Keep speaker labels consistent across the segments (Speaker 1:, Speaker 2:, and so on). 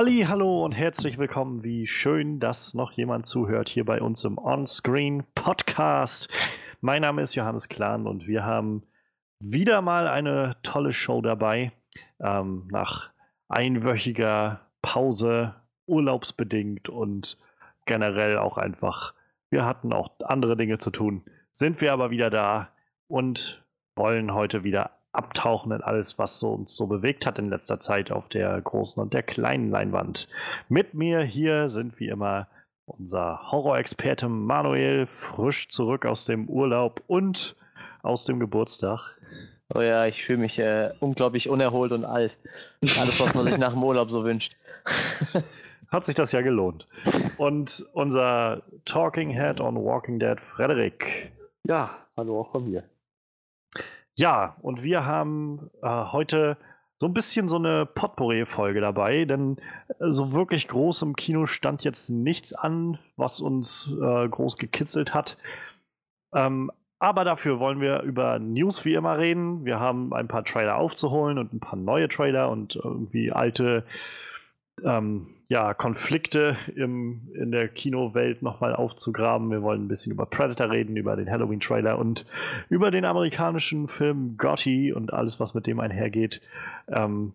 Speaker 1: Halli, hallo und herzlich willkommen. Wie schön, dass noch jemand zuhört hier bei uns im On-Screen Podcast. Mein Name ist Johannes Klahn und wir haben wieder mal eine tolle Show dabei. Ähm, nach einwöchiger Pause, urlaubsbedingt und generell auch einfach, wir hatten auch andere Dinge zu tun, sind wir aber wieder da und wollen heute wieder abtauchen in alles, was so uns so bewegt hat in letzter Zeit auf der großen und der kleinen Leinwand. Mit mir hier sind wie immer unser Horrorexperte Manuel, frisch zurück aus dem Urlaub und aus dem Geburtstag.
Speaker 2: Oh ja, ich fühle mich äh, unglaublich unerholt und alt. Alles, was man sich nach dem Urlaub so wünscht.
Speaker 1: Hat sich das ja gelohnt. Und unser Talking Head on Walking Dead, Frederik.
Speaker 3: Ja, hallo auch von mir.
Speaker 1: Ja, und wir haben äh, heute so ein bisschen so eine Potpourri-Folge dabei, denn äh, so wirklich groß im Kino stand jetzt nichts an, was uns äh, groß gekitzelt hat. Ähm, aber dafür wollen wir über News wie immer reden. Wir haben ein paar Trailer aufzuholen und ein paar neue Trailer und irgendwie alte ähm, ja, Konflikte im, in der Kinowelt nochmal aufzugraben. Wir wollen ein bisschen über Predator reden, über den Halloween-Trailer und über den amerikanischen Film Gotti und alles, was mit dem einhergeht. Ähm,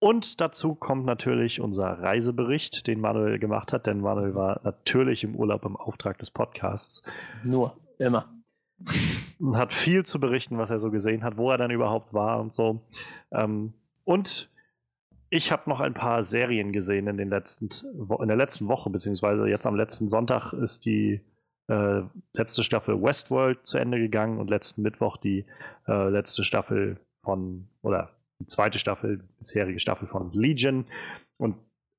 Speaker 1: und dazu kommt natürlich unser Reisebericht, den Manuel gemacht hat, denn Manuel war natürlich im Urlaub im Auftrag des Podcasts.
Speaker 2: Nur, immer.
Speaker 1: Und hat viel zu berichten, was er so gesehen hat, wo er dann überhaupt war und so. Ähm, und ich habe noch ein paar Serien gesehen in, den letzten, in der letzten Woche, beziehungsweise jetzt am letzten Sonntag ist die äh, letzte Staffel Westworld zu Ende gegangen und letzten Mittwoch die äh, letzte Staffel von, oder die zweite Staffel, bisherige Staffel von Legion. Und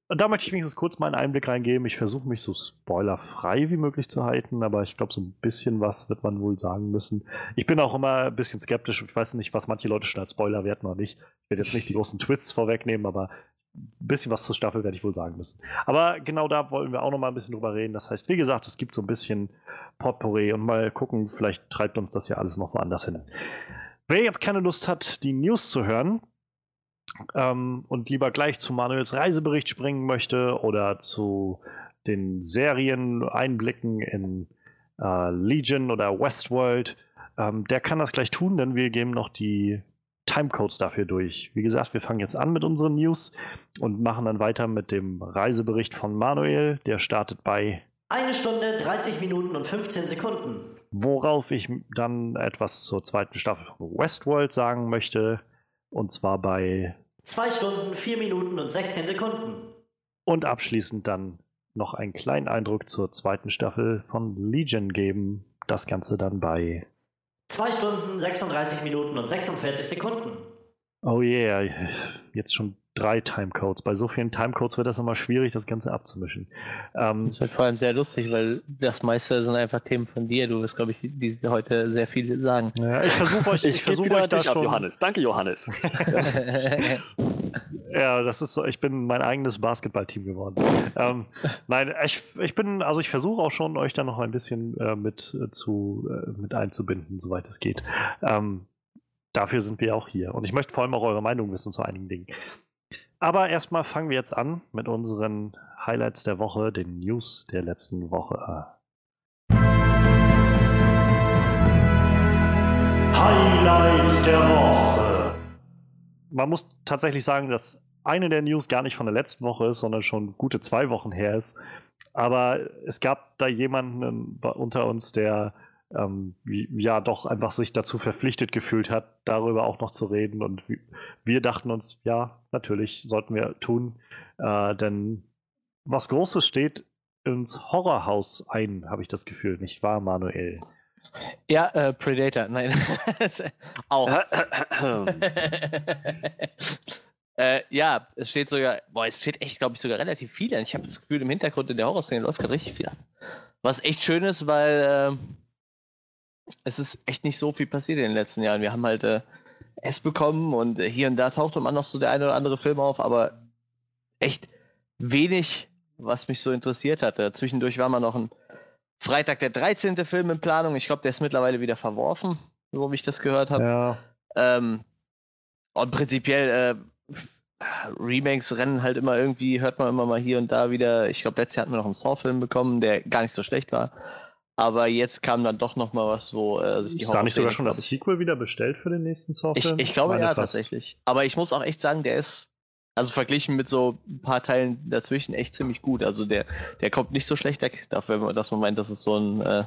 Speaker 1: da möchte ich wenigstens kurz mal einen Einblick reingeben. Ich versuche mich so spoilerfrei wie möglich zu halten, aber ich glaube, so ein bisschen was wird man wohl sagen müssen. Ich bin auch immer ein bisschen skeptisch. Ich weiß nicht, was manche Leute schon als Spoiler werten oder nicht. Ich werde jetzt nicht die großen Twists vorwegnehmen, aber ein bisschen was zur Staffel werde ich wohl sagen müssen. Aber genau da wollen wir auch noch mal ein bisschen drüber reden. Das heißt, wie gesagt, es gibt so ein bisschen Potpourri und mal gucken, vielleicht treibt uns das ja alles noch woanders hin. Wer jetzt keine Lust hat, die News zu hören, ähm, und lieber gleich zu Manuels Reisebericht springen möchte oder zu den Serien Einblicken in äh, Legion oder Westworld, ähm, der kann das gleich tun, denn wir geben noch die Timecodes dafür durch. Wie gesagt, wir fangen jetzt an mit unseren News und machen dann weiter mit dem Reisebericht von Manuel. Der startet bei
Speaker 4: eine Stunde, 30 Minuten und 15 Sekunden.
Speaker 1: Worauf ich dann etwas zur zweiten Staffel von Westworld sagen möchte. Und zwar bei
Speaker 4: 2 Stunden, 4 Minuten und 16 Sekunden.
Speaker 1: Und abschließend dann noch einen kleinen Eindruck zur zweiten Staffel von Legion geben. Das Ganze dann bei
Speaker 4: 2 Stunden, 36 Minuten und 46 Sekunden.
Speaker 1: Oh yeah, jetzt schon drei Timecodes. Bei so vielen Timecodes wird das immer schwierig, das Ganze abzumischen.
Speaker 2: Ähm, das wird vor allem sehr lustig, weil das meiste sind einfach Themen von dir. Du wirst, glaube ich, die, die heute sehr viel sagen.
Speaker 1: Ja, ich versuche euch, ich, ich versuche euch das schon.
Speaker 3: Johannes. Danke, Johannes.
Speaker 1: ja, das ist so. Ich bin mein eigenes Basketballteam geworden. ähm, nein, ich, ich bin, also ich versuche auch schon, euch da noch ein bisschen äh, mit äh, zu äh, mit einzubinden, soweit es geht. Ähm, dafür sind wir auch hier. Und ich möchte vor allem auch eure Meinung wissen zu einigen Dingen. Aber erstmal fangen wir jetzt an mit unseren Highlights der Woche, den News der letzten Woche. Highlights der Woche. Man muss tatsächlich sagen, dass eine der News gar nicht von der letzten Woche ist, sondern schon gute zwei Wochen her ist. Aber es gab da jemanden unter uns, der ähm, ja doch einfach sich dazu verpflichtet gefühlt hat, darüber auch noch zu reden. Und wir dachten uns, ja, natürlich sollten wir tun, äh, denn was Großes steht ins Horrorhaus ein, habe ich das Gefühl, nicht wahr, Manuel?
Speaker 2: Ja, äh, Predator, nein. auch. äh, ja, es steht sogar, boah, es steht echt, glaube ich, sogar relativ viel an. Ich habe das Gefühl, im Hintergrund in der Horrorszene läuft gerade richtig viel ab. Was echt schön ist, weil äh, es ist echt nicht so viel passiert in den letzten Jahren. Wir haben halt äh, S bekommen und hier und da tauchte man noch so der eine oder andere Film auf, aber echt wenig, was mich so interessiert hatte. Zwischendurch war mal noch ein Freitag der 13. Film in Planung. Ich glaube, der ist mittlerweile wieder verworfen, wo ich das gehört habe. Ja. Ähm, und prinzipiell äh, Remakes rennen halt immer irgendwie, hört man immer mal hier und da wieder. Ich glaube, letztes Jahr hatten wir noch einen Saw-Film bekommen, der gar nicht so schlecht war. Aber jetzt kam dann doch noch mal was, wo äh,
Speaker 1: Ist da nicht sogar schon das
Speaker 2: ich-
Speaker 1: Sequel wieder bestellt für den nächsten
Speaker 2: Ich,
Speaker 1: Saw-Film?
Speaker 2: ich glaube
Speaker 1: meine
Speaker 2: ja,
Speaker 1: fast.
Speaker 2: tatsächlich. Aber ich muss auch echt sagen, der ist, also verglichen mit so ein paar Teilen dazwischen, echt ziemlich gut. Also der, der kommt nicht so schlecht weg, dafür, dass man meint, das ist so ein, äh,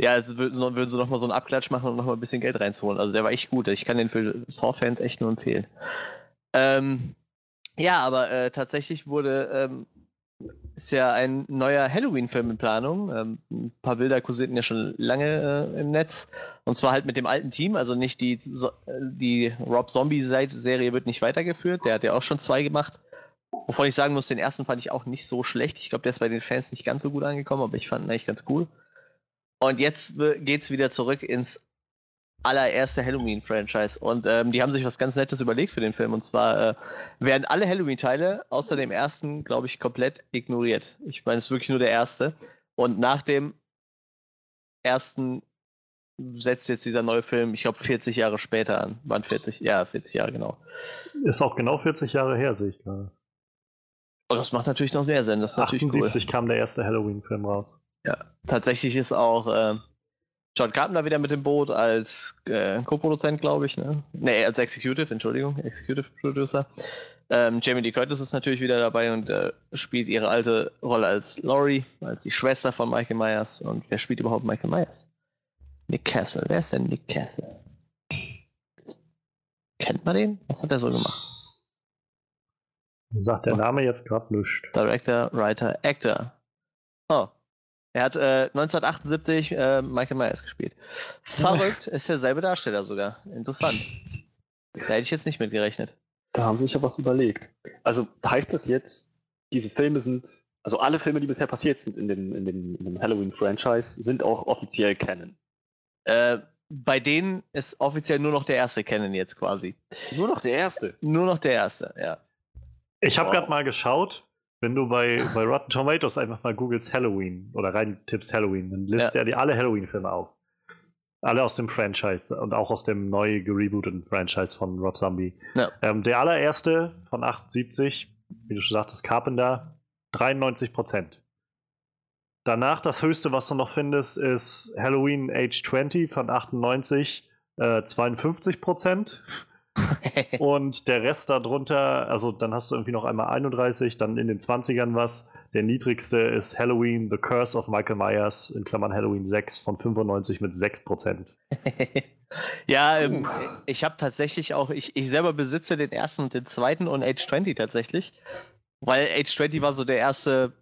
Speaker 2: ja, es würden, so- würden sie noch mal so einen Abklatsch machen und noch mal ein bisschen Geld reinzuholen. Also der war echt gut. Ich kann den für Saw-Fans echt nur empfehlen. Ähm, ja, aber äh, tatsächlich wurde ähm, ist ja ein neuer Halloween-Film in Planung. Ähm, ein paar Bilder kursierten ja schon lange äh, im Netz. Und zwar halt mit dem alten Team, also nicht die, so, die Rob Zombie-Serie wird nicht weitergeführt. Der hat ja auch schon zwei gemacht. Wovon ich sagen muss, den ersten fand ich auch nicht so schlecht. Ich glaube, der ist bei den Fans nicht ganz so gut angekommen, aber ich fand ihn eigentlich ganz cool. Und jetzt geht's wieder zurück ins allererste Halloween-Franchise. Und ähm, die haben sich was ganz Nettes überlegt für den Film. Und zwar äh, werden alle Halloween-Teile außer dem ersten, glaube ich, komplett ignoriert. Ich meine, es ist wirklich nur der erste. Und nach dem ersten setzt jetzt dieser neue Film, ich glaube, 40 Jahre später an. Wann 40? Ja, 40 Jahre, genau.
Speaker 1: Ist auch genau 40 Jahre her, sehe ich gerade.
Speaker 2: Und das macht natürlich noch mehr Sinn. Das ist natürlich
Speaker 1: 78 kam der erste Halloween-Film raus.
Speaker 2: cool. Tatsächlich ist auch äh, John Carpenter wieder mit dem Boot als äh, Co-Produzent, glaube ich. Ne? Nee, als Executive, Entschuldigung, Executive Producer. Ähm, Jamie Lee Curtis ist natürlich wieder dabei und äh, spielt ihre alte Rolle als Laurie, als die Schwester von Michael Myers. Und wer spielt überhaupt Michael Myers? Nick Castle. Wer ist denn Nick Castle? Kennt man den? Was hat er so gemacht?
Speaker 1: Sagt der Name jetzt gerade nichts.
Speaker 2: Director, Writer, Actor. Oh. Er hat äh, 1978 äh, Michael Myers gespielt. Verrückt, ist derselbe Darsteller sogar. Interessant. Da hätte ich jetzt nicht mit gerechnet.
Speaker 3: Da haben sie sich ja was überlegt. Also heißt das jetzt, diese Filme sind, also alle Filme, die bisher passiert sind in dem, in dem, in dem Halloween-Franchise, sind auch offiziell Canon.
Speaker 2: Äh, bei denen ist offiziell nur noch der erste kennen jetzt quasi.
Speaker 3: Nur noch der erste.
Speaker 2: Nur noch der erste, ja.
Speaker 1: Ich habe
Speaker 3: Wow.
Speaker 1: gerade mal geschaut, wenn du bei, bei Rotten Tomatoes einfach mal googelst Halloween oder rein tippst Halloween, dann listet er dir alle Halloween-Filme auf. Alle aus dem Franchise und auch aus dem neu gerebooteten Franchise von Rob Zombie.
Speaker 2: Ja.
Speaker 1: Ähm, der allererste von 78, wie du schon sagtest, Carpenter, 93 Prozent. Danach das höchste, was du noch findest, ist Halloween Age 20 von 98, äh, 52 Prozent. Und der Rest darunter, also dann hast du irgendwie noch einmal 31, dann in den 20ern was. Der niedrigste ist Halloween, The Curse of Michael Myers, in Klammern Halloween 6 von 95 mit 6%.
Speaker 2: ja, ähm, ich habe tatsächlich auch, ich, ich selber besitze den ersten und den zweiten und Age 20 tatsächlich. Weil Age 20 war so der erste,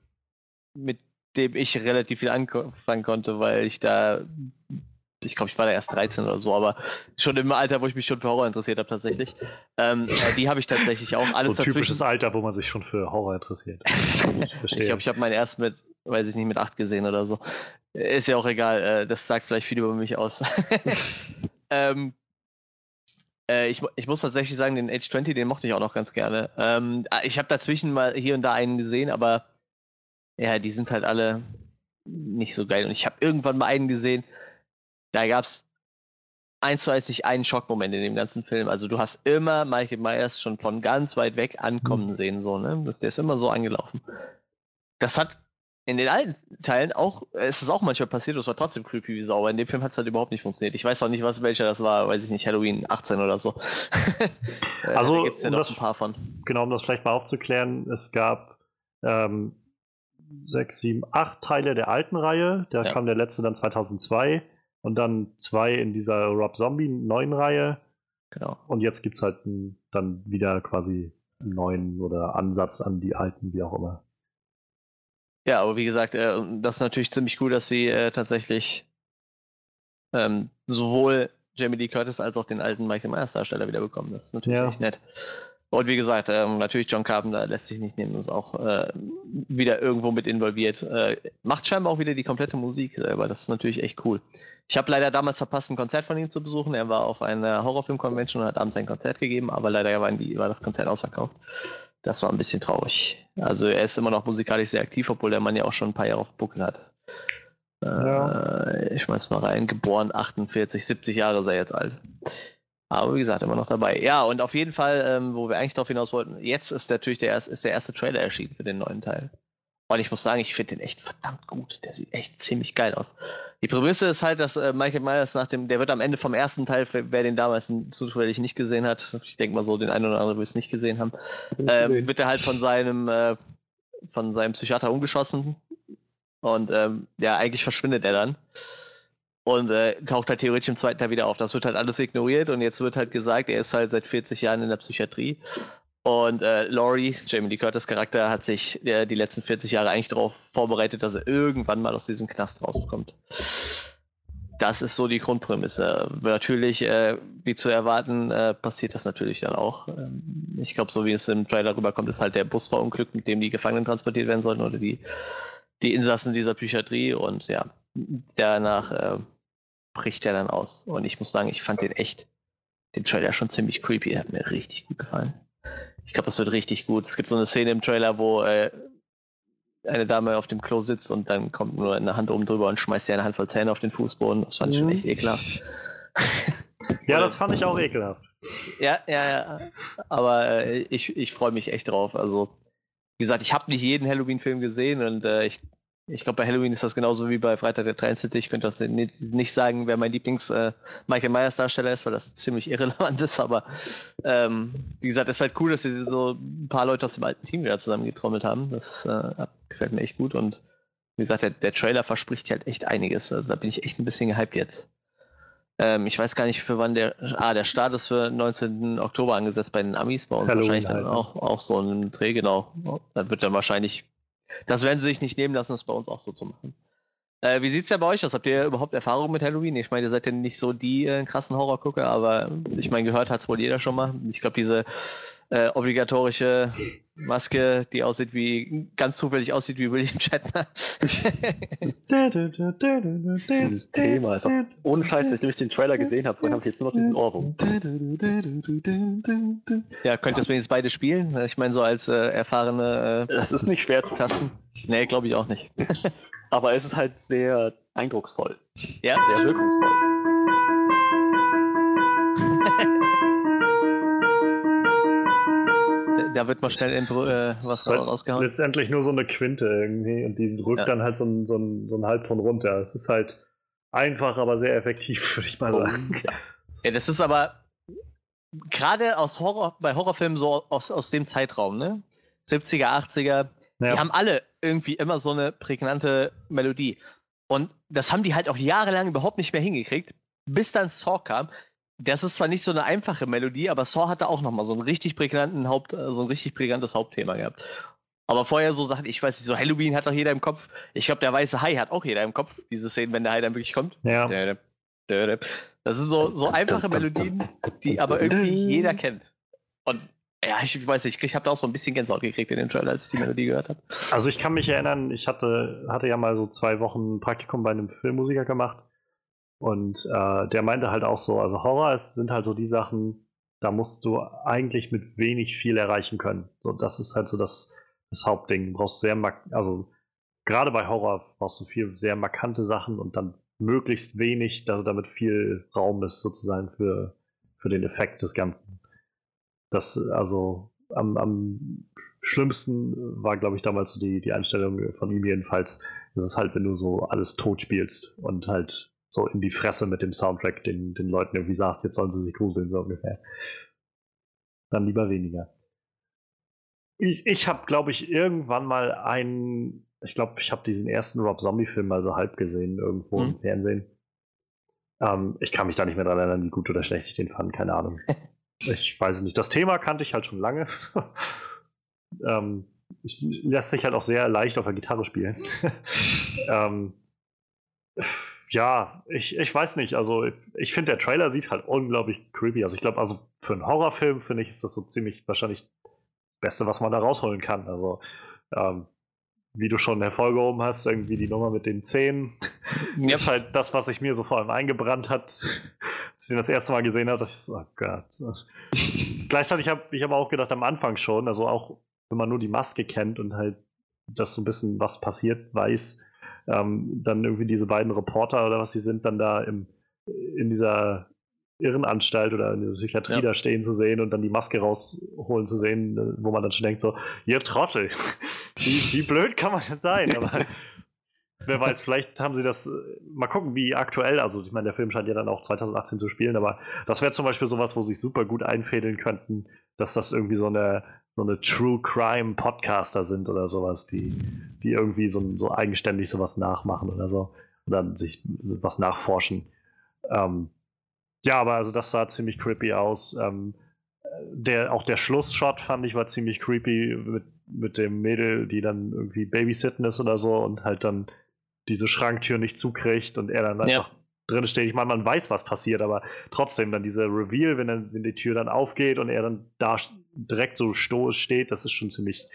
Speaker 2: mit dem ich relativ viel anfangen konnte, weil ich da, ich glaube, ich war da erst 13 oder so, aber schon im Alter, wo ich mich schon für Horror interessiert habe tatsächlich. Ähm, äh, die habe ich tatsächlich auch. Alles
Speaker 1: so ein typisches. Alter, wo man sich schon für Horror interessiert.
Speaker 2: Ich
Speaker 1: verstehe.
Speaker 2: glaube, ich habe meinen erst mit, weiß ich nicht, mit 8 gesehen oder so. Ist ja auch egal, äh, das sagt vielleicht viel über mich aus. ähm, äh, ich, ich muss tatsächlich sagen, den Age 20, den mochte ich auch noch ganz gerne. Ähm, ah, ich habe dazwischen mal hier und da einen gesehen, aber ja, die sind halt alle nicht so geil. Und ich habe irgendwann mal einen gesehen, da gab es eins zu eins nicht einen Schockmoment in dem ganzen Film. Also du hast immer Michael Myers schon von ganz weit weg ankommen sehen, so, ne? Das, der ist immer so angelaufen. Das hat in den alten Teilen auch, äh, es ist auch manchmal passiert, das war trotzdem creepy wie Sau, aber in dem Film hat es halt überhaupt nicht funktioniert. Ich weiß auch nicht, was welcher das war, weiß ich nicht, Halloween 18 oder so. Äh,
Speaker 1: Also,
Speaker 2: da gibt es ja
Speaker 1: um
Speaker 2: noch
Speaker 1: das-
Speaker 2: ein paar von.
Speaker 1: genau, um das vielleicht mal aufzuklären, es gab ähm, sechs, sieben, acht Teile der alten Reihe. Da
Speaker 2: Ja.
Speaker 1: kam der letzte dann 2002 und dann zwei in dieser Rob Zombie neuen Reihe.
Speaker 2: Genau.
Speaker 1: Und jetzt gibt es halt einen, dann wieder quasi einen neuen oder Ansatz an die alten, wie auch immer.
Speaker 2: Ja, aber wie gesagt, äh, das ist natürlich ziemlich cool, dass sie äh, tatsächlich ähm, sowohl Jamie Lee Curtis als auch den alten Michael Myers Darsteller wieder bekommen. Das ist natürlich
Speaker 1: Ja.
Speaker 2: echt nett. Und wie gesagt, ähm, natürlich John Carpenter lässt sich nicht nehmen, ist auch äh, wieder irgendwo mit involviert. Äh, macht scheinbar auch wieder die komplette Musik selber. Das ist natürlich echt cool. Ich habe leider damals verpasst, ein Konzert von ihm zu besuchen. Er war auf einer Horrorfilm-Convention und hat abends ein Konzert gegeben, aber leider war, die, war das Konzert ausverkauft. Das war ein bisschen traurig. Also er ist immer noch musikalisch sehr aktiv, obwohl der Mann ja auch schon ein paar Jahre auf Buckel hat.
Speaker 1: Ja.
Speaker 2: Äh, ich schmeiß mal rein, geboren 48, 70 Jahre sei jetzt alt. Aber wie gesagt, immer noch dabei. Ja, und auf jeden Fall, ähm, wo wir eigentlich darauf hinaus wollten, jetzt ist natürlich der, erste, ist der erste Trailer erschienen für den neuen Teil. Und ich muss sagen, ich finde den echt verdammt gut. Der sieht echt ziemlich geil aus. Die Prämisse ist halt, dass äh, Michael Myers nach dem, der wird am Ende vom ersten Teil, wer den damals zufällig nicht gesehen hat, ich denke mal so, den einen oder anderen wird es nicht gesehen haben, äh, wird er halt von seinem, äh, von seinem Psychiater umgeschossen. Und ähm, ja, eigentlich verschwindet er dann. Und äh, taucht halt theoretisch im zweiten Teil wieder auf. Das wird halt alles ignoriert und jetzt wird halt gesagt, er ist halt seit 40 Jahren in der Psychiatrie und äh, Laurie, Jamie Lee Curtis Charakter, hat sich äh, die letzten 40 Jahre eigentlich darauf vorbereitet, dass er irgendwann mal aus diesem Knast rauskommt. Das ist so die Grundprämisse. Natürlich, äh, wie zu erwarten, äh, passiert das natürlich dann auch. Ähm, ich glaube, so wie es im Trailer rüberkommt, ist halt der Bus verunglückt, mit dem die Gefangenen transportiert werden sollten oder die, die Insassen dieser Psychiatrie. Und ja, danach äh, bricht er dann aus. Und ich muss sagen, ich fand den echt, den Trailer schon ziemlich creepy. Der hat mir richtig gut gefallen. Ich glaube, das wird richtig gut. Es gibt so eine Szene im Trailer, wo äh, eine Dame auf dem Klo sitzt und dann kommt nur eine Hand oben drüber und schmeißt ihr eine Handvoll Zähne auf den Fußboden. Das fand ich schon mhm. echt ekelhaft.
Speaker 1: Ja, das fand ich auch ekelhaft.
Speaker 2: Ja, ja, ja. Aber äh, ich, ich freue mich echt drauf. Also, wie gesagt, ich habe nicht jeden Halloween-Film gesehen und äh, ich ich glaube, bei Halloween ist das genauso wie bei Freitag der 13. Ich könnte das nicht sagen, wer mein Lieblings-Michael äh, Myers Darsteller ist, weil das ziemlich irrelevant ist. Aber ähm, wie gesagt, es ist halt cool, dass sie so ein paar Leute aus dem alten Team wieder zusammengetrommelt haben. Das äh, gefällt mir echt gut. Und wie gesagt, der, der, Trailer verspricht halt echt einiges. Also da bin ich echt ein bisschen gehypt jetzt. Ähm, ich weiß gar nicht, für wann der. Ah, der Start ist für 19. Oktober angesetzt bei den Amis. Bei uns Halloween wahrscheinlich dann halt, ne? auch, auch so ein Dreh, genau. Dann wird dann wahrscheinlich das werden sie sich nicht nehmen lassen, das bei uns auch so zu machen. Äh, wie es ja bei euch aus? Habt ihr überhaupt Erfahrung mit Halloween? Ich meine, ihr seid ja nicht so die äh, krassen Horrorgucker, aber ich meine, gehört hat es wohl jeder schon mal. Ich glaube, diese äh, obligatorische Maske, die aussieht wie, ganz zufällig aussieht wie William Shatner.
Speaker 3: Dieses Thema ist auch ohne Scheiß, dass ich den Trailer gesehen habe, vorhin habe ich jetzt nur noch diesen Ohrwurm.
Speaker 2: Ja, könnt ihr übrigens beide spielen? Ich meine, so als äh, erfahrene.
Speaker 3: Äh, das ist nicht schwer zu tasten.
Speaker 2: Nee, glaube ich auch nicht.
Speaker 3: Aber es ist halt sehr eindrucksvoll. Ja. Sehr wirkungsvoll.
Speaker 2: Da wird mal schnell in, äh, was halt
Speaker 1: rausgehauen. Letztendlich nur so eine Quinte irgendwie und die drückt ja. dann halt so einen so so ein Halbton runter. Es ist halt einfach, aber sehr effektiv, würde ich mal sagen.
Speaker 2: Ja. ja, das ist aber gerade aus Horror, bei Horrorfilmen so aus, aus dem Zeitraum, ne? 70er, 80er, ja. die haben alle irgendwie immer so eine prägnante Melodie. Und das haben die halt auch jahrelang überhaupt nicht mehr hingekriegt, bis dann Saw kam das ist zwar nicht so eine einfache Melodie, aber Saw hatte auch nochmal so einen richtig prägnanten Haupt, äh, so ein richtig prägnantes Hauptthema gehabt. Aber vorher so Sachen, ich weiß nicht, so Halloween hat doch jeder im Kopf. Ich glaube, der weiße Hai hat auch jeder im Kopf, diese Szenen, wenn der Hai dann wirklich kommt.
Speaker 1: Ja.
Speaker 2: Das sind so, so einfache Melodien, die aber irgendwie jeder kennt. Und ja, ich weiß nicht, ich habe da auch so ein bisschen Gänsehaut gekriegt in dem Trailer, als ich die Melodie gehört habe.
Speaker 1: Also ich kann mich erinnern, ich hatte, hatte ja mal so zwei Wochen Praktikum bei einem Filmmusiker gemacht und äh, der meinte halt auch so, also Horror ist, sind halt so die Sachen, da musst du eigentlich mit wenig viel erreichen können. So, das ist halt so das, das Hauptding. Du brauchst sehr, also gerade bei Horror brauchst du viel sehr markante Sachen und dann möglichst wenig, dass damit viel Raum ist sozusagen für, für den Effekt des Ganzen. Das, also am, am schlimmsten war, glaube ich, damals so die, die Einstellung von ihm jedenfalls. Das ist halt, wenn du so alles tot spielst und halt so in die Fresse mit dem Soundtrack den, den Leuten irgendwie sagst, jetzt sollen sie sich gruseln, so ungefähr. Dann lieber weniger. Ich, ich habe, glaube ich, irgendwann mal einen, ich glaube, ich habe diesen ersten Rob Zombie-Film mal so halb gesehen, irgendwo mhm. im Fernsehen. Ähm, ich kann mich da nicht mehr dran erinnern, wie gut oder schlecht ich den fand, keine Ahnung. ich weiß es nicht. Das Thema kannte ich halt schon lange. ähm, ich, lässt sich halt auch sehr leicht auf der Gitarre spielen. ähm, ja, ich, ich weiß nicht. Also, ich finde, der Trailer sieht halt unglaublich creepy aus. Ich glaube, also für einen Horrorfilm, finde ich, ist das so ziemlich wahrscheinlich das Beste, was man da rausholen kann. Also, ähm, wie du schon hervorgehoben hast, irgendwie die Nummer mit den Zähnen yep. ist halt das, was sich mir so vor allem eingebrannt hat, als ich den das erste Mal gesehen habe. Dass ich so, oh Gott. Gleichzeitig habe ich aber auch gedacht, am Anfang schon, also auch wenn man nur die Maske kennt und halt das so ein bisschen, was passiert, weiß, ähm, dann irgendwie diese beiden Reporter oder was sie sind, dann da im, in dieser Irrenanstalt oder in der Psychiatrie
Speaker 2: Ja.
Speaker 1: da stehen zu sehen und dann die Maske rausholen zu sehen, äh, wo man dann schon denkt so, ihr Trottel, wie, wie blöd kann man denn sein? Aber wer weiß, vielleicht haben sie das, äh, mal gucken, wie aktuell, also ich meine, der Film scheint ja dann auch 2018 zu spielen, aber das wäre zum Beispiel sowas, wo sie sich super gut einfädeln könnten, dass das irgendwie so eine, so eine True Crime Podcaster sind oder sowas, die, die irgendwie so, so eigenständig sowas nachmachen oder so und dann sich was nachforschen. Ähm, ja, aber also das sah ziemlich creepy aus. Ähm, der, auch der Schlussshot fand ich war ziemlich creepy mit, mit dem Mädel, die dann irgendwie babysitten ist oder so und halt dann diese Schranktür nicht zukriegt und er dann
Speaker 2: Ja.
Speaker 1: einfach drin steht. Ich meine, man weiß, was passiert, aber trotzdem dann dieser Reveal, wenn, dann, wenn die Tür dann aufgeht und er dann da direkt so stoisch steht, das ist schon ziemlich,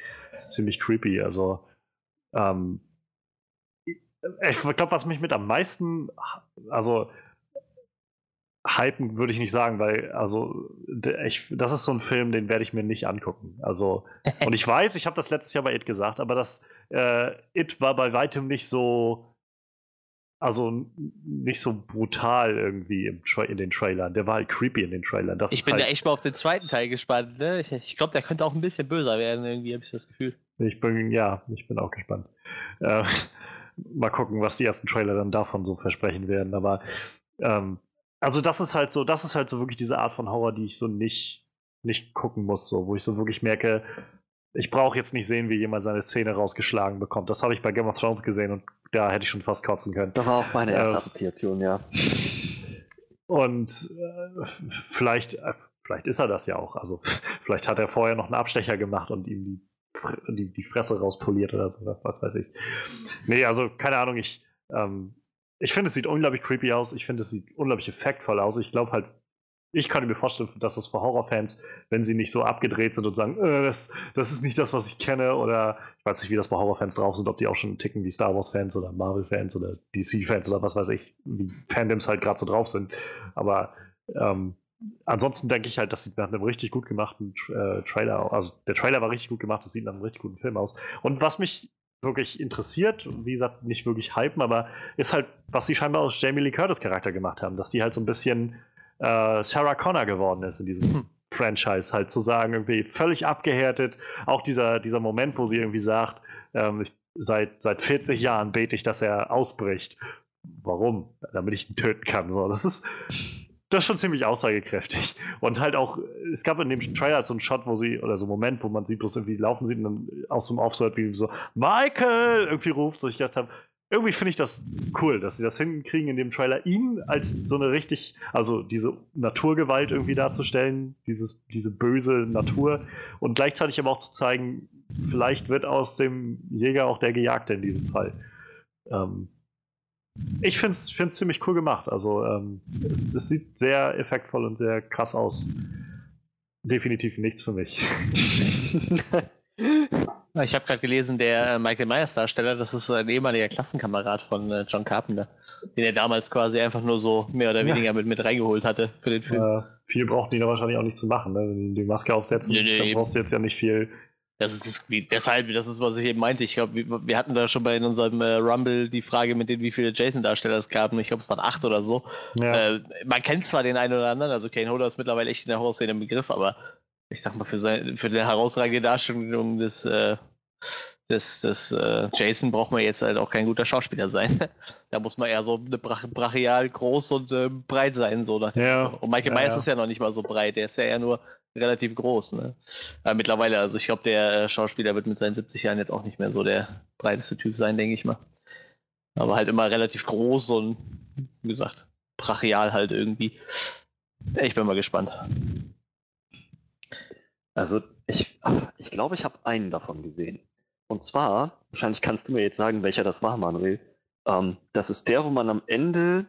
Speaker 1: ziemlich creepy. Also, ähm, ich glaube, was mich mit am meisten, also hypen würde ich nicht sagen, weil also ich, das ist so ein Film, den werde ich mir nicht angucken. Also und ich weiß, ich habe das letztes Jahr bei It gesagt, aber das äh, It war bei weitem nicht so, also nicht so brutal irgendwie in den Trailern. Der war halt creepy in den Trailern. Das
Speaker 2: Ich bin
Speaker 1: halt,
Speaker 2: da echt mal auf den zweiten Teil gespannt. Ne? Ich, ich glaube, der könnte auch ein bisschen böser werden, irgendwie, habe ich das Gefühl.
Speaker 1: Ich bin, ja, ich bin auch gespannt. Äh, mal gucken, was die ersten Trailer dann davon so versprechen werden. Aber ähm, also das ist halt so, das ist halt so wirklich diese Art von Horror, die ich so nicht, nicht gucken muss, so, wo ich so wirklich merke, ich brauche jetzt nicht sehen, wie jemand seine Zähne rausgeschlagen bekommt. Das habe ich bei Game of Thrones gesehen und da hätte ich schon fast kotzen können.
Speaker 3: Das war auch meine erste
Speaker 1: Ja,
Speaker 3: Assoziation, ja.
Speaker 1: Und äh, vielleicht, äh, vielleicht ist er das ja auch. Also vielleicht hat er vorher noch einen Abstecher gemacht und ihm die, die, die Fresse rauspoliert oder so, was weiß ich. Nee, also keine Ahnung, ich, ähm, ich finde, es sieht unglaublich creepy aus. Ich finde, es sieht unglaublich effektvoll aus. Ich glaube halt, ich könnte mir vorstellen, dass das für Horrorfans, wenn sie nicht so abgedreht sind und sagen, äh, das, das ist nicht das, was ich kenne, oder ich weiß nicht, wie das bei Horrorfans drauf sind, ob die auch schon ticken wie Star Wars-Fans oder Marvel-Fans oder DC-Fans oder was weiß ich, wie Fandoms halt gerade so drauf sind. Aber ähm, ansonsten denke ich halt, das sieht nach einem richtig gut gemachten äh, Trailer aus. Also der Trailer war richtig gut gemacht, das sieht nach einem richtig guten Film aus. Und was mich wirklich interessiert, wie gesagt, nicht wirklich hypen, aber ist halt, was sie scheinbar aus Jamie Lee Curtis Charakter gemacht haben, dass die halt so ein bisschen äh, Sarah Connor geworden ist in diesem
Speaker 2: Hm.
Speaker 1: Franchise, halt zu sagen, irgendwie völlig abgehärtet. Auch dieser, dieser Moment, wo sie irgendwie sagt, ähm, ich, seit, seit 40 Jahren bete ich, dass er ausbricht. Warum? Damit ich ihn töten kann. So, das ist, das ist schon ziemlich aussagekräftig. Und halt auch, es gab in dem Trailer so einen Shot, wo sie, oder so einen Moment, wo man sie bloß irgendwie laufen sieht und dann aus dem so hört, wie so, Michael irgendwie ruft. So, ich gedacht habe, irgendwie finde ich das cool, dass sie das hinkriegen, in dem Trailer ihn als so eine richtig, also diese Naturgewalt irgendwie darzustellen, dieses, diese böse Natur und gleichzeitig aber auch zu zeigen, vielleicht wird aus dem Jäger auch der Gejagte in diesem Fall. Ähm, ich finde es ziemlich cool gemacht. Also ähm, es, es sieht sehr effektvoll und sehr krass aus. Definitiv nichts für mich.
Speaker 2: Ich habe gerade gelesen, der äh, Michael Myers Darsteller, das ist ein ehemaliger Klassenkamerad von äh, John Carpenter, den er damals quasi einfach nur so mehr oder
Speaker 1: Ja.
Speaker 2: weniger mit, mit reingeholt hatte für den Film.
Speaker 1: äh, viel brauchten die da wahrscheinlich auch nicht zu machen. Ne? Wenn die die Maske aufsetzen,
Speaker 2: Nee, nee,
Speaker 1: dann brauchst du jetzt ja nicht viel.
Speaker 2: Das ist, das, wie, deshalb, das ist, was ich eben meinte. Ich glaube, wir, wir hatten da schon bei in unserem äh, Rumble die Frage mit den, wie viele Jason-Darsteller es gab. Ich glaube, es waren acht oder so.
Speaker 1: Ja.
Speaker 2: Äh, man kennt zwar den einen oder anderen, also Kane Hodder ist mittlerweile echt in der Horrorszene im Begriff, aber ich sag mal, für, sein, für eine herausragende Darstellung des, äh, des, des äh, Jason braucht man jetzt halt auch kein guter Schauspieler sein. da muss man eher so eine brach, brachial groß und äh, breit sein. So nach dem
Speaker 1: Ja,
Speaker 2: und Michael
Speaker 1: ja,
Speaker 2: Myers
Speaker 1: ja.
Speaker 2: ist ja noch nicht mal so breit, der ist ja eher nur relativ groß. Ne? Aber mittlerweile, also ich glaube, der äh, Schauspieler wird mit seinen 70 Jahren jetzt auch nicht mehr so der breiteste Typ sein, denke ich mal. Aber halt immer relativ groß und, wie gesagt, brachial halt irgendwie. Ich bin mal gespannt.
Speaker 3: Also ich, ich glaube, ich habe einen davon gesehen. Und zwar, wahrscheinlich kannst du mir jetzt sagen, welcher das war, Manuel. Ähm, das ist der, wo man am Ende,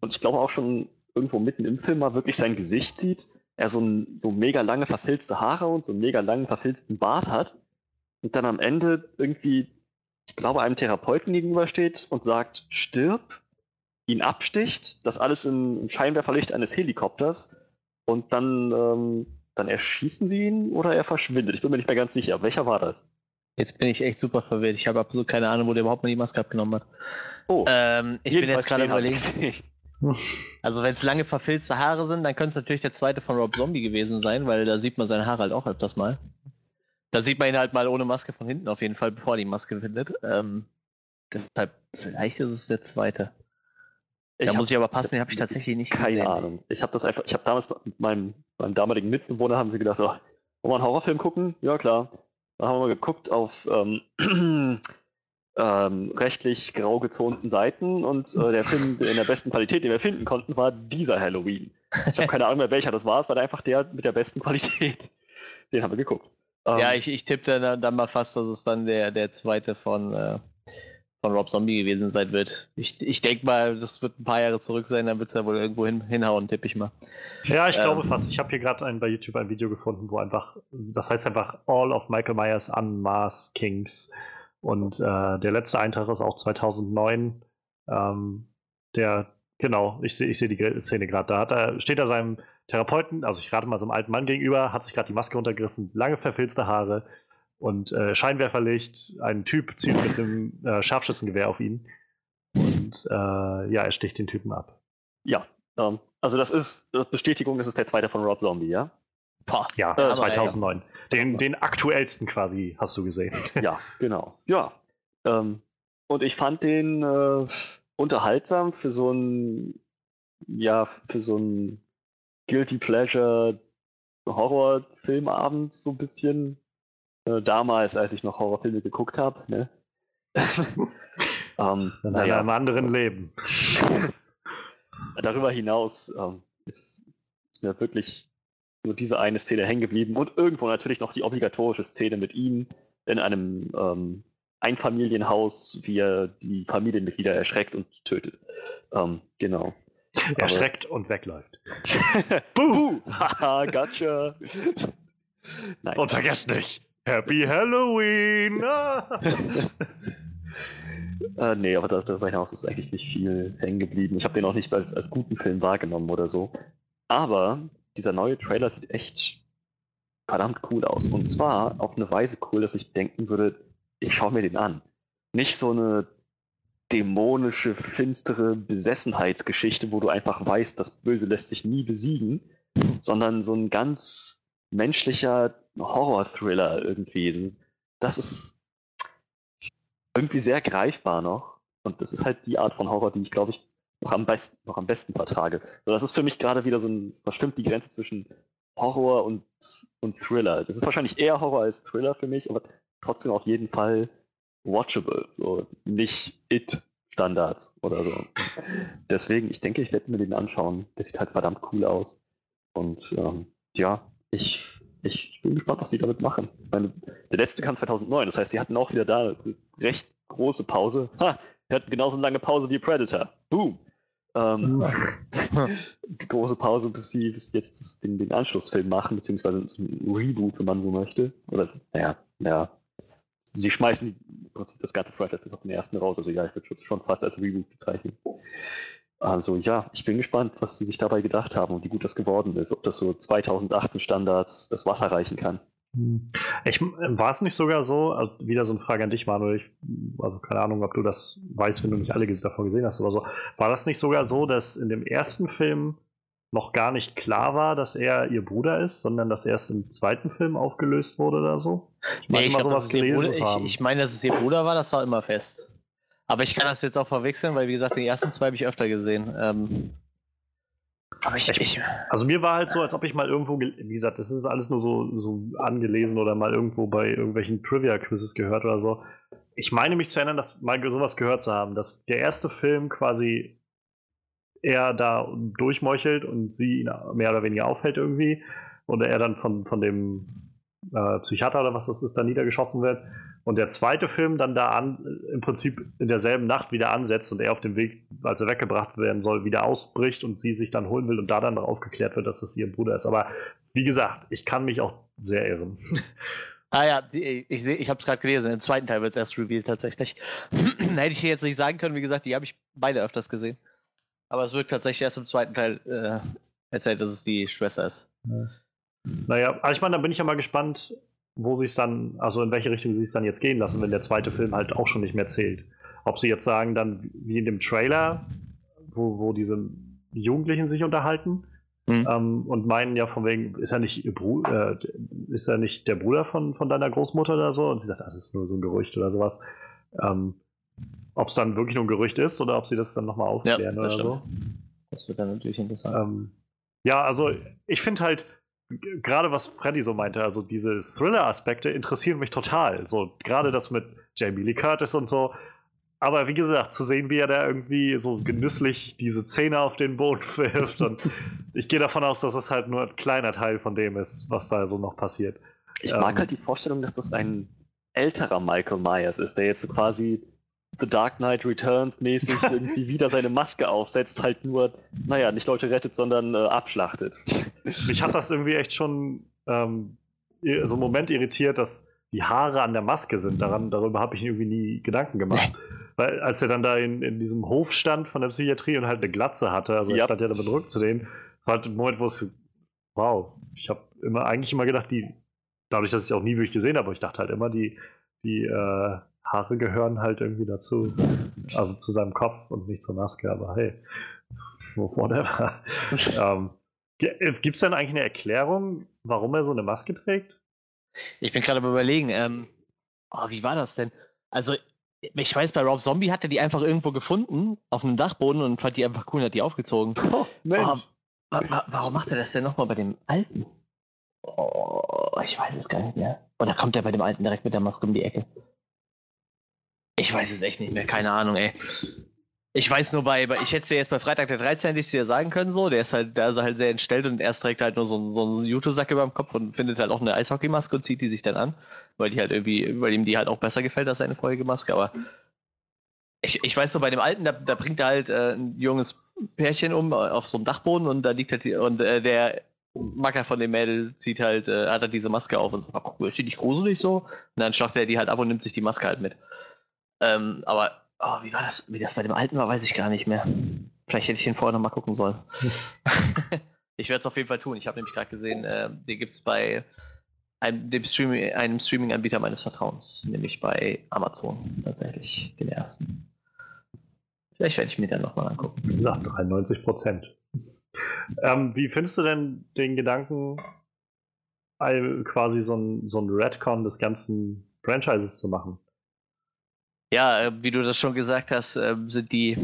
Speaker 3: und ich glaube auch schon irgendwo mitten im Film mal wirklich sein Gesicht sieht. Er so, ein, so mega lange verfilzte Haare und so einen mega langen verfilzten Bart hat. Und dann am Ende irgendwie, ich glaube, einem Therapeuten gegenübersteht und sagt, stirb, ihn absticht, das alles im Scheinwerferlicht eines Helikopters und dann, ähm, dann erschießen sie ihn oder er verschwindet. Ich bin mir nicht mehr ganz sicher. Welcher war das?
Speaker 2: Jetzt bin ich echt super verwirrt. Ich habe absolut keine Ahnung, wo der überhaupt mal die Maske abgenommen hat.
Speaker 3: Oh,
Speaker 2: Ähm, ich bin jetzt gerade
Speaker 3: den ich.
Speaker 2: Also wenn es lange verfilzte Haare sind, dann könnte es natürlich der zweite von Rob Zombie gewesen sein, weil da sieht man seine Haare halt auch öfters mal. Da sieht man ihn halt mal ohne Maske von hinten auf jeden Fall, bevor er die Maske findet. Ähm, deshalb, vielleicht ist es der zweite.
Speaker 3: Ich
Speaker 2: da
Speaker 3: hab
Speaker 2: muss ich aber passen, den habe ich tatsächlich nicht
Speaker 3: keine
Speaker 2: gesehen.
Speaker 3: Ahnung. Ich habe das einfach, ich habe damals mit meinem, meinem damaligen Mitbewohner haben wir gedacht, oh, wollen wir einen Horrorfilm gucken? Ja, klar. Dann haben wir mal geguckt auf ähm, ähm, rechtlich grau gezonten Seiten und äh, der Film in der besten Qualität, den wir finden konnten, war dieser Halloween. Ich habe keine Ahnung mehr, welcher das war. Es war einfach der mit der besten Qualität. Den haben wir geguckt. Ähm,
Speaker 2: Ja, ich, ich tippe dann, dann mal fast, dass es dann der, der zweite von, äh, von Rob Zombie gewesen sein wird. Ich, ich denke mal, das wird ein paar Jahre zurück sein, dann wird es ja wohl irgendwo hin, hinhauen, tippe ich mal.
Speaker 1: Ja, ich
Speaker 2: Ähm.
Speaker 1: glaube fast. Ich habe hier gerade bei YouTube ein Video gefunden, wo einfach, das heißt einfach All of Michael Myers Unmasked Kings. Und äh, der letzte Eintrag ist auch 2009. Ähm, der, genau, ich sehe ich seh die Szene gerade. Da hat er, steht er seinem Therapeuten, also ich rate mal so einem alten Mann gegenüber, hat sich gerade die Maske runtergerissen, lange verfilzte Haare und äh, Scheinwerferlicht. Ein Typ zielt mit einem äh, Scharfschützengewehr auf ihn. Und äh, ja, er sticht den Typen ab.
Speaker 3: Ja, ähm, also das ist äh, Bestätigung, das ist der zweite von Rob Zombie, ja?
Speaker 2: Boah,
Speaker 1: Ja,
Speaker 2: aber
Speaker 1: 2009. Den, den aktuellsten quasi hast du gesehen.
Speaker 3: Ja, genau. Ja. Ähm, und ich fand den äh, unterhaltsam für so ein, ja, für so ein Guilty Pleasure Horrorfilmabend so ein bisschen. Äh, damals, als ich noch Horrorfilme geguckt habe, ne? ähm,
Speaker 1: In
Speaker 3: naja,
Speaker 1: einem anderen Leben.
Speaker 3: darüber hinaus ähm, ist, ist mir wirklich nur diese eine Szene hängen geblieben und irgendwo natürlich noch die obligatorische Szene mit ihm in einem ähm, Einfamilienhaus, wie er die Familienmitglieder erschreckt und tötet. Ähm, genau.
Speaker 1: Er schreckt und wegläuft.
Speaker 3: Buh! Haha, gotcha! Nein.
Speaker 1: Und vergesst nicht, Happy Halloween! Ah.
Speaker 3: Äh, nee, aber darüber hinaus ist eigentlich nicht viel hängen geblieben. Ich habe den auch nicht als, als guten Film wahrgenommen oder so. Aber dieser neue Trailer sieht echt verdammt cool aus. Und zwar auf eine Weise cool, dass ich denken würde, ich schaue mir den an. Nicht so eine dämonische, finstere Besessenheitsgeschichte, wo du einfach weißt, das Böse lässt sich nie besiegen, sondern so ein ganz menschlicher Horror-Thriller irgendwie. Das ist irgendwie sehr greifbar noch. Und das ist halt die Art von Horror, die ich, glaube ich, noch am besten, noch am besten vertrage. So, das ist für mich gerade wieder so ein, was stimmt die Grenze zwischen Horror und, und Thriller. Das ist wahrscheinlich eher Horror als Thriller für mich, aber trotzdem auf jeden Fall watchable. So nicht It-Standards oder so. Deswegen, ich denke, ich werde mir den anschauen. Der sieht halt verdammt cool aus. Und ähm, ja, ich, ich bin gespannt, was sie damit machen. Meine, der letzte kam 2009, das heißt, sie hatten auch wieder da eine recht große Pause. Ha, wir hatten genauso eine lange Pause wie Predator. Boom. Ähm, große Pause, bis sie, bis jetzt das, den, den Anschlussfilm machen, beziehungsweise ein Reboot, wenn man so möchte. Oder, naja, ja. Sie schmeißen die, im Prinzip das ganze Franchise bis auf den ersten raus. Also ja, ich würde schon- schon fast als Reboot bezeichnen. Also ja, ich bin gespannt, was sie sich dabei gedacht haben und wie gut das geworden ist. Ob das so 2008 Standards das Wasser reichen kann.
Speaker 1: Ich, war es nicht sogar so, also wieder so eine Frage an dich, Manuel, ich, also keine Ahnung, ob du das weißt, wenn du nicht alle davon gesehen hast oder so. War das nicht sogar so, dass in dem ersten Film noch gar nicht klar war, dass er ihr Bruder ist, sondern dass erst im zweiten Film aufgelöst wurde oder so?
Speaker 2: Nee,
Speaker 1: meine
Speaker 2: ich,
Speaker 1: mal
Speaker 2: glaub, Bruder, ich, ich meine, dass es ihr Bruder war, das war immer fest. Aber ich kann das jetzt auch verwechseln, weil, wie gesagt, den ersten zwei habe ich öfter gesehen. Ähm, aber ich,
Speaker 1: Ich- Also mir war halt so, als ob ich mal irgendwo, wie gesagt, das ist alles nur so, so angelesen oder mal irgendwo bei irgendwelchen Trivia-Quizzes gehört oder so. Ich meine mich zu erinnern, dass mal sowas gehört zu haben, dass der erste Film quasi er da durchmeuchelt und sie ihn mehr oder weniger aufhält irgendwie oder er dann von, von dem äh, Psychiater oder was das ist, da niedergeschossen wird und der zweite Film dann da an, im Prinzip in derselben Nacht wieder ansetzt und er auf dem Weg, als er weggebracht werden soll, wieder ausbricht und sie sich dann holen will und da dann aufgeklärt wird, dass das ihr Bruder ist. Aber wie gesagt, ich kann mich auch sehr irren.
Speaker 2: ah ja, die, ich, seh- ich habe es gerade gelesen. Im zweiten Teil wird es erst revealed tatsächlich. Hätte ich hier jetzt nicht sagen können, wie gesagt, die habe ich beide öfters gesehen. Aber es wird tatsächlich erst im zweiten Teil äh, erzählt, dass es die Schwester ist.
Speaker 1: Naja, also ich meine, da bin ich ja mal gespannt, wo sie es dann, also in welche Richtung sie es dann jetzt gehen lassen, wenn der zweite Film halt auch schon nicht mehr zählt. Ob sie jetzt sagen, dann wie in dem Trailer, wo, wo diese Jugendlichen sich unterhalten mhm. ähm, und meinen ja von wegen, ist er nicht äh, ist er nicht der Bruder von, von deiner Großmutter oder so? Und sie sagt, ah, das ist nur so ein Gerücht oder sowas. Ähm, ob es dann wirklich nur ein Gerücht ist oder ob sie das dann nochmal aufklären ja, oder stimmt. so.
Speaker 2: Das wird dann natürlich interessant.
Speaker 1: Ähm, ja, also ich finde halt, gerade was Freddy so meinte, also diese Thriller-Aspekte interessieren mich total. So, gerade das mit Jamie Lee Curtis und so. Aber wie gesagt, zu sehen, wie er da irgendwie so genüsslich diese Zähne auf den Boden wirft. Und ich gehe davon aus, dass es halt nur ein kleiner Teil von dem ist, was da so noch passiert.
Speaker 3: Ich ähm, mag halt die Vorstellung, dass das ein älterer Michael Myers ist, der jetzt so quasi The Dark Knight Returns mäßig irgendwie wieder seine Maske aufsetzt, halt nur, naja, nicht Leute rettet, sondern äh, abschlachtet.
Speaker 1: Mich hat das irgendwie echt schon ähm, so einen Moment irritiert, dass die Haare an der Maske sind. Daran, darüber habe ich irgendwie nie Gedanken gemacht. Weil als er dann da in, in diesem Hof stand von der Psychiatrie und halt eine Glatze hatte, also ja. er stand ja damit zurück zu denen, war halt ein Moment, wo es, wow, ich habe immer eigentlich immer gedacht, die, dadurch, dass ich auch nie wirklich gesehen habe, ich dachte halt immer, die, die äh, Haare gehören halt irgendwie dazu. Also zu seinem Kopf und nicht zur Maske, aber hey, whatever. ähm, äh, Gibt es denn eigentlich eine Erklärung, warum er so eine Maske trägt?
Speaker 2: Ich bin gerade am überlegen, ähm, oh, wie war das denn? Also, ich weiß, bei Rob Zombie hat er die einfach irgendwo gefunden, auf einem Dachboden und fand die einfach cool und hat die aufgezogen. Oh, Mensch. Oh, wa wa warum macht er das denn nochmal bei dem Alten? Oh, ich weiß es gar nicht mehr. Oder kommt er bei dem Alten direkt mit der Maske um die Ecke? Ich weiß es echt nicht mehr, keine Ahnung, ey. Ich weiß nur bei, ich hätte es dir jetzt bei Freitag der 13. ich dir sagen können, so, der ist halt, der ist halt sehr entstellt und erst trägt halt nur so, so einen Jutesack über dem Kopf und findet halt auch eine Eishockeymaske und zieht die sich dann an, weil die halt irgendwie, weil ihm die halt auch besser gefällt als seine vorherige Maske, aber ich, ich weiß so, bei dem Alten, da, da bringt er halt äh, ein junges Pärchen um auf so einem Dachboden und da liegt halt die, und äh, der Macker von dem Mädel zieht halt, äh, hat halt diese Maske auf und so, guck ist die nicht gruselig so? Und dann schlachtet er die halt ab und nimmt sich die Maske halt mit. Ähm, aber oh, wie war das? Wie das bei dem alten war, weiß ich gar nicht mehr. Vielleicht hätte ich den vorher nochmal gucken sollen. ich werde es auf jeden Fall tun. Ich habe nämlich gerade gesehen, äh, den gibt es bei einem, dem Streaming, einem Streaming-Anbieter meines Vertrauens, nämlich bei Amazon tatsächlich, den ersten. Vielleicht werde ich mir den nochmal angucken.
Speaker 1: Wie gesagt, 93 Prozent. ähm, wie findest du denn den Gedanken, quasi so ein, so ein Redcon des ganzen Franchises zu machen?
Speaker 2: Ja, äh, wie du das schon gesagt hast, ähm, sind die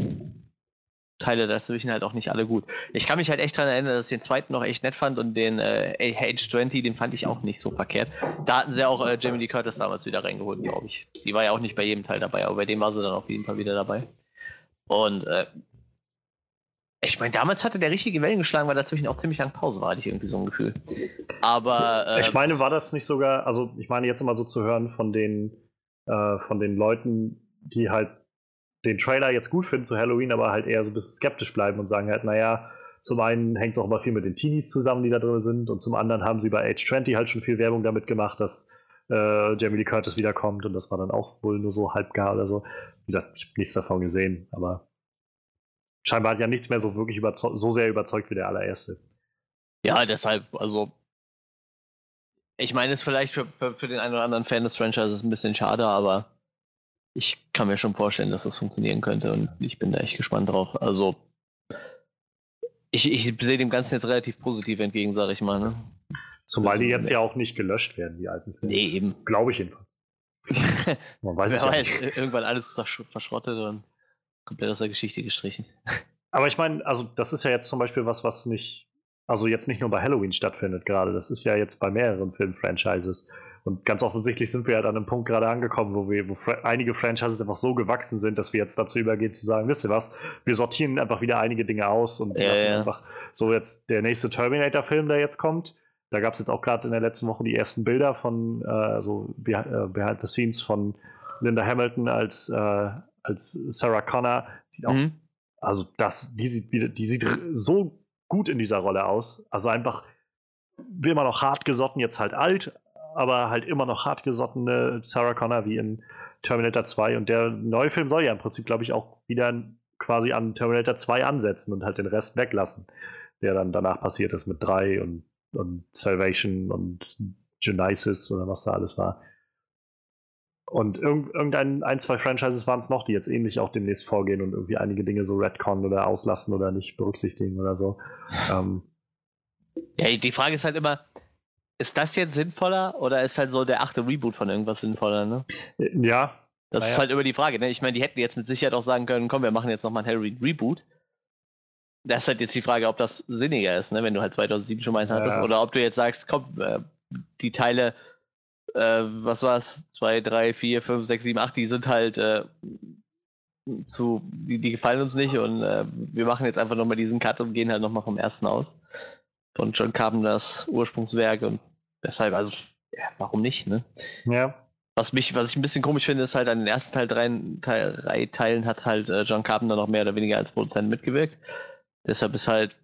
Speaker 2: Teile dazwischen halt auch nicht alle gut. Ich kann mich halt echt daran erinnern, dass ich den zweiten noch echt nett fand und den äh, H20, den fand ich auch nicht so verkehrt. Da hatten sie auch äh, Jamie Lee Curtis damals wieder reingeholt, glaube ich. Die war ja auch nicht bei jedem Teil dabei, aber bei dem war sie dann auf jeden Fall wieder dabei. Und äh, ich meine, damals hatte der richtige Wellen geschlagen, weil dazwischen auch ziemlich lang Pause war, hatte ich irgendwie so ein Gefühl. Aber.
Speaker 1: Äh, ich meine, war das nicht sogar, also ich meine jetzt immer so zu hören von den äh, von den Leuten, die halt den Trailer jetzt gut finden zu Halloween, aber halt eher so ein bisschen skeptisch bleiben und sagen halt, naja, zum einen hängt es auch immer viel mit den Teenies zusammen, die da drin sind, und zum anderen haben sie bei Age 20 halt schon viel Werbung damit gemacht, dass äh, Jamie Lee Curtis wiederkommt und das war dann auch wohl nur so halb gar oder so. Wie gesagt, ich habe nichts davon gesehen, aber scheinbar hat ja nichts mehr so wirklich so sehr überzeugt wie der allererste.
Speaker 2: Ja, deshalb, also ich meine, es ist vielleicht für, für, für, den einen oder anderen Fan des Franchises ein bisschen schade, aber ich kann mir schon vorstellen, dass das funktionieren könnte und ich bin da echt gespannt drauf. Also, ich, ich sehe dem Ganzen jetzt relativ positiv entgegen, sage ich mal. Ne?
Speaker 1: Zumal also, die jetzt ja auch nicht gelöscht werden, die alten
Speaker 2: Filme. Nee, eben.
Speaker 1: Glaube ich jedenfalls.
Speaker 2: Man weiß es ja weiß, nicht. irgendwann alles verschrottet und komplett aus der Geschichte gestrichen.
Speaker 1: Aber ich meine, also das ist ja jetzt zum Beispiel was, was nicht also jetzt nicht nur bei Halloween stattfindet gerade, das ist ja jetzt bei mehreren Filmfranchises. Und ganz offensichtlich sind wir ja an einem Punkt gerade angekommen, wo wir, wo fra einige Franchises einfach so gewachsen sind, dass wir jetzt dazu übergehen zu sagen, wisst ihr was, wir sortieren einfach wieder einige Dinge aus und ja, lassen ja. einfach so jetzt der nächste Terminator-Film, der jetzt kommt. Da gab es jetzt auch gerade in der letzten Woche die ersten Bilder von äh, so äh, Behind the Scenes von Linda Hamilton als, äh, als Sarah Connor. Sieht auch, mhm. also das, die sieht wieder, die sieht so gut in dieser Rolle aus. Also einfach immer noch hart gesotten, jetzt halt alt, aber halt immer noch hart gesottene Sarah Connor wie in Terminator 2. Und der neue Film soll ja im Prinzip, glaube ich, auch wieder quasi an Terminator 2 ansetzen und halt den Rest weglassen, der dann danach passiert ist mit 3 und, und Salvation und Genesis oder was da alles war. Und irg irgendein, ein, zwei Franchises waren es noch, die jetzt ähnlich auch demnächst vorgehen und irgendwie einige Dinge so retcon oder auslassen oder nicht berücksichtigen oder so. Ähm,
Speaker 2: ja, die Frage ist halt immer, ist das jetzt sinnvoller oder ist halt so der achte Reboot von irgendwas sinnvoller, ne?
Speaker 1: Ja.
Speaker 2: Das naja. ist halt immer die Frage, ne? Ich meine, die hätten jetzt mit Sicherheit auch sagen können, komm, wir machen jetzt nochmal ein Halloween Reboot. Das ist halt jetzt die Frage, ob das sinniger ist, ne? Wenn du halt 2007 schon mal eins ja. hattest oder ob du jetzt sagst, komm, äh, die Teile äh, was war es, 2, 3, 4, 5, 6, 7, 8, die sind halt äh, zu, die, die, gefallen uns nicht und äh, wir machen jetzt einfach nochmal diesen Cut und gehen halt nochmal vom ersten aus. Von John Carpenters Ursprungswerk und deshalb, also, ja, warum nicht, ne?
Speaker 1: Ja.
Speaker 2: Was mich, was ich ein bisschen komisch finde, ist halt an den ersten Teil drei, Teil, drei Teilen hat halt äh, John Carpenter noch mehr oder weniger als Produzent mitgewirkt. Deshalb ist halt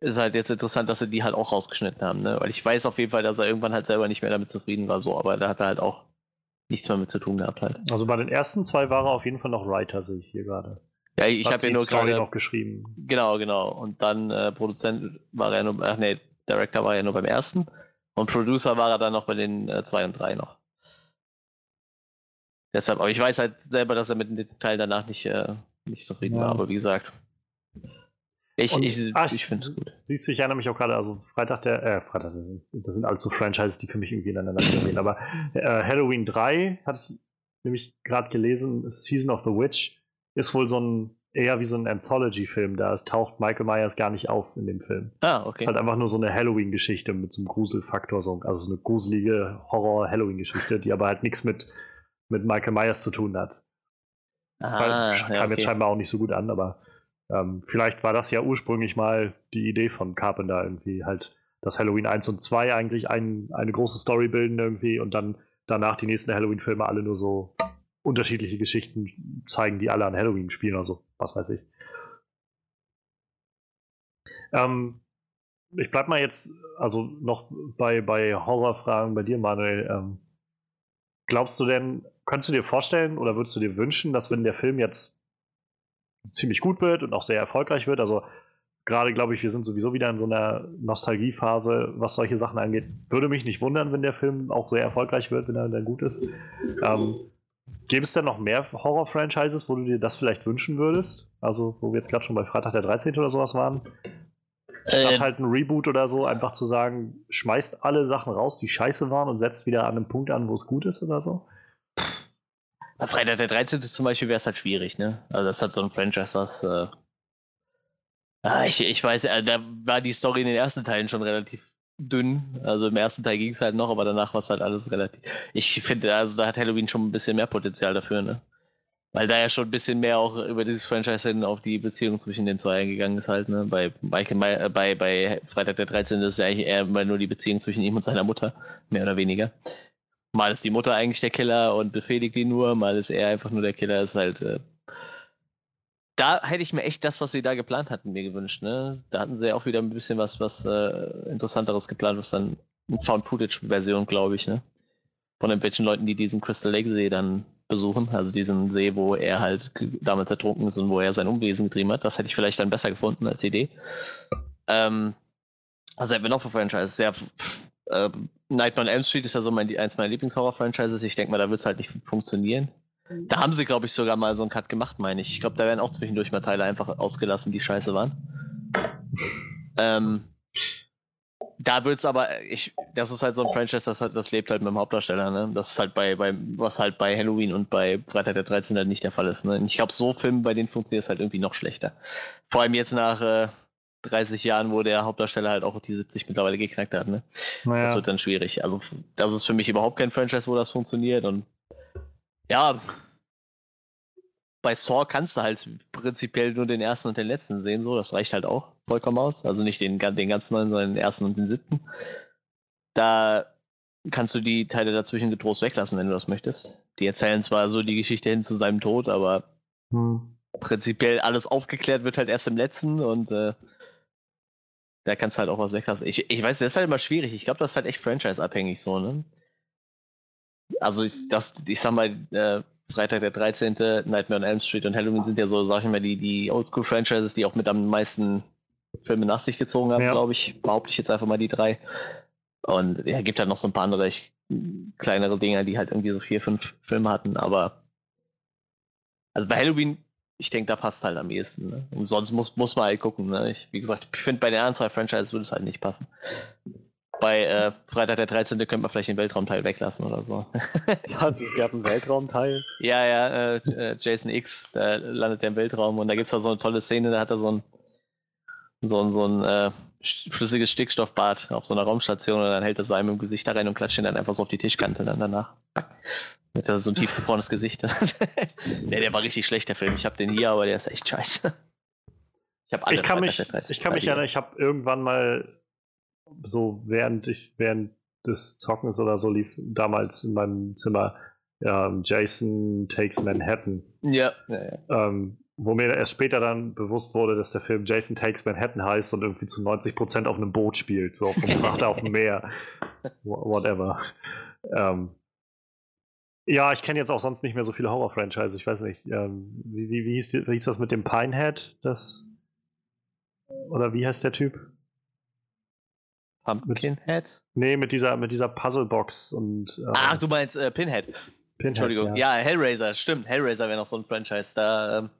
Speaker 2: ist halt jetzt interessant, dass sie die halt auch rausgeschnitten haben, ne? Weil ich weiß auf jeden Fall, dass er irgendwann halt selber nicht mehr damit zufrieden war, so, aber da hat er halt auch nichts mehr mit zu tun gehabt halt.
Speaker 1: Also bei den ersten zwei war er auf jeden Fall noch Writer, sehe ich hier gerade.
Speaker 2: Ja, ich habe ja nur
Speaker 1: gerade noch geschrieben.
Speaker 2: Genau, genau. Und dann äh, Produzent war er nur, ach nee, Director war er nur beim ersten und Producer war er dann noch bei den äh, zwei und drei noch. Deshalb, aber ich weiß halt selber, dass er mit dem Teil danach nicht, äh, nicht zufrieden ja. war, aber wie gesagt.
Speaker 1: Ich, ich, ah, ich finde es gut. Siehst du, ich erinnere mich auch gerade, also Freitag der, äh, Freitag, das sind alles so Franchises, die für mich irgendwie ineinander gehen, aber äh, Halloween 3 hatte ich nämlich gerade gelesen, Season of the Witch ist wohl so ein, eher wie so ein Anthology-Film, da taucht Michael Myers gar nicht auf in dem Film.
Speaker 2: Ah, okay.
Speaker 1: Ist halt einfach nur so eine Halloween-Geschichte mit so einem Gruselfaktor, so, also so eine gruselige Horror-Halloween-Geschichte, die aber halt nichts mit, mit Michael Myers zu tun hat. Ah, Weil, kam ja, okay. jetzt scheinbar auch nicht so gut an, aber ähm, vielleicht war das ja ursprünglich mal die Idee von Carpenter irgendwie halt, dass Halloween 1 und 2 eigentlich ein, eine große Story bilden irgendwie und dann danach die nächsten Halloween-Filme alle nur so unterschiedliche Geschichten zeigen, die alle an Halloween spielen oder so, was weiß ich. Ähm, ich bleib mal jetzt also noch bei, bei Horrorfragen bei dir, Manuel. Ähm, glaubst du denn, könntest du dir vorstellen oder würdest du dir wünschen, dass wenn der Film jetzt ziemlich gut wird und auch sehr erfolgreich wird. Also gerade glaube ich, wir sind sowieso wieder in so einer Nostalgiephase, was solche Sachen angeht. Würde mich nicht wundern, wenn der Film auch sehr erfolgreich wird, wenn er dann gut ist. Ähm, Gäbe es denn noch mehr Horror-Franchises, wo du dir das vielleicht wünschen würdest? Also, wo wir jetzt gerade schon bei Freitag der 13. oder sowas waren? Statt äh, halt ein Reboot oder so, einfach zu sagen, schmeißt alle Sachen raus, die scheiße waren und setzt wieder an einem Punkt an, wo es gut ist oder so?
Speaker 2: Freitag der 13. zum Beispiel wäre es halt schwierig, ne? Also das hat so ein Franchise, was. Äh, ah, ich, ich weiß, äh, da war die Story in den ersten Teilen schon relativ dünn. Also im ersten Teil ging es halt noch, aber danach war es halt alles relativ. Ich finde, also da hat Halloween schon ein bisschen mehr Potenzial dafür, ne? Weil da ja schon ein bisschen mehr auch über dieses Franchise hin auf die Beziehung zwischen den zwei eingegangen ist halt, ne? Bei, Michael, äh, bei, bei Freitag der 13. ist ja eigentlich eher nur die Beziehung zwischen ihm und seiner Mutter, mehr oder weniger. Mal ist die Mutter eigentlich der Killer und befehligt ihn nur, mal ist er einfach nur der Killer. Ist halt. Äh da hätte ich mir echt das, was sie da geplant hatten, mir gewünscht. Ne? Da hatten sie ja auch wieder ein bisschen was, was äh, Interessanteres geplant, was dann eine Found-Footage-Version, glaube ich, ne? Von irgendwelchen Leuten, die diesen Crystal Lake-See dann besuchen, also diesen See, wo er halt damals ertrunken ist und wo er sein Unwesen getrieben hat. Das hätte ich vielleicht dann besser gefunden als Idee. Ähm, also hätten wir noch für Franchise. Sehr äh, Nightmare on Elm Street ist ja so mein, eins meiner Lieblings-Horror-Franchises. Ich denke mal, da wird es halt nicht funktionieren. Da haben sie, glaube ich, sogar mal so einen Cut gemacht, meine ich. Ich glaube, da werden auch zwischendurch mal Teile einfach ausgelassen, die scheiße waren. Ähm, da wird es aber, ich, das ist halt so ein Franchise, das, halt, das lebt halt mit dem Hauptdarsteller, ne? Das ist halt bei, bei, was halt bei Halloween und bei Freitag der 13. halt nicht der Fall ist. Ne? Und ich glaube, so Filme, bei denen funktioniert es halt irgendwie noch schlechter. Vor allem jetzt nach, äh, 30 Jahren, wo der Hauptdarsteller halt auch die 70 mittlerweile geknackt hat. Ne? Naja. Das wird dann schwierig. Also, das ist für mich überhaupt kein Franchise, wo das funktioniert. Und ja, bei Saw kannst du halt prinzipiell nur den ersten und den letzten sehen, so. Das reicht halt auch vollkommen aus. Also nicht den, den ganz neuen, sondern den ersten und den siebten. Da kannst du die Teile dazwischen getrost weglassen, wenn du das möchtest. Die erzählen zwar so die Geschichte hin zu seinem Tod, aber hm. prinzipiell alles aufgeklärt wird halt erst im letzten und äh, da kannst du halt auch was weglassen. Ich, ich weiß, das ist halt immer schwierig. Ich glaube, das ist halt echt franchise-abhängig so, ne? Also ich, das, ich sag mal, äh, Freitag der 13., Nightmare on Elm Street und Halloween sind ja so, sag ich mal, die, die Oldschool-Franchises, die auch mit am meisten Filme nach sich gezogen haben, ja. glaube ich. Behaupte ich jetzt einfach mal die drei. Und ja, gibt halt noch so ein paar andere. Ich kleinere Dinger, die halt irgendwie so vier, fünf Filme hatten, aber also bei Halloween, ich denke, da passt halt am ehesten. Ne? Und sonst muss, muss man halt gucken. Ne? Ich, wie gesagt, ich finde, bei den anderen zwei Franchises würde es halt nicht passen. Bei äh, Freitag der 13. könnte man vielleicht den Weltraumteil weglassen oder so.
Speaker 3: Ja, es gab einen Weltraumteil.
Speaker 2: ja, ja, äh, äh, Jason X, da landet er im Weltraum und da gibt es da so eine tolle Szene, da hat er so ein, so ein, so ein äh, flüssiges Stickstoffbad auf so einer Raumstation und dann hält er so einem im Gesicht da rein und klatscht ihn dann einfach so auf die Tischkante dann danach. Mit so ein tiefgefrorenes Gesicht. nee, der war richtig schlecht, der Film. Ich habe den hier, aber der ist echt scheiße. Ich, hab alle
Speaker 1: Ich kann mich,
Speaker 2: der 13.
Speaker 1: ich kann mich erinnern, ich habe irgendwann mal so während ich während des Zockens oder so lief damals in meinem Zimmer ähm, Jason Takes Manhattan,
Speaker 2: Ja, ja, ja.
Speaker 1: ähm, wo mir erst später dann bewusst wurde, dass der Film Jason Takes Manhattan heißt und irgendwie zu 90% auf einem Boot spielt, so auf einem Frachter auf dem Meer, Wha- whatever. Ähm, ja, ich kenne jetzt auch sonst nicht mehr so viele Horror-Franchise. Ich weiß nicht, ähm, wie, wie, wie, hieß wie hieß das mit dem Pinehead? Das oder wie heißt der Typ?
Speaker 2: Pumpkinhead?
Speaker 1: Nee, mit dieser, mit dieser Puzzlebox und äh,
Speaker 2: Ach, du meinst äh, Pinhead.
Speaker 1: Pinhead,
Speaker 2: Entschuldigung. Ja. Hellraiser, stimmt. Hellraiser wäre noch so ein Franchise. Da, ähm,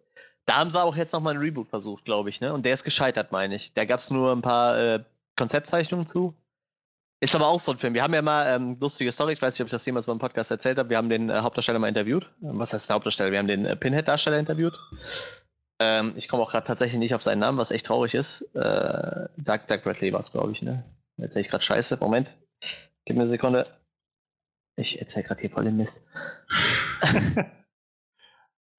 Speaker 2: da haben sie auch jetzt nochmal einen Reboot versucht, glaube ich, ne? Und der ist gescheitert, meine ich. Da gab es nur ein paar äh, Konzeptzeichnungen zu. Ist aber auch so ein Film. Wir haben ja mal ähm, lustige Story, ich weiß nicht, ob ich das jemals mal im Podcast erzählt habe. Wir haben den äh, Hauptdarsteller mal interviewt. Ähm, Was heißt der Hauptdarsteller? Wir haben den äh, Pinhead-Darsteller interviewt. Ähm, ich komme auch gerade tatsächlich nicht auf seinen Namen, was echt traurig ist. Äh, Doug, Doug Bradley war es, glaube ich, ne? Jetzt sehe ich gerade Scheiße. Moment. Gib mir eine Sekunde. Ich erzähle gerade hier voll den Mist.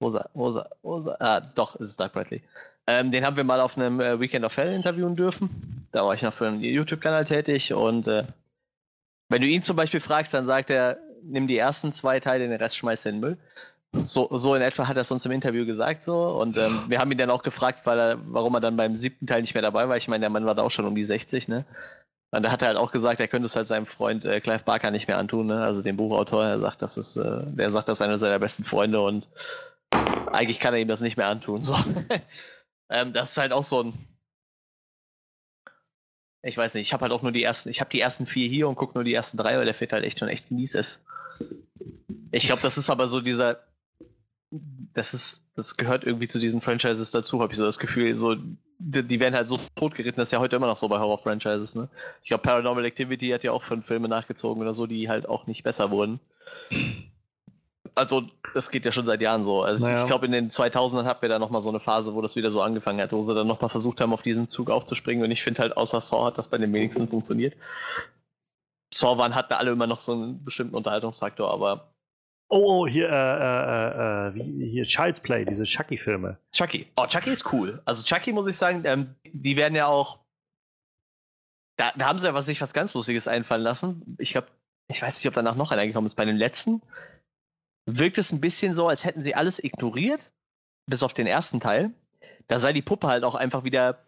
Speaker 2: Wo ist er? Ah, doch, es ist Doug Bradley. Ähm, den haben wir mal auf einem äh, Weekend of Hell interviewen dürfen. Da war ich noch für einen YouTube-Kanal tätig und äh, wenn du ihn zum Beispiel fragst, dann sagt er, nimm die ersten zwei Teile, den Rest schmeißt in den Müll. So, so in etwa hat er es uns im Interview gesagt so und ähm, wir haben ihn dann auch gefragt, weil er, warum er dann beim siebten Teil nicht mehr dabei war. Ich meine, der Mann war da auch schon um die 60, ne? Und da hat er halt auch gesagt, er könnte es halt seinem Freund äh, Clive Barker nicht mehr antun, ne? also dem Buchautor. Er sagt, das ist, äh, der sagt, das ist einer seiner besten Freunde und eigentlich kann er ihm das nicht mehr antun. So. ähm, das ist halt auch so ein. Ich weiß nicht, ich habe halt auch nur die ersten, ich habe die ersten vier hier und gucke nur die ersten drei, weil der Fit halt echt schon echt mies ist. Ich glaube, das ist aber so dieser. Das ist, das gehört irgendwie zu diesen Franchises dazu, habe ich so das Gefühl. So, die, die werden halt so totgeritten, das ist ja heute immer noch so bei Horror-Franchises, ne? Ich glaube, Paranormal Activity hat ja auch fünf Filme nachgezogen oder so, die halt auch nicht besser wurden. Also, das geht ja schon seit Jahren so. Also,
Speaker 1: Naja.
Speaker 2: ich glaube, in den 2000ern hatten wir da nochmal so eine Phase, wo das wieder so angefangen hat, wo sie dann nochmal versucht haben, auf diesen Zug aufzuspringen. Und ich finde halt, außer Saw hat das bei den wenigsten funktioniert. Saw waren, hatten alle immer noch so einen bestimmten Unterhaltungsfaktor, aber
Speaker 1: Oh, oh, hier, äh, äh, äh, wie, hier Child's Play, diese Chucky-Filme.
Speaker 2: Chucky. Oh, Chucky ist cool. Also Chucky muss ich sagen, ähm, die werden ja auch. Da, da haben sie ja was sich was ganz Lustiges einfallen lassen. Ich glaube, ich weiß nicht, ob danach noch einer gekommen ist. Bei dem letzten wirkt es ein bisschen so, als hätten sie alles ignoriert, bis auf den ersten Teil. Da sah die Puppe halt auch einfach wieder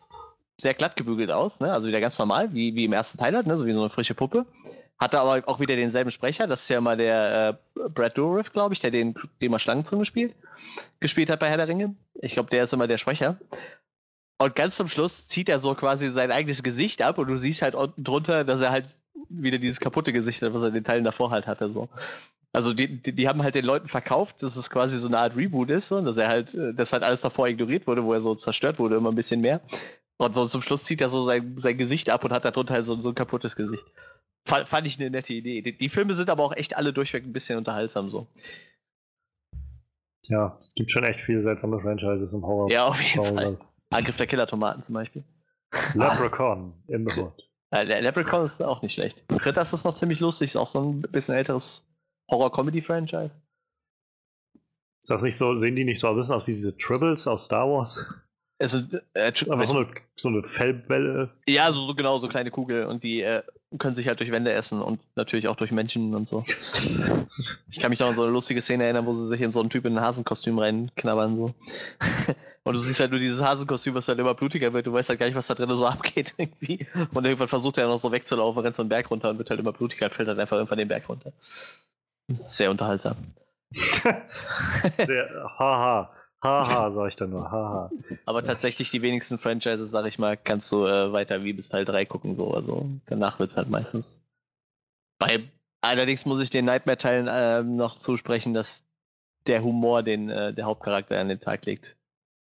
Speaker 2: sehr glatt gebügelt aus, ne? Also wieder ganz normal, wie, wie im ersten Teil halt, ne? So wie so eine frische Puppe. Hatte aber auch wieder denselben Sprecher. Das ist ja mal der äh, Brad Dourif, glaube ich, der den, den mal Schlangenzunge spielt, gespielt hat bei Herr der Ringe. Ich glaube, der ist immer der Sprecher. Und ganz zum Schluss zieht er so quasi sein eigenes Gesicht ab und du siehst halt unten drunter, dass er halt wieder dieses kaputte Gesicht hat, was er den Teilen davor halt hatte. So. Also die, die, die haben halt den Leuten verkauft, dass es quasi so eine Art Reboot ist und dass er halt, äh, dass halt alles davor ignoriert wurde, wo er so zerstört wurde, immer ein bisschen mehr. Und so zum Schluss zieht er so sein, sein Gesicht ab und hat darunter halt so, so ein kaputtes Gesicht. Fand, fand ich eine nette Idee. Die, die Filme sind aber auch echt alle durchweg ein bisschen unterhaltsam so.
Speaker 1: Ja, es gibt schon echt viele seltsame Franchises im Horror.
Speaker 2: Ja, auf jeden Fall.
Speaker 1: Horror.
Speaker 2: Angriff der Killer-Tomaten zum Beispiel.
Speaker 1: Leprechaun in the Hood.
Speaker 2: Äh, der Leprechaun ist auch nicht schlecht. Critters ist noch ziemlich lustig, ist auch so ein bisschen älteres Horror-Comedy-Franchise.
Speaker 1: Ist das nicht so, sehen die nicht so ein bisschen aus wie diese Tribbles aus Star Wars?
Speaker 2: Also, äh,
Speaker 1: Aber so eine, so eine Fellwelle.
Speaker 2: ja, so, so genau, so kleine Kugel und die äh, können sich halt durch Wände essen und natürlich auch durch Menschen und so. Ich kann mich noch an so eine lustige Szene erinnern, wo sie sich in so einen Typ in ein Hasenkostüm reinknabbern so. Und du siehst halt nur dieses Hasenkostüm, was halt immer blutiger wird. Du weißt halt gar nicht, was da drin so abgeht irgendwie. Und irgendwann versucht er noch so wegzulaufen, rennt so einen Berg runter und wird halt immer blutiger und fällt halt einfach irgendwann den Berg runter. Sehr unterhaltsam.
Speaker 1: Sehr, haha. Haha, sag ich dann nur. Haha.
Speaker 2: Aber tatsächlich die wenigsten Franchises, sag ich mal, kannst du äh, weiter wie bis Teil 3 gucken. So. Also danach wird es halt meistens. Bei Allerdings muss ich den Nightmare-Teilen äh, noch zusprechen, dass der Humor, den äh, der Hauptcharakter an den Tag legt,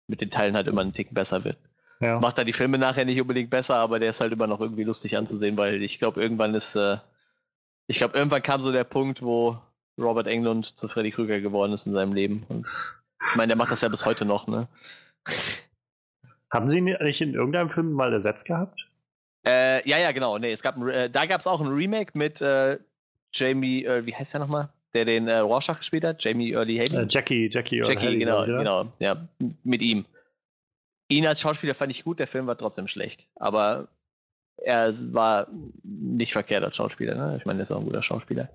Speaker 2: mit den Teilen halt immer einen Ticken besser wird.
Speaker 1: Ja.
Speaker 2: Das macht da die Filme nachher nicht unbedingt besser, aber der ist halt immer noch irgendwie lustig anzusehen, weil ich glaube, irgendwann ist, äh, ich glaube, irgendwann kam so der Punkt, wo Robert Englund zu Freddy Krüger geworden ist in seinem Leben. Und ich meine, der macht das ja bis heute noch, ne?
Speaker 1: Haben Sie ihn nicht in irgendeinem Film mal ersetzt gehabt?
Speaker 2: Äh, ja, ja, genau. Nee, es gab äh, da gab es auch ein Remake mit äh, Jamie, äh, wie heißt der nochmal? Der den äh, Rorschach gespielt hat? Jamie Early Haley?
Speaker 1: Äh, Jackie, Jackie,
Speaker 2: Jackie,
Speaker 1: Haley,
Speaker 2: genau, genau. Ja, mit ihm. Ihn als Schauspieler fand ich gut, der Film war trotzdem schlecht. Aber er war nicht verkehrt als Schauspieler. Ne? Ich meine, er ist auch ein guter Schauspieler.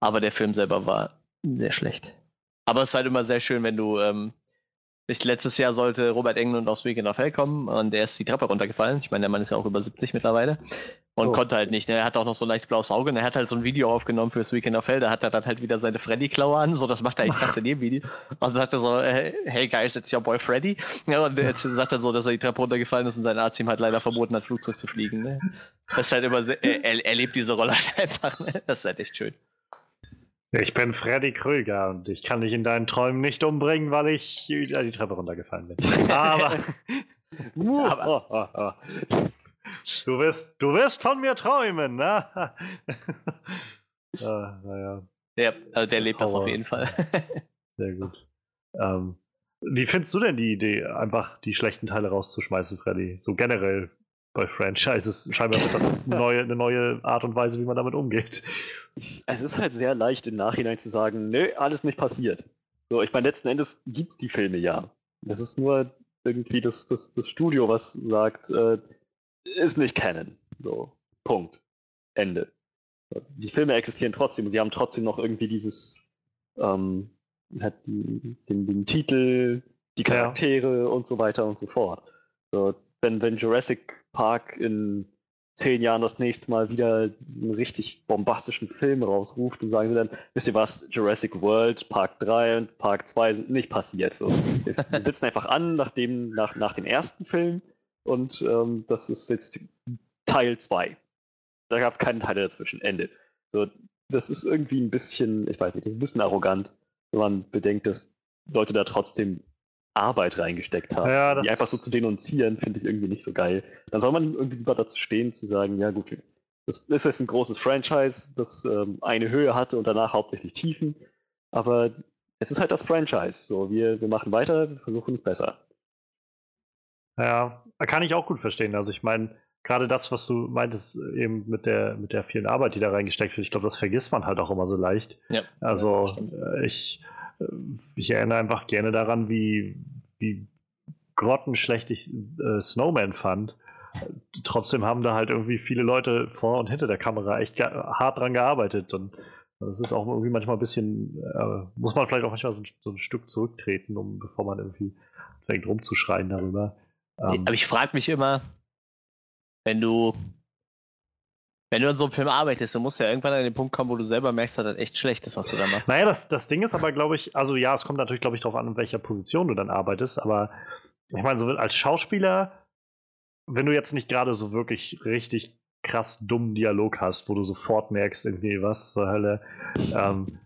Speaker 2: Aber der Film selber war sehr schlecht. Aber es ist halt immer sehr schön, wenn du. Ähm, ich, letztes Jahr sollte Robert Englund aus Weekend of Hell kommen und der ist die Treppe runtergefallen. Ich meine, der Mann ist ja auch über 70 mittlerweile. Und
Speaker 3: Oh.
Speaker 2: konnte halt nicht. Ne? Er hat auch noch so ein leicht blaues Auge und er hat halt so ein Video aufgenommen fürs Weekend of Hell. Da hat er dann halt wieder seine Freddy-Klaue an. So, das macht er eigentlich fast in jedem Video. Und sagte so, äh, hey guys, it's your boy Freddy. Ja, und jetzt sagt er so, dass er die Treppe runtergefallen ist und sein Arzt ihm halt leider verboten hat, Flugzeug zu fliegen. Ne? Das ist halt immer sehr, er, er, lebt diese Rolle halt einfach. Ne? Das ist halt echt schön.
Speaker 1: Ich bin Freddy Krüger und ich kann dich in deinen Träumen nicht umbringen, weil ich äh, die Treppe runtergefallen bin. Aber
Speaker 2: Aber-
Speaker 3: Ah, ah, ah.
Speaker 1: Du wirst, du wirst von mir träumen, ne? ah, naja,
Speaker 2: Ja, also der lebt das auf jeden Fall.
Speaker 1: sehr gut. Ähm, wie findest du denn die Idee, einfach die schlechten Teile rauszuschmeißen, Freddy? So generell bei Franchises. Scheinbar wird das neue, eine neue Art und Weise, wie man damit umgeht.
Speaker 3: Es ist halt sehr leicht im Nachhinein zu sagen, nö, alles nicht passiert. So, ich meine, letzten Endes gibt es die Filme ja. Es ist nur irgendwie das, das, das Studio, was sagt, äh, ist nicht Canon. So, Punkt. Ende. Die Filme existieren trotzdem und sie haben trotzdem noch irgendwie dieses, ähm, hat die, den, den Titel, die
Speaker 1: Ja.
Speaker 3: Charaktere und so weiter und so fort. So, wenn, wenn Jurassic Park in zehn Jahren das nächste Mal wieder einen richtig bombastischen Film rausruft und sagen sie dann, wisst ihr was, Jurassic World, Park 3 und Park 2 sind nicht passiert. So, wir, sitzen einfach an nach dem, nach, nach dem ersten Film und ähm, das ist jetzt Teil 2. Da gab es keinen Teil dazwischen. Ende. So, das ist irgendwie ein bisschen, ich weiß nicht, das ist ein bisschen arrogant, wenn man bedenkt, dass Leute da trotzdem Arbeit reingesteckt haben.
Speaker 1: Ja, das-
Speaker 3: die einfach so zu denunzieren, finde ich irgendwie nicht so geil. Dann soll man irgendwie lieber dazu stehen, zu sagen, ja gut, das ist jetzt ein großes Franchise, das ähm, eine Höhe hatte und danach hauptsächlich Tiefen. Aber es ist halt das Franchise. So, wir, wir machen weiter, wir versuchen es besser.
Speaker 1: Ja, kann ich auch gut verstehen. Also ich meine, gerade das, was du meintest, eben mit der, mit der vielen Arbeit, die da reingesteckt wird, ich glaube, das vergisst man halt auch immer so leicht.
Speaker 2: Ja.
Speaker 1: Also
Speaker 2: Ja,
Speaker 1: äh, ich, äh, ich erinnere einfach gerne daran, wie, wie grottenschlecht ich äh, Snowman fand. Äh, Trotzdem haben da halt irgendwie viele Leute vor und hinter der Kamera echt ge- hart dran gearbeitet. Und das ist auch irgendwie manchmal ein bisschen, äh, muss man vielleicht auch manchmal so ein, so ein Stück zurücktreten, um, bevor man irgendwie fängt rumzuschreien darüber. Ähm,
Speaker 2: Aber ich frage mich immer, wenn du, wenn du an so einem Film arbeitest, du musst ja irgendwann an den Punkt kommen, wo du selber merkst, dass das echt schlecht ist, was du da machst.
Speaker 1: Naja, das, das Ding ist aber, glaube ich, also ja, es kommt natürlich, glaube ich, darauf an, in welcher Position du dann arbeitest, aber ich meine, so als Schauspieler, wenn du jetzt nicht gerade so wirklich richtig krass dummen Dialog hast, wo du sofort merkst, irgendwie, was zur Hölle, ähm,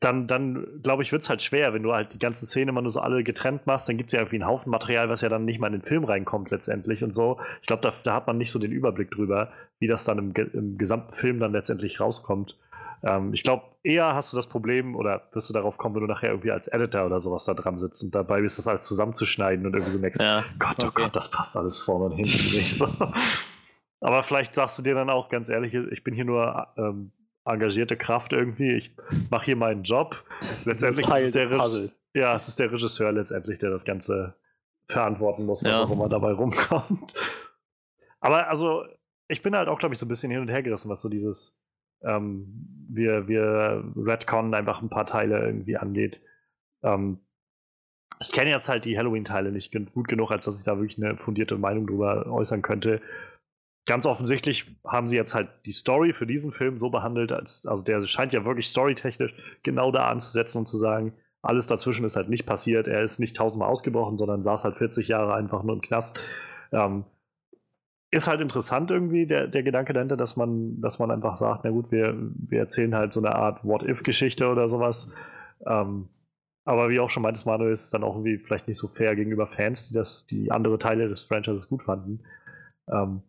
Speaker 1: dann, dann glaube ich, wird es halt schwer, wenn du halt die ganze Szene immer nur so alle getrennt machst, dann gibt es ja irgendwie einen Haufen Material, was ja dann nicht mal in den Film reinkommt letztendlich und so. Ich glaube, da, da hat man nicht so den Überblick drüber, wie das dann im, im gesamten Film dann letztendlich rauskommt. Ähm, ich glaube, eher hast du das Problem oder wirst du darauf kommen, wenn du nachher irgendwie als Editor oder sowas da dran sitzt und dabei bist, das alles zusammenzuschneiden und irgendwie so merkst,
Speaker 2: Ja,
Speaker 1: Gott, oh
Speaker 2: okay.
Speaker 1: Gott, das passt alles vorne und hinten nicht so. Aber vielleicht sagst du dir dann auch ganz ehrlich, ich bin hier nur ähm, engagierte Kraft irgendwie, ich mache hier meinen Job. Letztendlich ist es der,
Speaker 3: Puzzles.
Speaker 1: ja, es ist der Regisseur letztendlich, der das Ganze verantworten muss, was
Speaker 2: Ja.
Speaker 1: auch immer dabei rumkommt. Aber also, ich bin halt auch, glaube ich, so ein bisschen hin und her gerissen, was so dieses, ähm, wir, wir Redcon einfach ein paar Teile irgendwie angeht. Ähm, ich kenne jetzt halt die Halloween-Teile nicht gut genug, als dass ich da wirklich eine fundierte Meinung drüber äußern könnte. Ganz offensichtlich haben sie jetzt halt die Story für diesen Film so behandelt, als, also der scheint ja wirklich storytechnisch genau da anzusetzen und zu sagen, alles dazwischen ist halt nicht passiert. Er ist nicht tausendmal ausgebrochen, sondern saß halt 40 Jahre einfach nur im Knast. Ähm, ist halt interessant irgendwie, der, der Gedanke dahinter, dass man, dass man einfach sagt, na gut, wir, wir erzählen halt so eine Art What-If-Geschichte oder sowas. Ähm, aber wie auch schon meintest, Manuel, ist es dann auch irgendwie vielleicht nicht so fair gegenüber Fans, die das, die andere Teile des Franchises gut fanden. Ähm,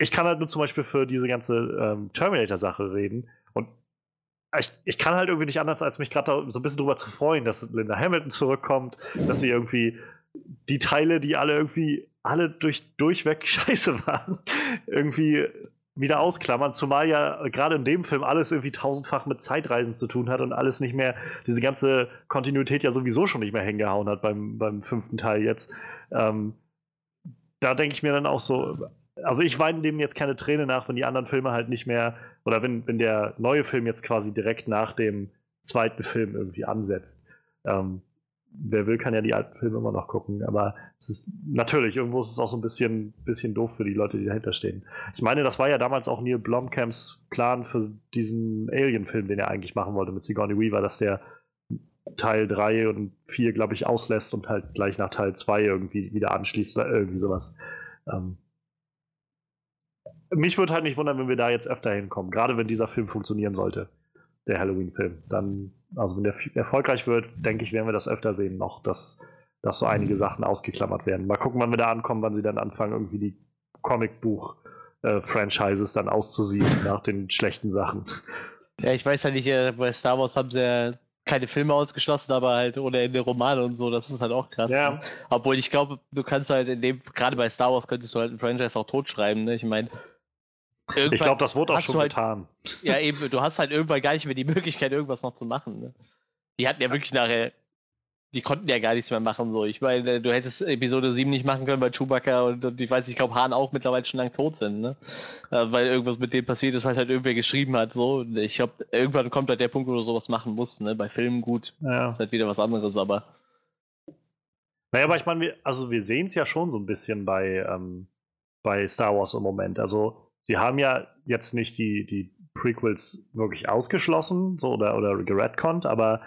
Speaker 1: ich kann halt nur zum Beispiel für diese ganze ähm, Terminator-Sache reden. Und ich, ich, kann halt irgendwie nicht anders, als mich gerade so ein bisschen drüber zu freuen, dass Linda Hamilton zurückkommt, dass sie irgendwie die Teile, die alle irgendwie alle durch, durchweg scheiße waren, irgendwie wieder ausklammern, zumal ja gerade in dem Film alles irgendwie tausendfach mit Zeitreisen zu tun hat und alles nicht mehr, diese ganze Kontinuität ja sowieso schon nicht mehr hingehauen hat beim, beim fünften Teil jetzt. Ähm, da denke ich mir dann auch so, also ich weine dem jetzt keine Träne nach, wenn die anderen Filme halt nicht mehr, oder wenn, wenn der neue Film jetzt quasi direkt nach dem zweiten Film irgendwie ansetzt. Ähm, wer will, kann ja die alten Filme immer noch gucken, aber es ist natürlich, irgendwo ist es auch so ein bisschen, bisschen doof für die Leute, die dahinter stehen. Ich meine, das war ja damals auch Neil Blomkamps Plan für diesen Alien-Film, den er eigentlich machen wollte mit Sigourney Weaver, dass der Teil 3 und 4, glaube ich, auslässt und halt gleich nach Teil 2 irgendwie wieder anschließt oder irgendwie sowas. Ähm, mich würde halt nicht wundern, wenn wir da jetzt öfter hinkommen, gerade wenn dieser Film funktionieren sollte, der Halloween-Film. Dann also wenn der erfolgreich wird, denke ich, werden wir das öfter sehen noch, dass, dass so einige mhm. Sachen ausgeklammert werden. Mal gucken, wann wir da ankommen, wann sie dann anfangen, irgendwie die Comicbuch-Franchises äh, dann auszusieben nach den schlechten Sachen.
Speaker 2: Ja, ich weiß ja nicht, äh, bei Star Wars haben sie ja keine Filme ausgeschlossen, aber halt ohne Ende Romane und so, das ist halt auch krass. Ja. Ne? Obwohl ich glaube, du kannst halt in dem, gerade bei Star Wars könntest du halt ein Franchise auch totschreiben, ne? Ich meine,
Speaker 1: Irgendwann ich glaube, das wurde auch schon halt, getan.
Speaker 2: Ja, eben, du hast halt irgendwann gar nicht mehr die Möglichkeit, irgendwas noch zu machen. Ne? Die hatten ja wirklich nachher, die konnten ja gar nichts mehr machen. So. Ich meine, du hättest Episode 7 nicht machen können, weil Chewbacca und, und ich weiß, ich glaube, Hahn auch mittlerweile schon lang tot sind. Ne? Äh, weil irgendwas mit dem passiert ist, was halt irgendwer geschrieben hat. So. Ich glaube, irgendwann kommt halt der Punkt, wo du sowas machen musst. Ne? Bei Filmen gut, ja. ist halt wieder was anderes, aber.
Speaker 1: Naja, aber ich meine, wir, also wir sehen es ja schon so ein bisschen bei, ähm, bei Star Wars im Moment. Also sie haben ja jetzt nicht die, die Prequels wirklich ausgeschlossen so, oder, oder geredconnt, aber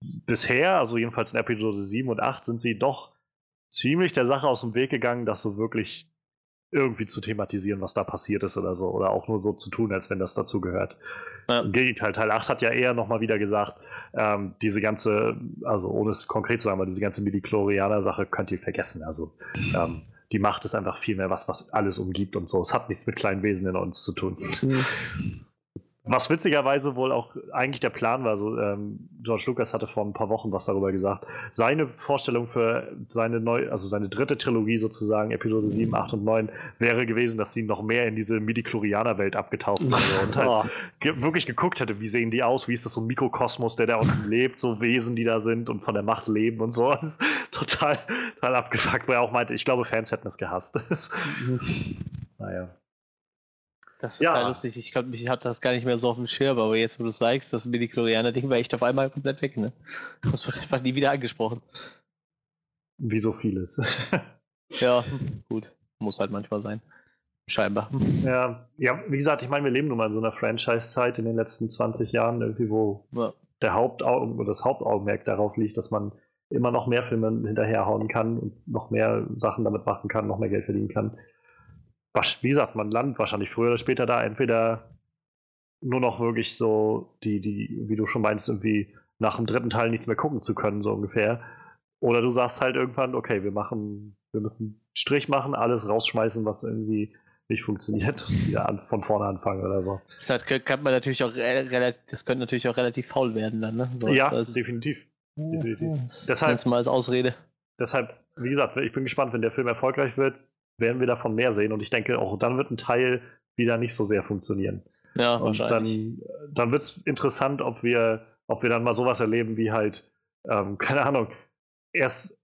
Speaker 1: bisher, also jedenfalls in Episode 7 und 8, sind sie doch ziemlich der Sache aus dem Weg gegangen, das so wirklich irgendwie zu thematisieren, was da passiert ist oder so. Oder auch nur so zu tun, als wenn das dazu gehört. Ja. Im Gegenteil, Teil 8 hat ja eher nochmal wieder gesagt, ähm, diese ganze, also ohne es konkret zu sagen, aber diese ganze Midi-Chlorianer-Sache könnt ihr vergessen. Also ähm, die Macht ist einfach viel mehr was, was alles umgibt und so. Es hat nichts mit kleinen Wesen in uns zu tun. Mhm. Was witzigerweise wohl auch eigentlich der Plan war, so ähm, George Lucas hatte vor ein paar Wochen was darüber gesagt. Seine Vorstellung für seine neu, also seine dritte Trilogie sozusagen, Episode 7, 8 und 9, wäre gewesen, dass sie noch mehr in diese Midi-Chlorianer-Welt abgetaucht wäre und halt oh. ge wirklich geguckt hätte, wie sehen die aus, wie ist das so ein Mikrokosmos, der da unten lebt, so Wesen, die da sind und von der Macht leben und so. Das total, total abgefuckt, wo er auch meinte, ich glaube, Fans hätten es gehasst. naja.
Speaker 2: Das ist ja. total lustig. Ich, glaub, ich hatte das gar nicht mehr so auf dem Schirm, aber jetzt, wo du sagst, das Midi-Chlorianer-Ding war echt auf einmal komplett weg, ne? Das wird einfach nie wieder angesprochen.
Speaker 1: Wie so vieles.
Speaker 2: ja, gut. Muss halt manchmal sein. Scheinbar.
Speaker 1: Ja, ja, wie gesagt, ich meine, wir leben nun mal in so einer Franchise-Zeit in den letzten 20 Jahren, irgendwie, wo ja. der Hauptau das Hauptaugenmerk darauf liegt, dass man immer noch mehr Filme hinterherhauen kann und noch mehr Sachen damit machen kann, noch mehr Geld verdienen kann wie gesagt, man landet wahrscheinlich früher oder später da entweder nur noch wirklich so, die, die, wie du schon meinst, irgendwie nach dem dritten Teil nichts mehr gucken zu können, so ungefähr. Oder du sagst halt irgendwann, okay, wir machen, wir müssen Strich machen, alles rausschmeißen, was irgendwie nicht funktioniert und wieder von vorne anfangen oder so.
Speaker 2: Das kann man natürlich auch relativ, das könnte natürlich auch relativ faul werden dann, ne?
Speaker 1: So ja, als, definitiv.
Speaker 2: definitiv. Deshalb, mal als Ausrede.
Speaker 1: Deshalb, wie gesagt, ich bin gespannt, wenn der Film erfolgreich wird, werden wir davon mehr sehen. Und ich denke, auch dann wird ein Teil wieder nicht so sehr funktionieren. Ja, und dann, dann wird es interessant, ob wir, ob wir dann mal sowas erleben wie halt, ähm, keine Ahnung, erst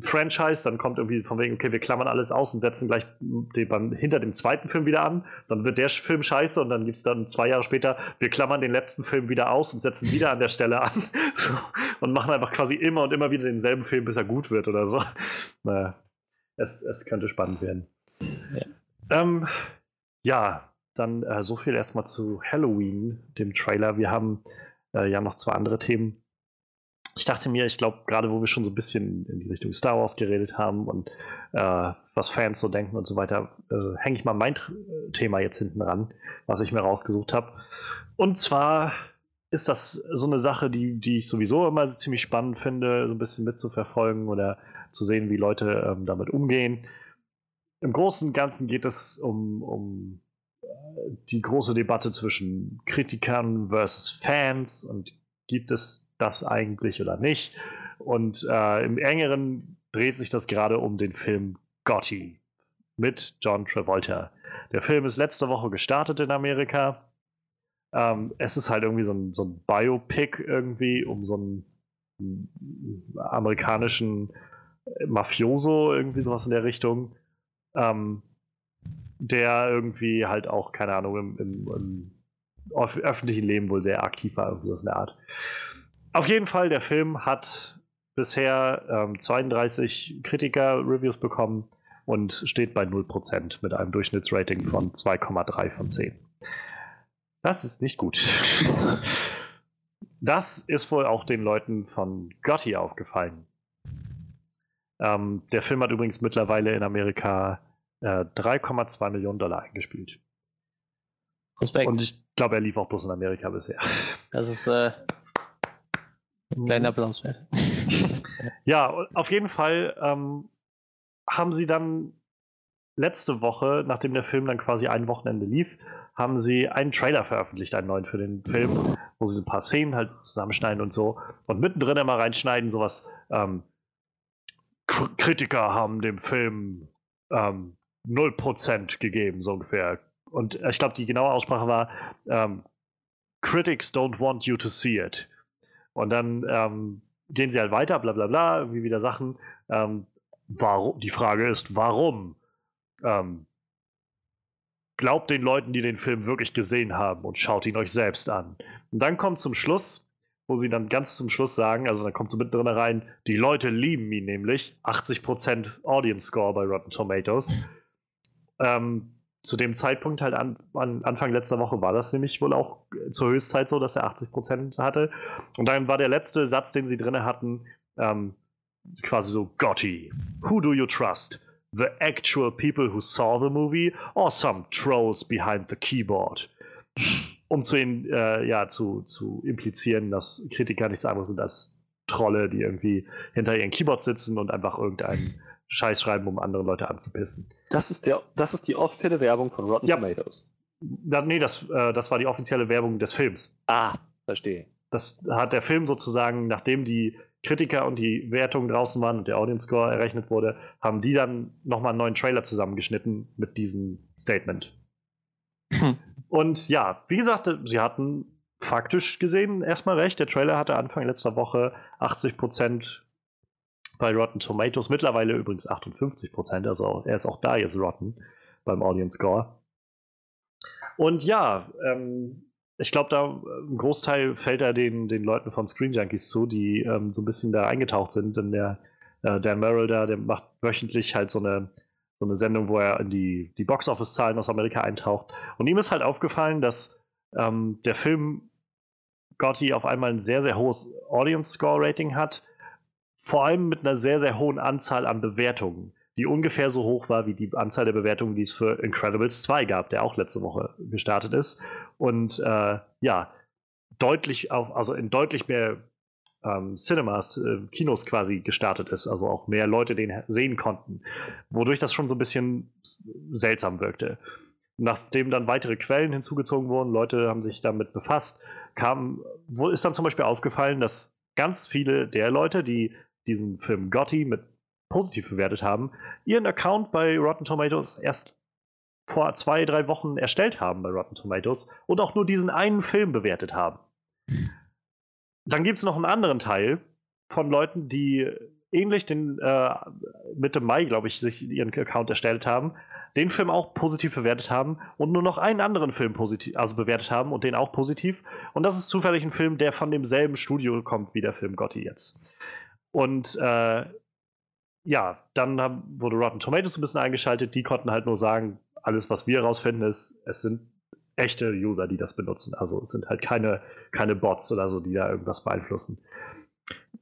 Speaker 1: Franchise, dann kommt irgendwie von wegen, okay, wir klammern alles aus und setzen gleich den, beim, hinter dem zweiten Film wieder an. Dann wird der Film scheiße und dann gibt es dann zwei Jahre später, wir klammern den letzten Film wieder aus und setzen wieder an der Stelle an so, und machen einfach quasi immer und immer wieder denselben Film, bis er gut wird oder so. Naja es, es könnte spannend werden. Ja, ähm, ja dann äh, so viel erstmal zu Halloween, dem Trailer. Wir haben äh, ja noch zwei andere Themen. ich dachte mir, ich glaube, gerade wo wir schon so ein bisschen in die Richtung Star Wars geredet haben und äh, was Fans so denken und so weiter, äh, hänge ich mal mein Thema jetzt hinten ran, was ich mir rausgesucht habe. Und zwar ist das so eine Sache, die, die ich sowieso immer ziemlich spannend finde, so ein bisschen mitzuverfolgen oder zu sehen, wie Leute ähm, damit umgehen. Im Großen und Ganzen geht es um, um äh, die große Debatte zwischen Kritikern versus Fans und gibt es das eigentlich oder nicht? Und äh, im engeren dreht sich das gerade um den Film Gotti mit John Travolta. Der Film ist letzte Woche gestartet in Amerika. Ähm, es ist halt irgendwie so ein, so ein Biopic irgendwie um so einen amerikanischen Mafioso, irgendwie sowas in der Richtung, ähm, der irgendwie halt auch, keine Ahnung, im, im, im öffentlichen Leben wohl sehr aktiv war, irgendwie so in der Art. Auf jeden Fall, der Film hat bisher ähm, 32 Kritiker-Reviews bekommen und steht bei 0% mit einem Durchschnittsrating von 2,3 von 10. Das ist nicht gut. Das ist wohl auch den Leuten von Gotti aufgefallen. Ähm, der Film hat übrigens mittlerweile in Amerika äh, 3,2 Millionen Dollar eingespielt. Respekt. Und ich glaube, er lief auch bloß in Amerika bisher.
Speaker 2: Das ist äh, ein kleiner Applaus wert.
Speaker 1: ja, auf jeden Fall ähm, haben sie dann letzte Woche, nachdem der Film dann quasi ein Wochenende lief, haben sie einen Trailer veröffentlicht, einen neuen für den Film, wo sie ein paar Szenen halt zusammenschneiden und so. Und mittendrin immer reinschneiden, sowas. Ähm, Kritiker haben dem Film ähm, 0% gegeben, so ungefähr. Und ich glaube, die genaue Aussprache war: ähm, Critics don't want you to see it. Und dann ähm, gehen sie halt weiter, bla bla bla, wie wieder Sachen. Ähm, warum, die Frage ist, warum? Ähm, glaubt den Leuten, die den Film wirklich gesehen haben und schaut ihn euch selbst an. Und dann kommt zum Schluss, wo sie dann ganz zum Schluss sagen, also dann kommt so mit drin rein, die Leute lieben ihn nämlich, 80% Audience Score bei Rotten Tomatoes. Ähm, zu dem Zeitpunkt halt an, an, Anfang letzter Woche war das nämlich wohl auch zur Höchstzeit so, dass er 80% hatte. Und dann war der letzte Satz, den sie drin hatten, ähm, quasi so, Gotti, who do you trust? The actual people who saw the movie or some trolls behind the keyboard. Um zu, äh, ja, zu, zu implizieren, dass Kritiker nichts anderes sind als Trolle, die irgendwie hinter ihren Keyboard sitzen und einfach irgendeinen Scheiß schreiben, um andere Leute anzupissen.
Speaker 3: Das ist, der, das ist die offizielle Werbung von Rotten ja. Tomatoes.
Speaker 1: Da, nee, das, äh, das war die offizielle Werbung des Films.
Speaker 3: Ah, verstehe.
Speaker 1: Das hat der Film sozusagen, nachdem die Kritiker und die Wertungen draußen waren und der Audience Score errechnet wurde, haben die dann nochmal einen neuen Trailer zusammengeschnitten mit diesem Statement. Hm. Und ja, wie gesagt, sie hatten faktisch gesehen erstmal recht. Der Trailer hatte Anfang letzter Woche 80% bei Rotten Tomatoes, mittlerweile übrigens 58%, also er ist auch da jetzt Rotten beim Audience Score. Und ja, ähm, ich glaube, da ein Großteil fällt da den, den Leuten von Screen Junkies zu, die ähm, so ein bisschen da eingetaucht sind. Denn der äh, Dan Merrill da, der macht wöchentlich halt so eine, so eine Sendung, wo er in die, die Box-Office-Zahlen aus Amerika eintaucht. Und ihm ist halt aufgefallen, dass ähm, der Film Gotti auf einmal ein sehr, sehr hohes Audience-Score-Rating hat. Vor allem mit einer sehr, sehr hohen Anzahl an Bewertungen die ungefähr so hoch war wie die Anzahl der Bewertungen, die es für Incredibles 2 gab, der auch letzte Woche gestartet ist. Und äh, ja, deutlich auch, also in deutlich mehr ähm, Cinemas, äh, Kinos quasi gestartet ist, also auch mehr Leute den sehen konnten, wodurch das schon so ein bisschen seltsam wirkte. Nachdem dann weitere Quellen hinzugezogen wurden, Leute haben sich damit befasst, kam, wo ist dann zum Beispiel aufgefallen, dass ganz viele der Leute, die diesen Film Gotti mit positiv bewertet haben, ihren Account bei Rotten Tomatoes erst vor zwei, drei Wochen erstellt haben bei Rotten Tomatoes und auch nur diesen einen Film bewertet haben. Dann gibt es noch einen anderen Teil von Leuten, die ähnlich den äh, Mitte Mai, glaube ich, sich ihren Account erstellt haben, den Film auch positiv bewertet haben und nur noch einen anderen Film positiv, also bewertet haben und den auch positiv. Und das ist zufällig ein Film, der von demselben Studio kommt wie der Film Gotti jetzt. Und äh, ja, dann haben, wurde Rotten Tomatoes ein bisschen eingeschaltet. Die konnten halt nur sagen, alles, was wir herausfinden, ist, es sind echte User, die das benutzen. Also es sind halt keine, keine Bots oder so, die da irgendwas beeinflussen.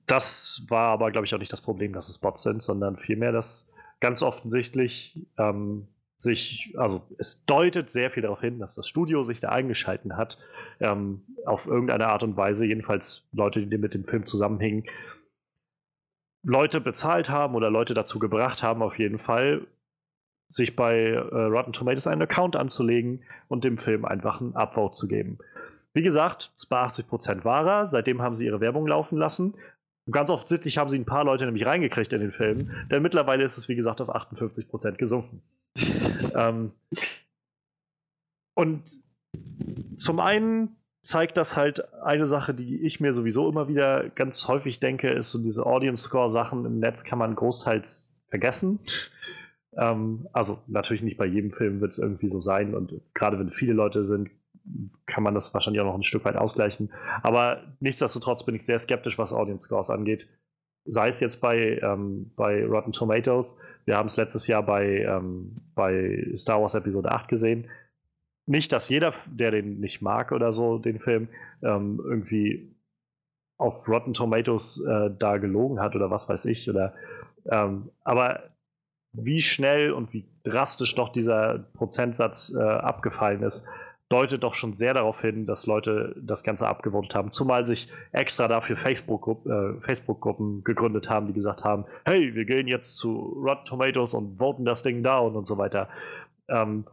Speaker 1: das war aber, glaube ich, auch nicht das Problem, dass es Bots sind, sondern vielmehr, dass ganz offensichtlich ähm, sich, also es deutet sehr viel darauf hin, dass das Studio sich da eingeschalten hat, ähm, auf irgendeine Art und Weise, jedenfalls Leute, die mit dem Film zusammenhängen, Leute bezahlt haben oder Leute dazu gebracht haben, auf jeden Fall, sich bei äh, Rotten Tomatoes einen Account anzulegen und dem Film einfach einen Upvote zu geben. Wie gesagt, 80% war er, seitdem haben sie ihre Werbung laufen lassen. Und ganz offensichtlich haben sie ein paar Leute nämlich reingekriegt in den Film, denn mittlerweile ist es, wie gesagt, auf 58% gesunken. ähm, und zum einen zeigt das halt eine Sache, die ich mir sowieso immer wieder ganz häufig denke, ist so diese Audience Score Sachen im Netz kann man großteils vergessen. Ähm, also natürlich nicht bei jedem Film wird es irgendwie so sein und gerade wenn viele Leute sind, kann man das wahrscheinlich auch noch ein Stück weit ausgleichen. Aber nichtsdestotrotz bin ich sehr skeptisch, was Audience Scores angeht. Sei es jetzt bei, ähm, bei Rotten Tomatoes, wir haben es letztes Jahr bei, ähm, bei Star Wars Episode 8 gesehen. Nicht, dass jeder, der den nicht mag oder so, den Film, ähm, irgendwie auf Rotten Tomatoes äh, da gelogen hat oder was weiß ich. Oder, ähm, aber wie schnell und wie drastisch doch dieser Prozentsatz äh, abgefallen ist, deutet doch schon sehr darauf hin, dass Leute das Ganze abgewohnt haben. Zumal sich extra dafür Facebook-Gruppen äh, Facebook gegründet haben, die gesagt haben, hey, wir gehen jetzt zu Rotten Tomatoes und voten das Ding down und so weiter. Ähm,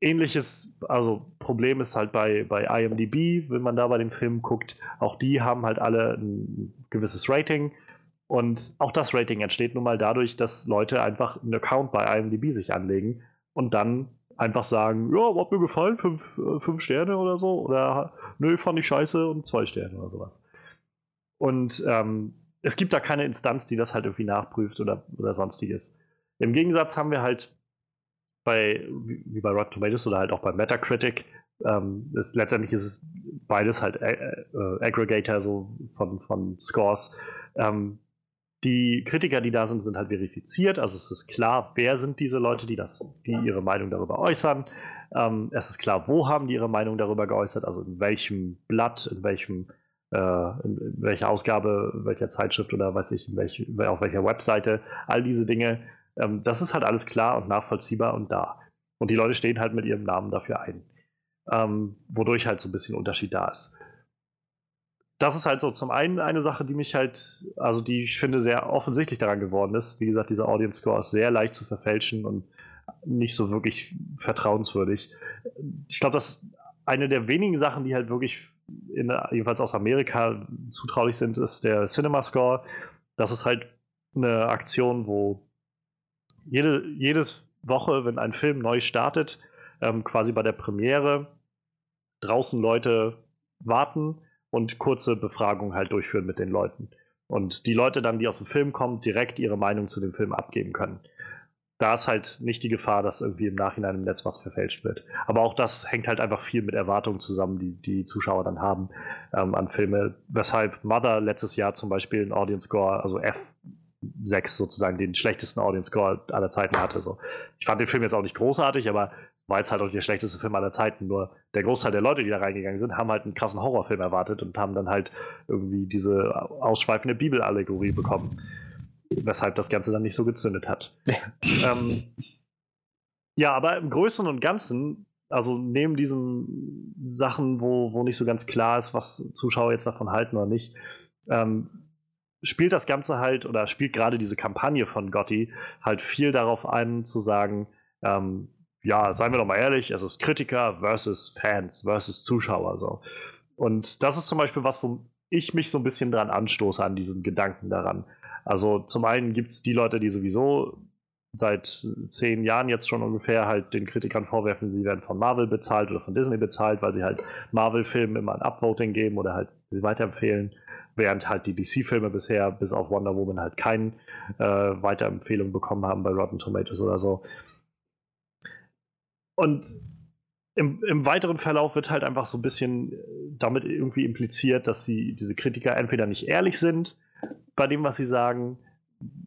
Speaker 1: ähnliches, also Problem ist halt bei, bei IMDb, wenn man da bei den Filmen guckt, auch die haben halt alle ein gewisses Rating. Und auch das Rating entsteht nun mal dadurch, dass Leute einfach einen Account bei IMDb sich anlegen und dann einfach sagen, ja, hat mir gefallen, fünf, äh, fünf Sterne oder so. Oder nö, fand ich scheiße und zwei Sterne oder sowas. Und ähm, es gibt da keine Instanz, die das halt irgendwie nachprüft oder, oder sonstiges. Im Gegensatz haben wir halt bei, wie bei Rotten Tomatoes oder halt auch bei Metacritic, ähm, ist, letztendlich ist es beides halt äh, äh, Aggregator so von, von Scores. Ähm, die Kritiker, die da sind, sind halt verifiziert. Also es ist klar, wer sind diese Leute, die das, die ihre Meinung darüber äußern. Ähm, es ist klar, wo haben die ihre Meinung darüber geäußert, also in welchem Blatt, in welchem, äh, in, in welcher Ausgabe, welcher Zeitschrift oder weiß ich, welch, auf welcher Webseite, all diese Dinge. Ähm, das ist halt alles klar und nachvollziehbar und da. Und die Leute stehen halt mit ihrem Namen dafür ein. Ähm, wodurch halt so ein bisschen Unterschied da ist das ist halt so zum einen eine Sache, die mich halt, also die ich finde sehr offensichtlich daran geworden ist. Wie gesagt, dieser Audience Score ist sehr leicht zu verfälschen und nicht so wirklich vertrauenswürdig. Ich glaube, das eine der wenigen Sachen, die halt wirklich in, jedenfalls aus Amerika zutraulich sind, ist der Cinema Score. Das ist halt eine Aktion, wo jede jedes Woche, wenn ein Film neu startet, ähm, quasi bei der Premiere draußen Leute warten und kurze Befragungen halt durchführen mit den Leuten. Und die Leute dann, die aus dem Film kommen, direkt ihre Meinung zu dem Film abgeben können. Da ist halt nicht die Gefahr, dass irgendwie im Nachhinein im Netz was verfälscht wird. Aber auch das hängt halt einfach viel mit Erwartungen zusammen, die die Zuschauer dann haben ähm, an Filme. Weshalb Mother letztes Jahr zum Beispiel einen Audience Score, also F6 sozusagen, den schlechtesten Audience Score aller Zeiten hatte. So. Ich fand den Film jetzt auch nicht großartig, aber war jetzt halt auch der schlechteste Film aller Zeiten. Nur der Großteil der Leute, die da reingegangen sind, haben halt einen krassen Horrorfilm erwartet und haben dann halt irgendwie diese ausschweifende Bibelallegorie bekommen. Weshalb das Ganze dann nicht so gezündet hat. ähm, ja, aber im Größeren und Ganzen, also neben diesen Sachen, wo, wo nicht so ganz klar ist, was Zuschauer jetzt davon halten oder nicht, ähm, spielt das Ganze halt oder spielt gerade diese Kampagne von Gotti halt viel darauf ein, zu sagen, ähm, ja, seien wir doch mal ehrlich, es ist Kritiker versus Fans versus Zuschauer so. Und das ist zum Beispiel was, wo ich mich so ein bisschen dran anstoße an diesem Gedanken daran. Also zum einen gibt es die Leute, die sowieso seit zehn Jahren jetzt schon ungefähr halt den Kritikern vorwerfen, sie werden von Marvel bezahlt oder von Disney bezahlt, weil sie halt Marvel-Filmen immer ein Upvoting geben oder halt sie weiterempfehlen, während halt die DC-Filme bisher bis auf Wonder Woman halt keine äh, Weiterempfehlung bekommen haben bei Rotten Tomatoes oder so. Und im, im, weiteren Verlauf wird halt einfach so ein bisschen äh, damit irgendwie impliziert, dass sie, diese Kritiker entweder nicht ehrlich sind bei dem, was sie sagen.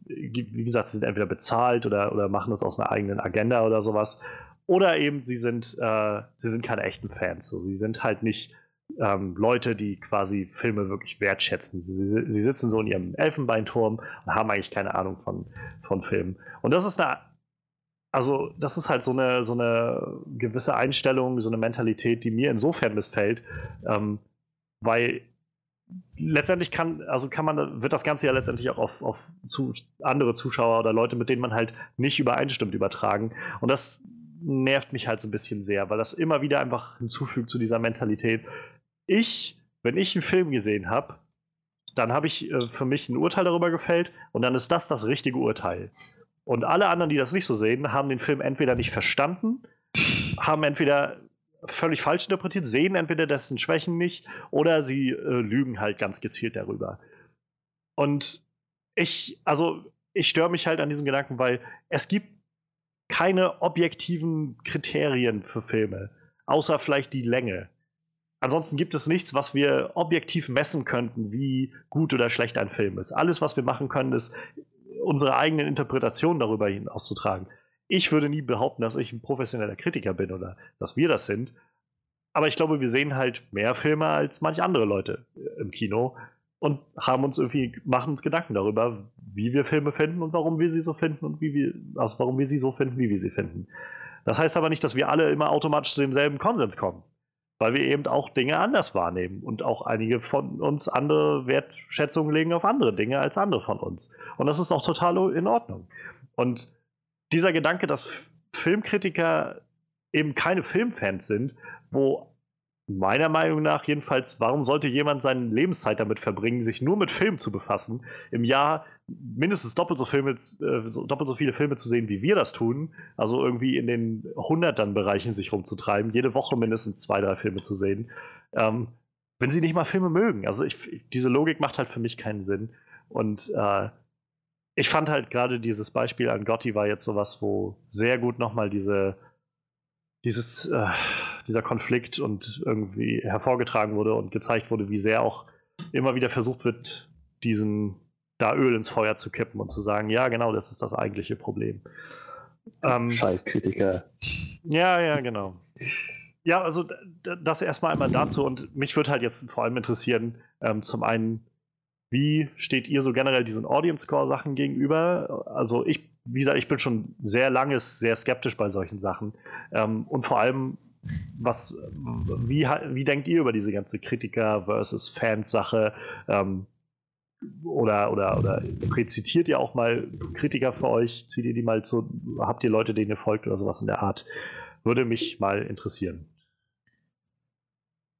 Speaker 1: Wie gesagt, sie sind entweder bezahlt oder, oder machen das aus einer eigenen Agenda oder sowas. Oder eben sie sind, äh, sie sind keine echten Fans. So, sie sind halt nicht ähm, Leute, die quasi Filme wirklich wertschätzen. Sie, sie, sie, sitzen so in ihrem Elfenbeinturm und haben eigentlich keine Ahnung von, von Filmen. Und das ist eine, also das ist halt so eine, so eine gewisse Einstellung, so eine Mentalität, die mir insofern missfällt, ähm, weil letztendlich kann, also kann man, wird das Ganze ja letztendlich auch auf, auf zu, andere Zuschauer oder Leute, mit denen man halt nicht übereinstimmt, übertragen. Und das nervt mich halt so ein bisschen sehr, weil das immer wieder einfach hinzufügt zu dieser Mentalität. Ich, wenn ich einen Film gesehen habe, dann habe ich äh, für mich ein Urteil darüber gefällt und dann ist das das richtige Urteil. Und alle anderen, die das nicht so sehen, haben den Film entweder nicht verstanden, haben entweder völlig falsch interpretiert, sehen entweder dessen Schwächen nicht oder sie äh, lügen halt ganz gezielt darüber. Und ich, also ich störe mich halt an diesem Gedanken, weil es gibt keine objektiven Kriterien für Filme, außer vielleicht die Länge. Ansonsten gibt es nichts, was wir objektiv messen könnten, wie gut oder schlecht ein Film ist. Alles, was wir machen können, ist unsere eigenen Interpretationen darüber hinauszutragen. Ich würde nie behaupten, dass ich ein professioneller Kritiker bin oder dass wir das sind. Aber ich glaube, wir sehen halt mehr Filme als manch andere Leute äh, im Kino und haben uns irgendwie, machen uns Gedanken darüber, wie wir Filme finden und warum wir sie so finden und wie wir, also warum wir sie so finden, wie wir sie finden. Das heißt aber nicht, dass wir alle immer automatisch zu demselben Konsens kommen, weil wir eben auch Dinge anders wahrnehmen und auch einige von uns andere Wertschätzungen legen auf andere Dinge als andere von uns. Und das ist auch total in Ordnung. Und dieser Gedanke, dass Filmkritiker eben keine Filmfans sind, wo meiner Meinung nach jedenfalls, warum sollte jemand seine Lebenszeit damit verbringen, sich nur mit Filmen zu befassen, im Jahr mindestens doppelt so, Filme, äh, doppelt so viele Filme zu sehen, wie wir das tun, also irgendwie in den hundertern Bereichen sich rumzutreiben, jede Woche mindestens zwei, drei Filme zu sehen, ähm, wenn sie nicht mal Filme mögen. Also ich, diese Logik macht halt für mich keinen Sinn. Und äh, ich fand halt gerade dieses Beispiel an Gotti war jetzt sowas, wo sehr gut nochmal diese, dieses, äh, dieser Konflikt und irgendwie hervorgetragen wurde und gezeigt wurde, wie sehr auch immer wieder versucht wird, diesen da Öl ins Feuer zu kippen und zu sagen, ja, genau, das ist das eigentliche Problem.
Speaker 3: Ähm, Scheiß Kritiker.
Speaker 1: Ja, ja, genau. Ja, also das erstmal einmal dazu und mich würde halt jetzt vor allem interessieren, ähm, zum einen, wie steht ihr so generell diesen Audience Score Sachen gegenüber? Also ich, wie gesagt, ich bin schon sehr lange sehr skeptisch bei solchen Sachen. Ähm, und vor allem, was, wie, wie denkt ihr über diese ganze Kritiker versus Fans Sache? Ähm, oder, oder, oder rezitiert ihr auch mal Kritiker für euch? Zieht ihr die mal zu, habt ihr Leute, denen ihr folgt oder sowas in der Art? Würde mich mal interessieren.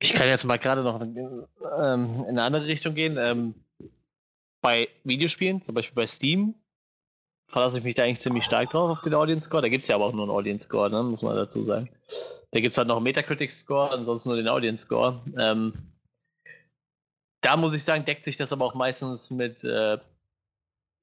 Speaker 2: Ich kann jetzt mal gerade noch in, ähm, in eine andere Richtung gehen. Ähm, bei Videospielen, zum Beispiel bei Steam, verlasse ich mich da eigentlich ziemlich stark drauf auf den Audience Score. Da gibt es ja aber auch nur einen Audience Score, ne? muss man dazu sagen. Da gibt es halt noch einen Metacritic Score, ansonsten nur den Audience Score. Ähm, da muss ich sagen, deckt sich das aber auch meistens mit, äh,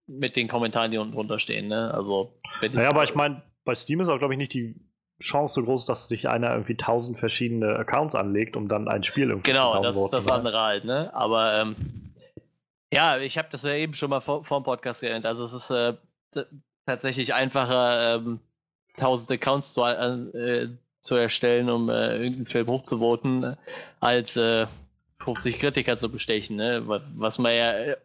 Speaker 2: mit den Kommentaren, die unten drunter stehen. Ne? Also,
Speaker 1: naja, aber ich meine, bei Steam ist auch, glaube ich, nicht die Chance so groß, dass sich einer irgendwie tausend verschiedene Accounts anlegt, um dann ein Spiel irgendwie
Speaker 2: genau, zu Genau, das ist das andere halt, ne? Aber ähm, ja, ich habe das ja eben schon mal vor, vor dem Podcast gelernt. Also es ist äh, tatsächlich einfacher, ähm, tausend Accounts zu, äh, zu erstellen, um äh, irgendeinen Film hochzuvoten, als äh, 50 Kritiker zu bestechen, ne? Was man ja äh,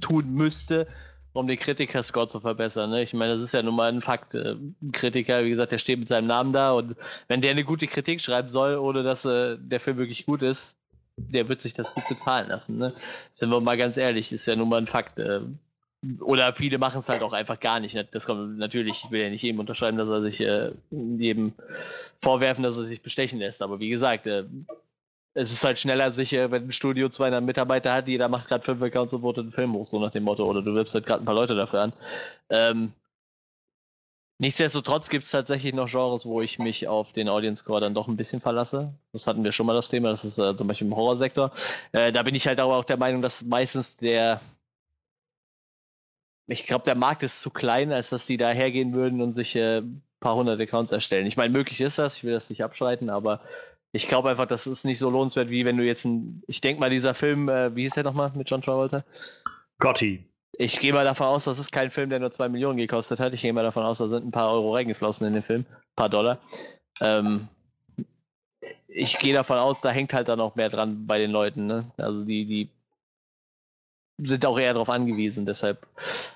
Speaker 2: tun müsste, um den Kritiker-Score zu verbessern. Ne? Ich meine, das ist ja nun mal ein Fakt. Äh, ein Kritiker, wie gesagt, der steht mit seinem Namen da und wenn der eine gute Kritik schreiben soll, ohne dass äh, der Film wirklich gut ist, der wird sich das gut bezahlen lassen. Ne? Sind wir mal ganz ehrlich, ist ja nun mal ein Fakt. Äh, oder viele machen es halt auch einfach gar nicht. Ne? Das kommt natürlich, ich will ja nicht jedem unterschreiben, dass er sich äh, jedem vorwerfen, dass er sich bestechen lässt. Aber wie gesagt, äh, es ist halt schneller sicher, wenn ein Studio 200 Mitarbeiter hat, jeder macht gerade fünf Accounts und votet einen Film hoch, so nach dem Motto. Oder du wirbst halt gerade ein paar Leute dafür an. Ähm, Nichtsdestotrotz gibt es tatsächlich noch Genres, wo ich mich auf den Audience Score dann doch ein bisschen verlasse. Das hatten wir schon mal das Thema, das ist äh, zum Beispiel im Horrorsektor. Äh, da bin ich halt aber auch der Meinung, dass meistens der. Ich glaube, der Markt ist zu klein, als dass die da hergehen würden und sich äh, ein paar hundert Accounts erstellen. Ich meine, möglich ist das, ich will das nicht abschreiten, aber ich glaube einfach, das ist nicht so lohnenswert, wie wenn du jetzt ein. Ich denke mal, dieser Film, äh, wie hieß der nochmal mit John Travolta?
Speaker 1: Gotti.
Speaker 2: Ich gehe mal davon aus, das ist kein Film, der nur 2 Millionen gekostet hat. Ich gehe mal davon aus, da sind ein paar Euro reingeflossen in den Film, ein paar Dollar. Ähm, ich gehe davon aus, da hängt halt dann noch mehr dran bei den Leuten. Ne? Also die, die sind auch eher darauf angewiesen, deshalb.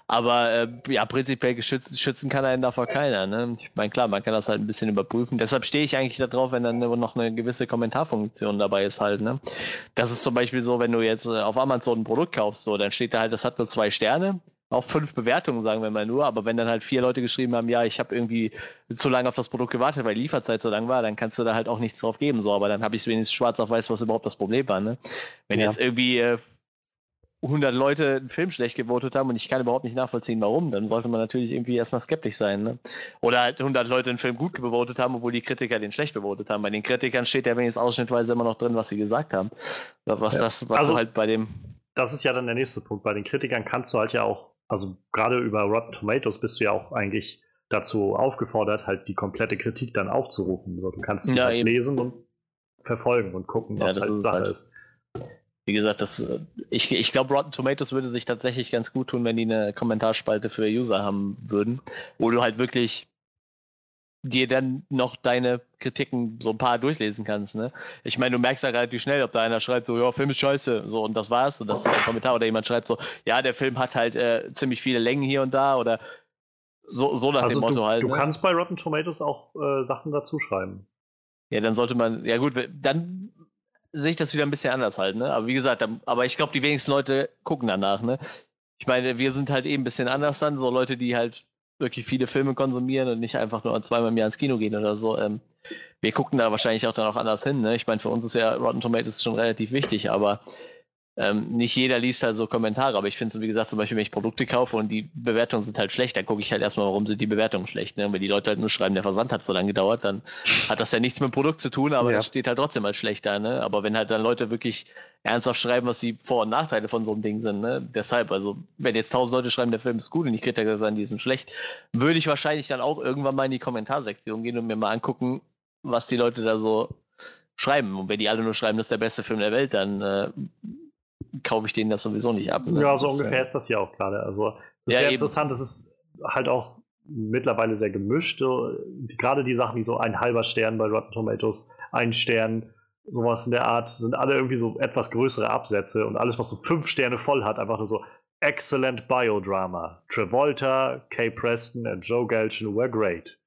Speaker 2: Aber äh, ja, prinzipiell geschützt, schützen kann einen davor keiner. Ne? Ich meine, klar, man kann das halt ein bisschen überprüfen. Deshalb stehe ich eigentlich darauf, wenn dann noch eine gewisse Kommentarfunktion dabei ist halt. Ne? Das ist zum Beispiel so, wenn du jetzt äh, auf Amazon ein Produkt kaufst, so, dann steht da halt, das hat nur zwei Sterne. Auch fünf Bewertungen, sagen wir mal nur, aber wenn dann halt vier Leute geschrieben haben, ja, ich habe irgendwie zu lange auf das Produkt gewartet, weil die Lieferzeit so lang war, dann kannst du da halt auch nichts drauf geben. So, aber dann habe ich wenigstens schwarz auf weiß, was überhaupt das Problem war. Ne? Wenn ja. jetzt irgendwie äh, 100 Leute einen Film schlecht gewotet haben und ich kann überhaupt nicht nachvollziehen, warum, dann sollte man natürlich irgendwie erstmal skeptisch sein. Ne? Oder halt 100 Leute einen Film gut gewotet haben, obwohl die Kritiker den schlecht gewotet haben. Bei den Kritikern steht ja wenigstens ausschnittweise immer noch drin, was sie gesagt haben. Was ja. das, was also, halt bei dem.
Speaker 1: Das ist ja dann der nächste Punkt. Bei den Kritikern kannst du halt ja auch, also gerade über Rotten Tomatoes bist du ja auch eigentlich dazu aufgefordert, halt die komplette Kritik dann aufzurufen. So, du kannst sie ja, halt lesen und verfolgen und gucken, was ja, halt Sache halt. ist
Speaker 2: wie gesagt, das, äh, ich, ich glaube, Rotten Tomatoes würde sich tatsächlich ganz gut tun, wenn die eine Kommentarspalte für User haben würden, wo du halt wirklich dir dann noch deine Kritiken so ein paar durchlesen kannst. Ne? Ich meine, du merkst ja relativ schnell, ob da einer schreibt so, ja, Film ist scheiße, so und das war's und das ist ein Kommentar oder jemand schreibt so, ja, der Film hat halt äh, ziemlich viele Längen hier und da oder so, so nach also dem Motto
Speaker 1: du,
Speaker 2: halt.
Speaker 1: Du ne? kannst bei Rotten Tomatoes auch äh, Sachen dazu schreiben.
Speaker 2: Ja, dann sollte man, ja gut, dann sehe ich das wieder ein bisschen anders halt, ne? Aber wie gesagt, aber ich glaube, die wenigsten Leute gucken danach, ne? Ich meine, wir sind halt eben ein bisschen anders dann, so Leute, die halt wirklich viele Filme konsumieren und nicht einfach nur zweimal im Jahr ins Kino gehen oder so. Ähm, wir gucken da wahrscheinlich auch dann auch anders hin, ne? Ich meine, für uns ist ja Rotten Tomatoes schon relativ wichtig, aber ähm, nicht jeder liest halt so Kommentare, aber ich finde so, wie gesagt, zum Beispiel, wenn ich Produkte kaufe und die Bewertungen sind halt schlecht, dann gucke ich halt erstmal, warum sind die Bewertungen schlecht. Ne? Wenn die Leute halt nur schreiben, der Versand hat so lange gedauert, dann hat das ja nichts mit dem Produkt zu tun, aber ja. das steht halt trotzdem als schlecht da. Ne? Aber wenn halt dann Leute wirklich ernsthaft schreiben, was die Vor- und Nachteile von so einem Ding sind, ne? deshalb, also wenn jetzt tausend Leute schreiben, der Film ist gut und ich kriege sagen, die sind schlecht, würde ich wahrscheinlich dann auch irgendwann mal in die Kommentarsektion gehen und mir mal angucken, was die Leute da so schreiben. Und wenn die alle nur schreiben, das ist der beste Film der Welt, dann äh, kaufe ich denen das sowieso nicht ab.
Speaker 1: Ne? Ja, so ungefähr äh, ist das ja auch gerade. Also, das ist ja, sehr eben. interessant. Es ist halt auch mittlerweile sehr gemischt. Gerade die Sachen wie so ein halber Stern bei Rotten Tomatoes, ein Stern, sowas in der Art, sind alle irgendwie so etwas größere Absätze und alles, was so fünf Sterne voll hat, einfach nur so Excellent Biodrama. Travolta, Kay Preston und Joe Galchen were great.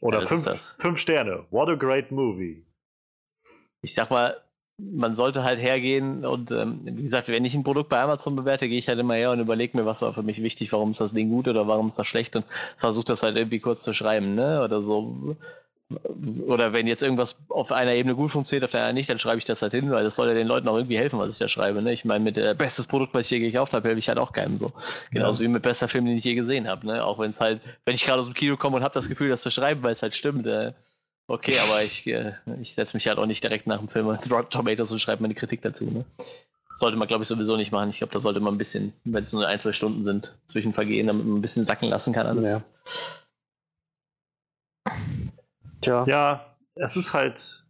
Speaker 1: Oder ja, fünf, fünf Sterne. What a great movie.
Speaker 2: Ich sag mal, man sollte halt hergehen und ähm, wie gesagt, wenn ich ein Produkt bei Amazon bewerte, gehe ich halt immer her und überlege mir, was war für mich wichtig, warum ist das Ding gut oder warum ist das schlecht und versuche das halt irgendwie kurz zu schreiben, ne? Oder so. Oder wenn jetzt irgendwas auf einer Ebene gut funktioniert, auf der anderen nicht, dann schreibe ich das halt hin, weil das soll ja den Leuten auch irgendwie helfen, was ich da schreibe. Ne? Ich meine, mit äh, bestes Produkt, was ich je gekauft habe, helfe ich halt auch keinem so. Genauso ja. wie mit bester Film, den ich je gesehen habe. Ne? Auch wenn es halt, wenn ich gerade aus dem Kino komme und habe das Gefühl, das zu schreiben, weil es halt stimmt, äh, Okay, aber ich, äh, ich setze mich halt auch nicht direkt nach dem Film mit Rotten Tomatoes und schreibe meine Kritik dazu. Ne? Sollte man, glaube ich, sowieso nicht machen. Ich glaube, da sollte man ein bisschen, wenn es nur ein, zwei Stunden sind, zwischen vergehen, damit man ein bisschen sacken lassen kann alles. Ja.
Speaker 1: Tja. Ja, es ist halt.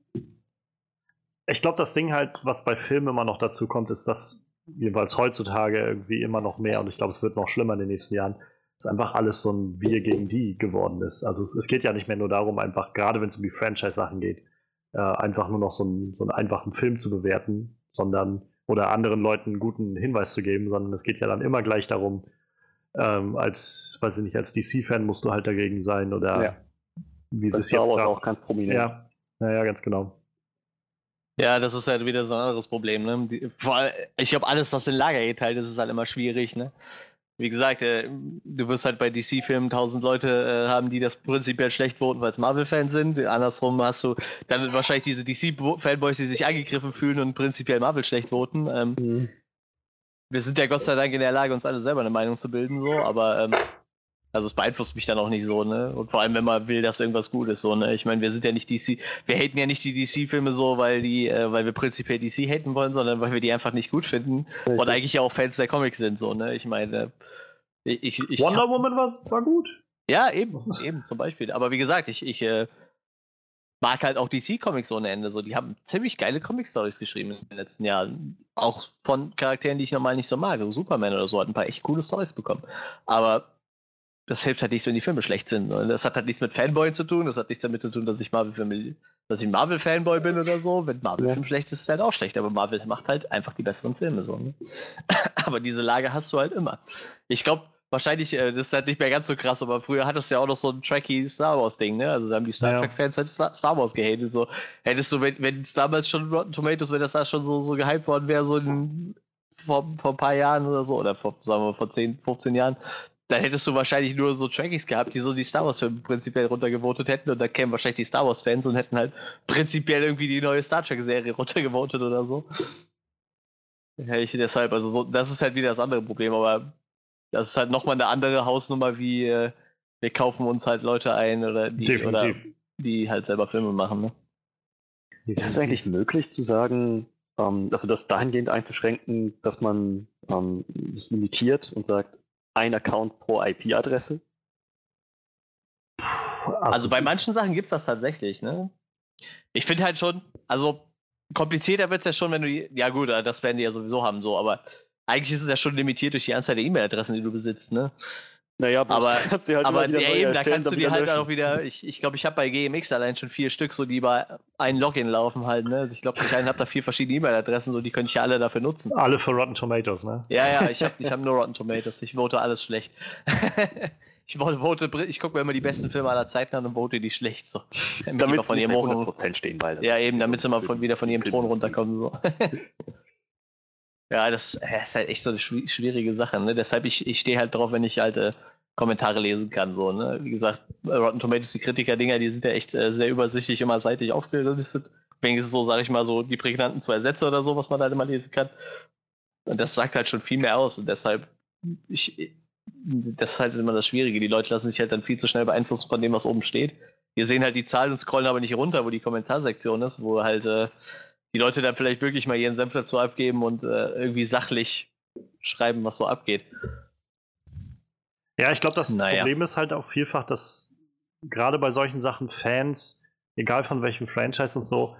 Speaker 1: Ich glaube, das Ding halt, was bei Filmen immer noch dazu kommt, ist, dass jedenfalls heutzutage irgendwie immer noch mehr, und ich glaube, es wird noch schlimmer in den nächsten Jahren, dass einfach alles so ein Wir gegen die geworden ist. Also es, es geht ja nicht mehr nur darum, einfach, gerade wenn es um die Franchise-Sachen geht, äh, einfach nur noch so, ein, so einen einfachen Film zu bewerten, sondern oder anderen Leuten einen guten Hinweis zu geben, sondern es geht ja dann immer gleich darum, ähm, als, weiß ich nicht, als DC-Fan musst du halt dagegen sein oder
Speaker 3: ja. wie sie es jetzt grad, auch ganz prominent.
Speaker 1: Ja, naja, ganz genau.
Speaker 2: Ja, das ist halt wieder so ein anderes Problem. Ne? Die, vor allem, ich glaube, alles, was in Lager geteilt ist, ist halt immer schwierig. Ne? Wie gesagt, äh, du wirst halt bei DC-Filmen tausend Leute äh, haben, die das prinzipiell schlecht voten, weil es Marvel-Fans sind. Andersrum hast du dann wahrscheinlich diese DC-Fanboys, die sich angegriffen fühlen und prinzipiell Marvel schlecht voten. Ähm, mhm. Wir sind ja Gott sei Dank in der Lage, uns alle selber eine Meinung zu bilden, so, aber ähm, also es beeinflusst mich dann auch nicht so, ne? Und vor allem, wenn man will, dass irgendwas gut ist, so, ne? Ich meine, wir sind ja nicht DC, wir haten ja nicht die DC-Filme so, weil die, äh, weil wir prinzipiell DC haten wollen, sondern weil wir die einfach nicht gut finden Richtig. und eigentlich ja auch Fans der Comics sind, so, ne? Ich meine, ich, ich,
Speaker 1: Wonder hab, Woman war, war gut.
Speaker 2: Ja, eben, eben, zum Beispiel. Aber wie gesagt, ich, ich äh, mag halt auch DC-Comics ohne Ende. So, die haben ziemlich geile Comic-Stories geschrieben in den letzten Jahren. Auch von Charakteren, die ich normal nicht so mag. Also Superman oder so hat ein paar echt coole Stories bekommen. Aber das hilft halt nicht, wenn die Filme schlecht sind. Und das hat halt nichts mit Fanboy zu tun. Das hat nichts damit zu tun, dass ich Marvel-Filme, dass ich Marvel-Fanboy bin oder so. Wenn Marvel-Film ja. schlecht ist, ist es halt auch schlecht. Aber Marvel macht halt einfach die besseren Filme so. Ne? aber diese Lage hast du halt immer. Ich glaube, wahrscheinlich, äh, das ist halt nicht mehr ganz so krass, aber früher hattest du ja auch noch so ein tracky Star Wars-Ding, ne? Also da haben die Star Trek-Fans halt Star Wars gehatet. So. Hättest du, wenn, es damals schon Rotten Tomatoes, wenn das da schon so, so gehypt worden wäre, so in, vor, vor ein paar Jahren oder so, oder vor, sagen wir, vor 10, 15 Jahren, dann hättest du wahrscheinlich nur so Trackies gehabt, die so die Star Wars-Filme prinzipiell runtergevotet hätten und dann kämen wahrscheinlich die Star Wars-Fans und hätten halt prinzipiell irgendwie die neue Star Trek-Serie runtergevotet oder so. Ja, ich deshalb, also so, das ist halt wieder das andere Problem, aber das ist halt nochmal eine andere Hausnummer, wie äh, wir kaufen uns halt Leute ein oder die, oder die halt selber Filme machen. Ne?
Speaker 3: Ist es eigentlich möglich zu sagen, ähm, also das dahingehend einzuschränken, dass man ähm, das limitiert und sagt, ein Account pro IP-Adresse?
Speaker 2: Also bei manchen Sachen gibt es das tatsächlich, ne? Ich finde halt schon, also komplizierter wird es ja schon, wenn du, ja gut, das werden die ja sowieso haben, so, aber eigentlich ist es ja schon limitiert durch die Anzahl der E-Mail-Adressen, die du besitzt, ne?
Speaker 3: Naja,
Speaker 2: aber, halt aber ja, eben, da kannst du die halt löschen. auch wieder, ich glaube, ich, glaub, ich habe bei GMX allein schon vier Stück, so die bei einem Login laufen halt, ne? Ich glaube, ich habe da vier verschiedene E-Mail-Adressen, so die könnte ich ja alle dafür nutzen.
Speaker 1: Alle für Rotten Tomatoes, ne?
Speaker 2: Ja, ja, ich habe ich hab nur Rotten Tomatoes, ich vote alles schlecht. ich vote, ich gucke mir immer die besten Filme aller Zeiten an und vote die schlecht, so.
Speaker 3: Damit, damit sie von ihrem 100% stehen, weil
Speaker 2: Ja, eben, damit sie mal von, wieder von ihrem Thron runterkommen, so. Ja, das, ist halt echt so eine schwierige Sache. Ne? Deshalb, ich, ich stehe halt drauf, wenn ich alte Kommentare lesen kann. So, ne? Wie gesagt, Rotten Tomatoes, die Kritiker-Dinger, die sind ja echt äh, sehr übersichtlich immer seitig aufgelistet. Wenigstens so, sage ich mal, so die prägnanten zwei Sätze oder so, was man halt immer lesen kann. Und das sagt halt schon viel mehr aus. Und deshalb, ich, das ist halt immer das Schwierige. Die Leute lassen sich halt dann viel zu schnell beeinflussen von dem, was oben steht. Wir sehen halt die Zahlen und scrollen aber nicht runter, wo die Kommentarsektion ist, wo halt äh, die Leute dann vielleicht wirklich mal ihren Senf dazu abgeben und äh, irgendwie sachlich schreiben, was so abgeht.
Speaker 1: Ja, ich glaube, das naja. Problem ist halt auch vielfach, dass gerade bei solchen Sachen Fans, egal von welchem Franchise und so,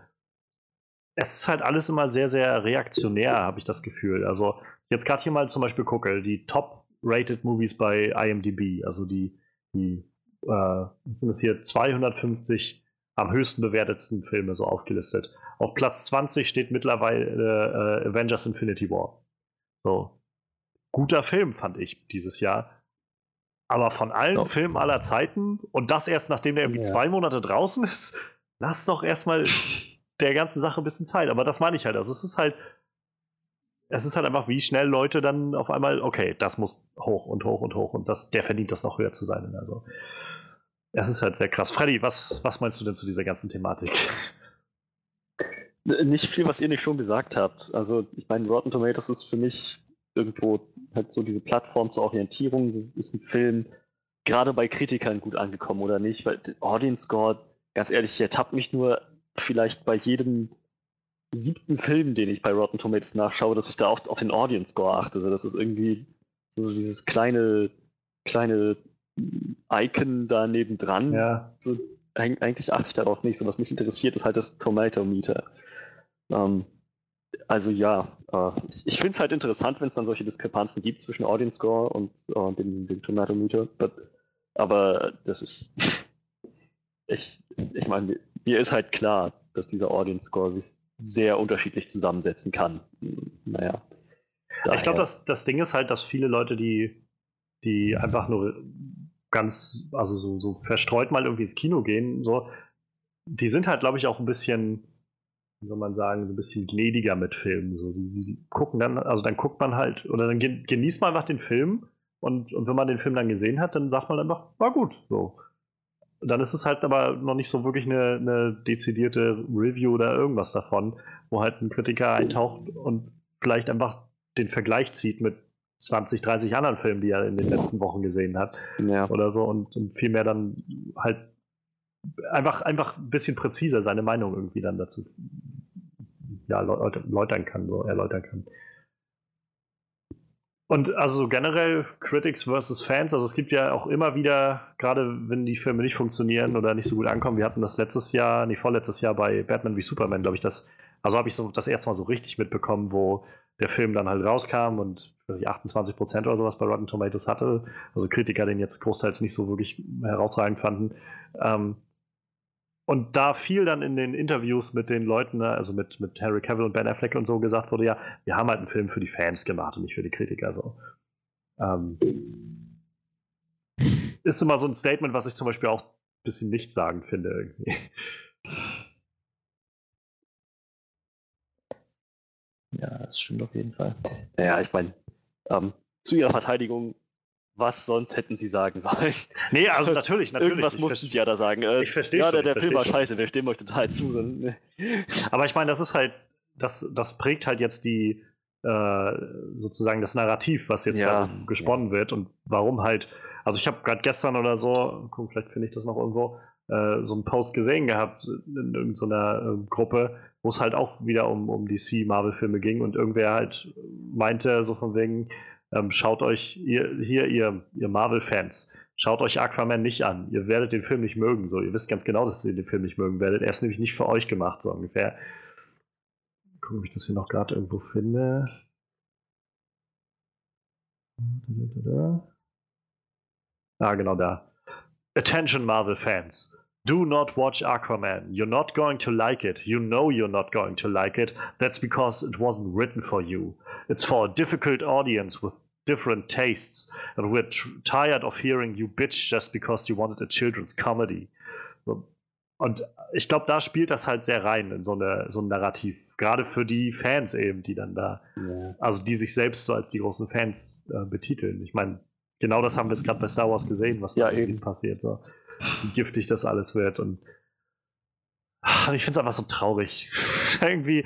Speaker 1: es ist halt alles immer sehr, sehr reaktionär, habe ich das Gefühl. Also, jetzt gerade hier mal zum Beispiel gucke, die Top-Rated Movies bei IMDb, also die, die äh, sind es hier 250 am höchsten bewertetsten Filme so aufgelistet. Auf Platz 20 steht mittlerweile äh, Avengers Infinity War. So. Guter Film, fand ich dieses Jahr. Aber von allen doch. Filmen aller Zeiten und das erst nachdem der irgendwie ja. zwei Monate draußen ist, lass doch erstmal der ganzen Sache ein bisschen Zeit. Aber das meine ich halt. Also es ist halt, es ist halt einfach, wie schnell Leute dann auf einmal, okay, das muss hoch und hoch und hoch und das, der verdient das noch höher zu sein. Also es ist halt sehr krass. Freddy, was, was meinst du denn zu dieser ganzen Thematik?
Speaker 3: Nicht viel, was ihr nicht schon gesagt habt. Also, ich meine, Rotten Tomatoes ist für mich irgendwo halt so diese Plattform zur Orientierung. Ist ein Film gerade bei Kritikern gut angekommen oder nicht? Weil Audience Score, ganz ehrlich, ich ertappe mich nur vielleicht bei jedem siebten Film, den ich bei Rotten Tomatoes nachschaue, dass ich da oft auf den Audience Score achte. Also das ist irgendwie so dieses kleine, kleine Icon da nebendran.
Speaker 1: Ja.
Speaker 3: So, eigentlich achte ich darauf nicht. So, was mich interessiert, ist halt das Tomato Meter. Ähm, also ja, äh, ich finde es halt interessant, wenn es dann solche Diskrepanzen gibt zwischen Audience Score und äh, dem, dem Tomato Meter. But, aber das ist. ich ich meine, mir ist halt klar, dass dieser Audience Score sich sehr unterschiedlich zusammensetzen kann. Naja.
Speaker 1: Daher. Ich glaube, das, das Ding ist halt, dass viele Leute, die, die einfach nur ganz, also so, so verstreut mal irgendwie ins Kino gehen, so, die sind halt, glaube ich, auch ein bisschen wie soll man sagen, so ein bisschen gnädiger mit Filmen. So, die, die, gucken dann, also dann guckt man halt, oder dann genießt man einfach den Film und, und wenn man den Film dann gesehen hat, dann sagt man einfach, war gut. So. Dann ist es halt aber noch nicht so wirklich eine, eine dezidierte Review oder irgendwas davon, wo halt ein Kritiker eintaucht und vielleicht einfach den Vergleich zieht mit 20, 30 anderen Filmen, die er in den letzten Wochen gesehen hat. Ja. Oder so und, und vielmehr dann halt einfach, einfach ein bisschen präziser seine Meinung irgendwie dann dazu ja, erläutern kann, so erläutern kann. Und also generell Critics versus Fans, also es gibt ja auch immer wieder, gerade wenn die Filme nicht funktionieren oder nicht so gut ankommen, wir hatten das letztes Jahr, nee, vorletztes Jahr bei Batman wie Superman, glaube ich, das, also habe ich so das erste Mal so richtig mitbekommen, wo der Film dann halt rauskam und weiß ich, 28 Prozent oder sowas bei Rotten Tomatoes hatte, also Kritiker den jetzt großteils nicht so wirklich herausragend fanden. Ähm, und da viel dann in den Interviews mit den Leuten, ne, also mit, mit Harry Cavill und Ben Affleck und so gesagt wurde, ja, wir haben halt einen Film für die Fans gemacht und nicht für die Kritiker. So. Ähm, ist immer so ein Statement, was ich zum Beispiel auch ein bisschen nichtssagend finde irgendwie.
Speaker 2: Ja, das stimmt auf jeden Fall.
Speaker 3: Naja, ich meine, ähm, zu ihrer Verteidigung, was sonst hätten sie sagen sollen?
Speaker 1: Nee, also natürlich, natürlich.
Speaker 3: Irgendwas mussten sie ja da sagen. Äh,
Speaker 1: ich verstehe
Speaker 3: Ja,
Speaker 1: schon,
Speaker 3: der, der Film war
Speaker 1: schon.
Speaker 3: scheiße, wir stimmen euch total zu. ne.
Speaker 1: Aber ich meine, das ist halt, das, das prägt halt jetzt die, äh, sozusagen das Narrativ, was jetzt
Speaker 3: Ja,
Speaker 1: da gesponnen wird und warum halt, also ich habe gerade gestern oder so, guck, vielleicht finde ich das noch irgendwo, äh, so einen Post gesehen gehabt in irgendeiner äh, Gruppe, wo es halt auch wieder um, um DC-Marvel-Filme ging und irgendwer halt meinte, so von wegen, ähm, schaut euch, ihr, hier, ihr, ihr Marvel-Fans, schaut euch Aquaman nicht an. Ihr werdet den Film nicht mögen. So, ihr wisst ganz genau, dass ihr den Film nicht mögen werdet. Er ist nämlich nicht für euch gemacht, so ungefähr. Gucken, ob ich das hier noch gerade irgendwo finde. Ah, genau da. Attention, Marvel fans. Do not watch Aquaman. You're not going to like it. You know you're not going to like it. That's because it wasn't written for you. It's for a difficult audience with different tastes. And we're tr- tired of hearing you bitch just because you wanted a children's comedy. So. Und ich glaube, da spielt das halt sehr rein in so, eine, so ein Narrativ. Gerade für die Fans eben, die dann da
Speaker 3: Ja.
Speaker 1: also die sich selbst so als die großen Fans äh, betiteln. Ich meine, genau das haben wir jetzt gerade bei Star Wars gesehen, was
Speaker 3: Ja,
Speaker 1: da eben
Speaker 3: eben.
Speaker 1: passiert, so wie giftig das alles wird. Und ich finde es einfach so traurig. Irgendwie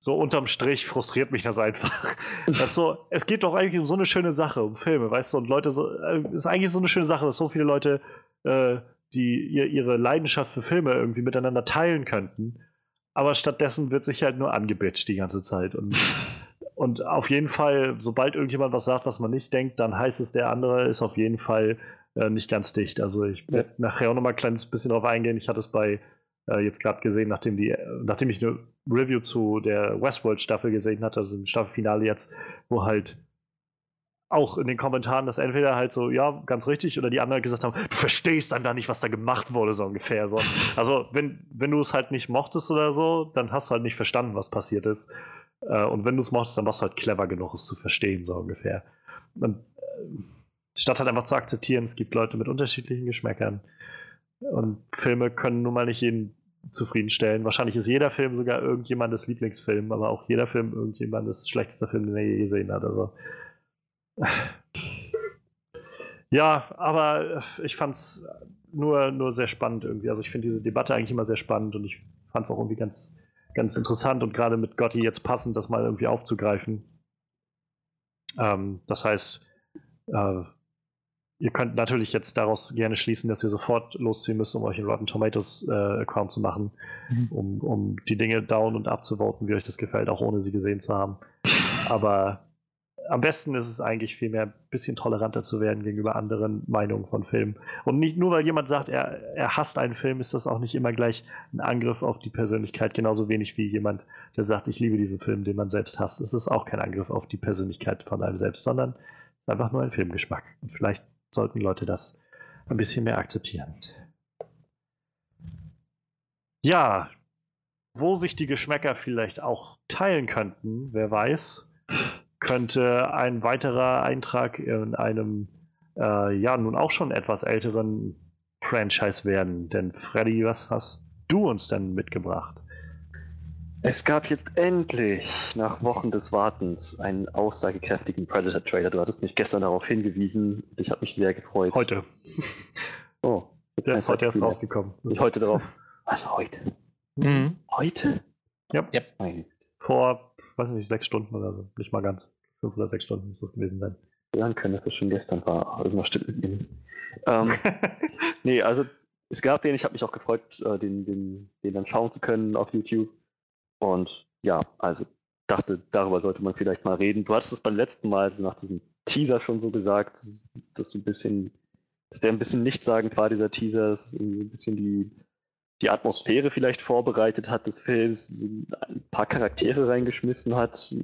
Speaker 1: so unterm Strich frustriert mich das einfach. Das so, es geht doch eigentlich um so eine schöne Sache, um Filme, weißt du, und Leute, so, äh, ist eigentlich so eine schöne Sache, dass so viele Leute, äh, die ihr, ihre Leidenschaft für Filme irgendwie miteinander teilen könnten. Aber stattdessen wird sich halt nur angebitscht die ganze Zeit. Und, und auf jeden Fall, sobald irgendjemand was sagt, was man nicht denkt, dann heißt es, der andere ist auf jeden Fall äh, nicht ganz dicht. Also ich werde nachher auch noch mal ein kleines bisschen drauf eingehen. Ich hatte es bei äh, jetzt gerade gesehen, nachdem, die, nachdem ich eine Review zu der Westworld-Staffel gesehen hatte, also im Staffelfinale jetzt, wo halt auch in den Kommentaren das entweder halt so, ja, ganz richtig, oder die anderen gesagt haben, du verstehst einfach nicht, was da gemacht wurde, so ungefähr. So. Also, wenn, wenn du es halt nicht mochtest oder so, dann hast du halt nicht verstanden, was passiert ist. Äh, und wenn du es mochtest, dann warst du halt clever genug, es zu verstehen, so ungefähr. Und äh, statt halt einfach zu akzeptieren, es gibt Leute mit unterschiedlichen Geschmäckern. Und Filme können nun mal nicht jeden zufriedenstellen. Wahrscheinlich ist jeder Film sogar irgendjemandes Lieblingsfilm, aber auch jeder Film irgendjemandes schlechtester Film, den er je gesehen hat. Also. Ja, aber ich fand es nur, nur sehr spannend irgendwie. Also ich finde diese Debatte eigentlich immer sehr spannend und ich fand es auch irgendwie ganz, ganz interessant und gerade mit Gotti jetzt passend, das mal irgendwie aufzugreifen. Ähm, das heißt, äh, ihr könnt natürlich jetzt daraus gerne schließen, dass ihr sofort losziehen müsst, um euch einen Rotten Tomatoes äh, Account zu machen,
Speaker 2: Mhm.
Speaker 1: um, um die Dinge down und abzuvoten, wie euch das gefällt, auch ohne sie gesehen zu haben. Aber am besten ist es eigentlich vielmehr ein bisschen toleranter zu werden gegenüber anderen Meinungen von Filmen. Und nicht nur, weil jemand sagt, er, er hasst einen Film, ist das auch nicht immer gleich ein Angriff auf die Persönlichkeit, genauso wenig wie jemand, der sagt, ich liebe diesen Film, den man selbst hasst. Es ist auch kein Angriff auf die Persönlichkeit von einem selbst, sondern es ist einfach nur ein Filmgeschmack. Und vielleicht sollten Leute das ein bisschen mehr akzeptieren. Ja, wo sich die Geschmäcker vielleicht auch teilen könnten, wer weiß, könnte ein weiterer Eintrag in einem, äh, ja, nun auch schon etwas älteren Franchise werden. Denn Freddy, was hast du uns denn mitgebracht?
Speaker 3: Es gab jetzt endlich, nach Wochen des Wartens, einen aussagekräftigen Predator-Trailer. Du hattest mich gestern darauf hingewiesen. Ich habe mich sehr gefreut.
Speaker 1: Heute.
Speaker 3: Oh,
Speaker 1: Der ist heute erst rausgekommen.
Speaker 3: Bin heute drauf. Was, heute?
Speaker 2: Mhm.
Speaker 3: Heute?
Speaker 1: Ja.
Speaker 2: Ja.
Speaker 3: Meine
Speaker 1: Vor, weiß nicht, sechs Stunden oder so. Nicht mal ganz. Fünf oder sechs Stunden muss das gewesen sein.
Speaker 3: sagen können, dass das schon gestern war. Irgendwas stimmt mit nicht. Ähm, nee, also es gab den, ich habe mich auch gefreut, äh, den, den, den dann schauen zu können auf YouTube. Und ja, also dachte, darüber sollte man vielleicht mal reden. Du hattest es beim letzten Mal so nach diesem Teaser schon so gesagt, dass so ein bisschen, dass der ein bisschen nichtssagend war, dieser Teaser, dass irgendwie ein bisschen die die Atmosphäre vielleicht vorbereitet hat des Films, ein paar Charaktere reingeschmissen hat,